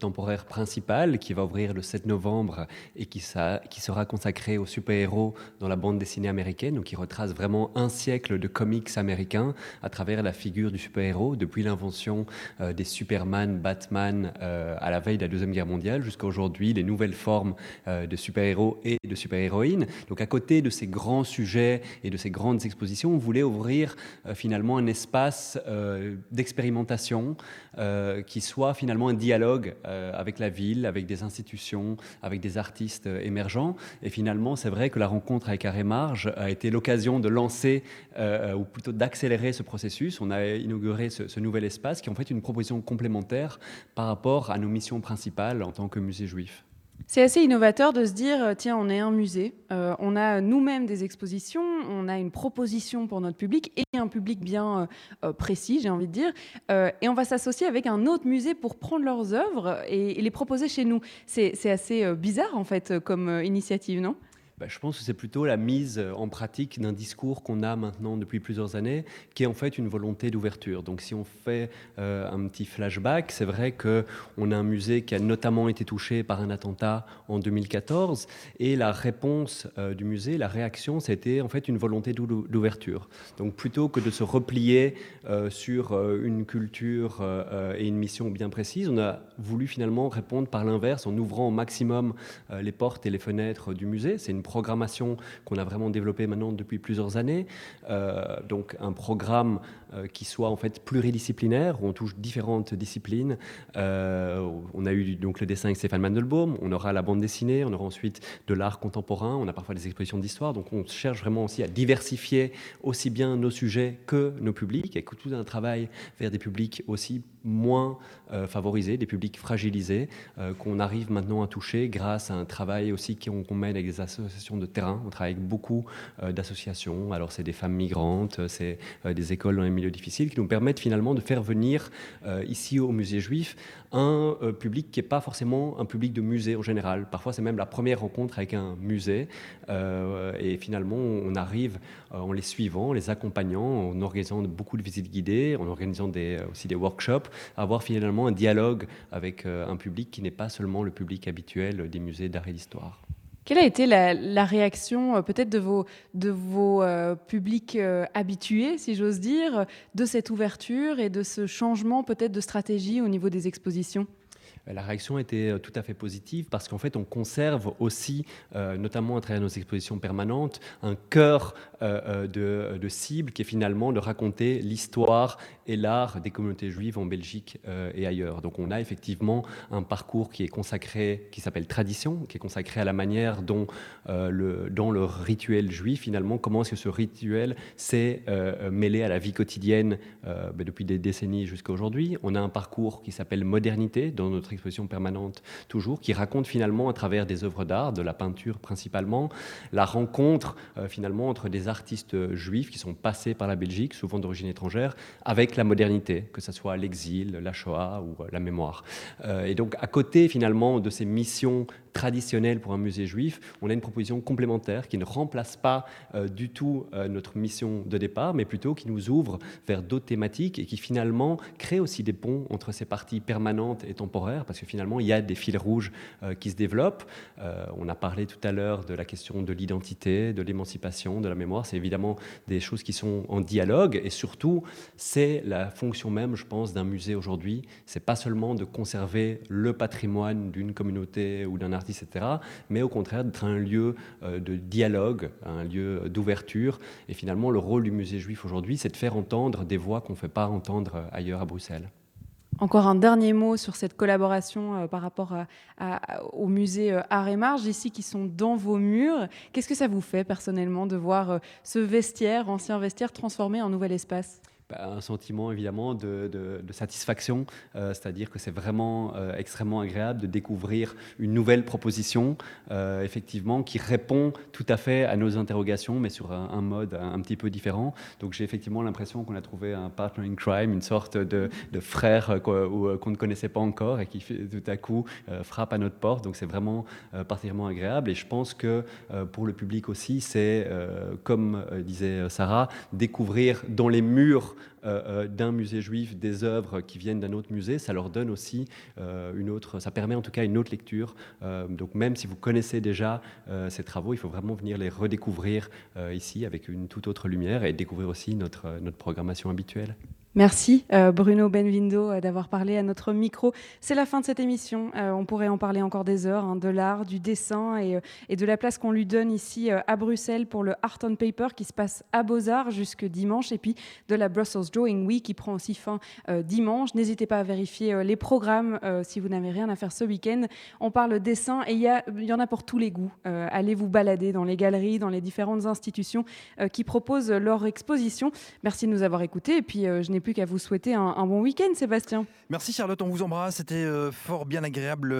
temporaire principale qui va ouvrir le 7 novembre et qui sera consacrée aux super-héros dans la bande dessinée américaine, donc qui retrace vraiment un siècle de comics américains à travers la figure du super-héros, depuis l'invention des Superman, Batman à la veille de la Deuxième Guerre mondiale jusqu'à aujourd'hui, les nouvelles formes de super-héros et de super-héroïnes. Donc à côté de ces grands sujets et de ces grandes expositions, on voulait ouvrir finalement un espace euh, d'expérimentation euh, qui soit finalement un dialogue euh, avec la ville, avec des institutions, avec des artistes émergents. Et finalement, c'est vrai que la rencontre avec Arrêt Marge a été l'occasion de lancer, ou plutôt d'accélérer ce processus. On a inauguré ce, ce, nouvel espace qui est en fait une proposition complémentaire par rapport à nos missions principales en tant que musée juif. C'est assez innovateur de se dire, euh, tiens, on est un musée, euh, on a nous-mêmes des expositions, on a une proposition pour notre public et un public bien euh, précis, j'ai envie de dire, et on va s'associer avec un autre musée pour prendre leurs œuvres et les proposer chez nous. C'est assez bizarre, en fait, comme initiative, non? Bah, je pense que c'est plutôt la mise en pratique d'un discours qu'on a maintenant depuis plusieurs années, qui est en fait une volonté d'ouverture. Donc si on fait euh, un petit flashback, c'est vrai qu'on a un musée qui a notamment été touché par un attentat en 2014, et la réponse euh, du musée, la réaction, c'était en fait une volonté d'ouverture. Donc plutôt que de se replier euh, sur une culture et une mission bien précise, on a voulu finalement répondre par l'inverse en ouvrant au maximum les portes et les fenêtres du musée. C'est une programmation qu'on a vraiment développée maintenant depuis plusieurs années. Euh, donc un programme qui soit en fait pluridisciplinaire, où on touche différentes disciplines. Euh, on a eu donc le dessin avec Stéphane Mandelbaum, on aura la bande dessinée, on aura ensuite de l'art contemporain, on a parfois des expositions d'histoire. Donc on cherche vraiment aussi à diversifier aussi bien nos sujets que nos publics, et tout un travail vers des publics aussi moins favorisés, des publics fragilisés, qu'on arrive maintenant à toucher grâce à un travail aussi qu'on mène avec des associations de terrain. On travaille avec beaucoup euh, d'associations. Alors, c'est des femmes migrantes, euh, c'est euh, des écoles dans les qui nous permettent finalement de faire venir ici au musée juif un public qui n'est pas forcément un public de musée en général. Parfois, c'est même la première rencontre avec un musée. et finalement, on arrive en les suivant, en les accompagnant, en organisant beaucoup de visites guidées, en organisant aussi des workshops, à avoir finalement un dialogue avec un public qui n'est pas seulement le public habituel des musées d'art et d'histoire. Quelle a été la, réaction euh, peut-être de vos, de vos euh, publics euh, habitués, si j'ose dire, de cette ouverture et de ce changement peut-être de stratégie au niveau des expositions? La réaction était tout à fait positive parce qu'en fait, on conserve aussi, notamment à travers nos expositions permanentes, un cœur de, cible qui est finalement de raconter l'histoire et l'art des communautés juives en Belgique euh, et ailleurs. Donc on a effectivement un parcours qui est consacré, qui s'appelle Tradition, qui est consacré à la manière dont, euh, le, dans le rituel juif, finalement, comment est-ce que ce rituel s'est euh, mêlé à la vie quotidienne ben, depuis des décennies jusqu'à aujourd'hui. On a un parcours qui s'appelle Modernité dans notre expositions permanentes toujours, qui racontent finalement à travers des œuvres d'art, de la peinture principalement, la rencontre finalement entre des artistes juifs qui sont passés par la Belgique, souvent d'origine étrangère, avec la modernité, que ce soit l'exil, la Shoah ou la mémoire. et donc à côté finalement de ces missions traditionnelles pour un musée juif, on a une proposition complémentaire qui ne remplace pas euh, du tout euh, notre mission de départ, mais plutôt qui nous ouvre vers d'autres thématiques et qui finalement crée aussi des ponts entre ces parties permanentes et temporaires, parce que finalement il y a des fils rouges euh, qui se développent. on a parlé tout à l'heure de la question de l'identité, de l'émancipation, de la mémoire. C'est évidemment des choses qui sont en dialogue et surtout c'est la fonction même, je pense, d'un musée aujourd'hui. C'est pas seulement de conserver le patrimoine d'une communauté ou d'un artiste etc. Mais au contraire, d'être un lieu euh, de dialogue, un lieu d'ouverture. Et finalement, le rôle du musée juif aujourd'hui, c'est de faire entendre des voix qu'on ne fait pas entendre euh, ailleurs à Bruxelles. Encore un dernier mot sur cette collaboration euh, par rapport au musée Art et Marge, ici qui sont dans vos murs. Qu'est-ce que ça vous fait personnellement de voir ce vestiaire, ancien vestiaire, transformé en nouvel espace? Un sentiment évidemment de, satisfaction, euh, c'est-à-dire que c'est vraiment euh, extrêmement agréable de découvrir une nouvelle proposition, euh, effectivement, qui répond tout à fait à nos interrogations, mais sur un, mode un, petit peu différent. Donc j'ai effectivement l'impression qu'on a trouvé un partner in crime, une sorte de, frère qu'on ne connaissait pas encore et qui tout à coup frappe à notre porte. Donc c'est vraiment particulièrement agréable. Et je pense que pour le public aussi, c'est, comme disait Sarah, découvrir dans les murs d'un musée juif des œuvres qui viennent d'un autre musée, ça leur donne aussi euh, une autre, ça permet en tout cas une autre lecture. donc même si vous connaissez déjà ces travaux, il faut vraiment venir les redécouvrir ici avec une toute autre lumière et découvrir aussi notre, notre programmation habituelle. Merci euh, Bruno Benvindo euh, d'avoir parlé à notre micro. C'est la fin de cette émission. Euh, on pourrait en parler encore des heures, hein, de l'art, du dessin et, de la place qu'on lui donne ici à Bruxelles pour le Art on Paper qui se passe à Beaux-Arts jusque dimanche et puis de la Brussels Drawing Week qui prend aussi fin dimanche. N'hésitez pas à vérifier les programmes si vous n'avez rien à faire ce week-end. On parle dessin et il y, en a pour tous les goûts. allez vous balader dans les galeries, dans les différentes institutions qui proposent leur exposition. Merci de nous avoir écoutés et puis je n'ai qu'à vous souhaiter un, bon week-end, Sébastien. Merci Charlotte, on vous embrasse. C'était euh, fort bien agréable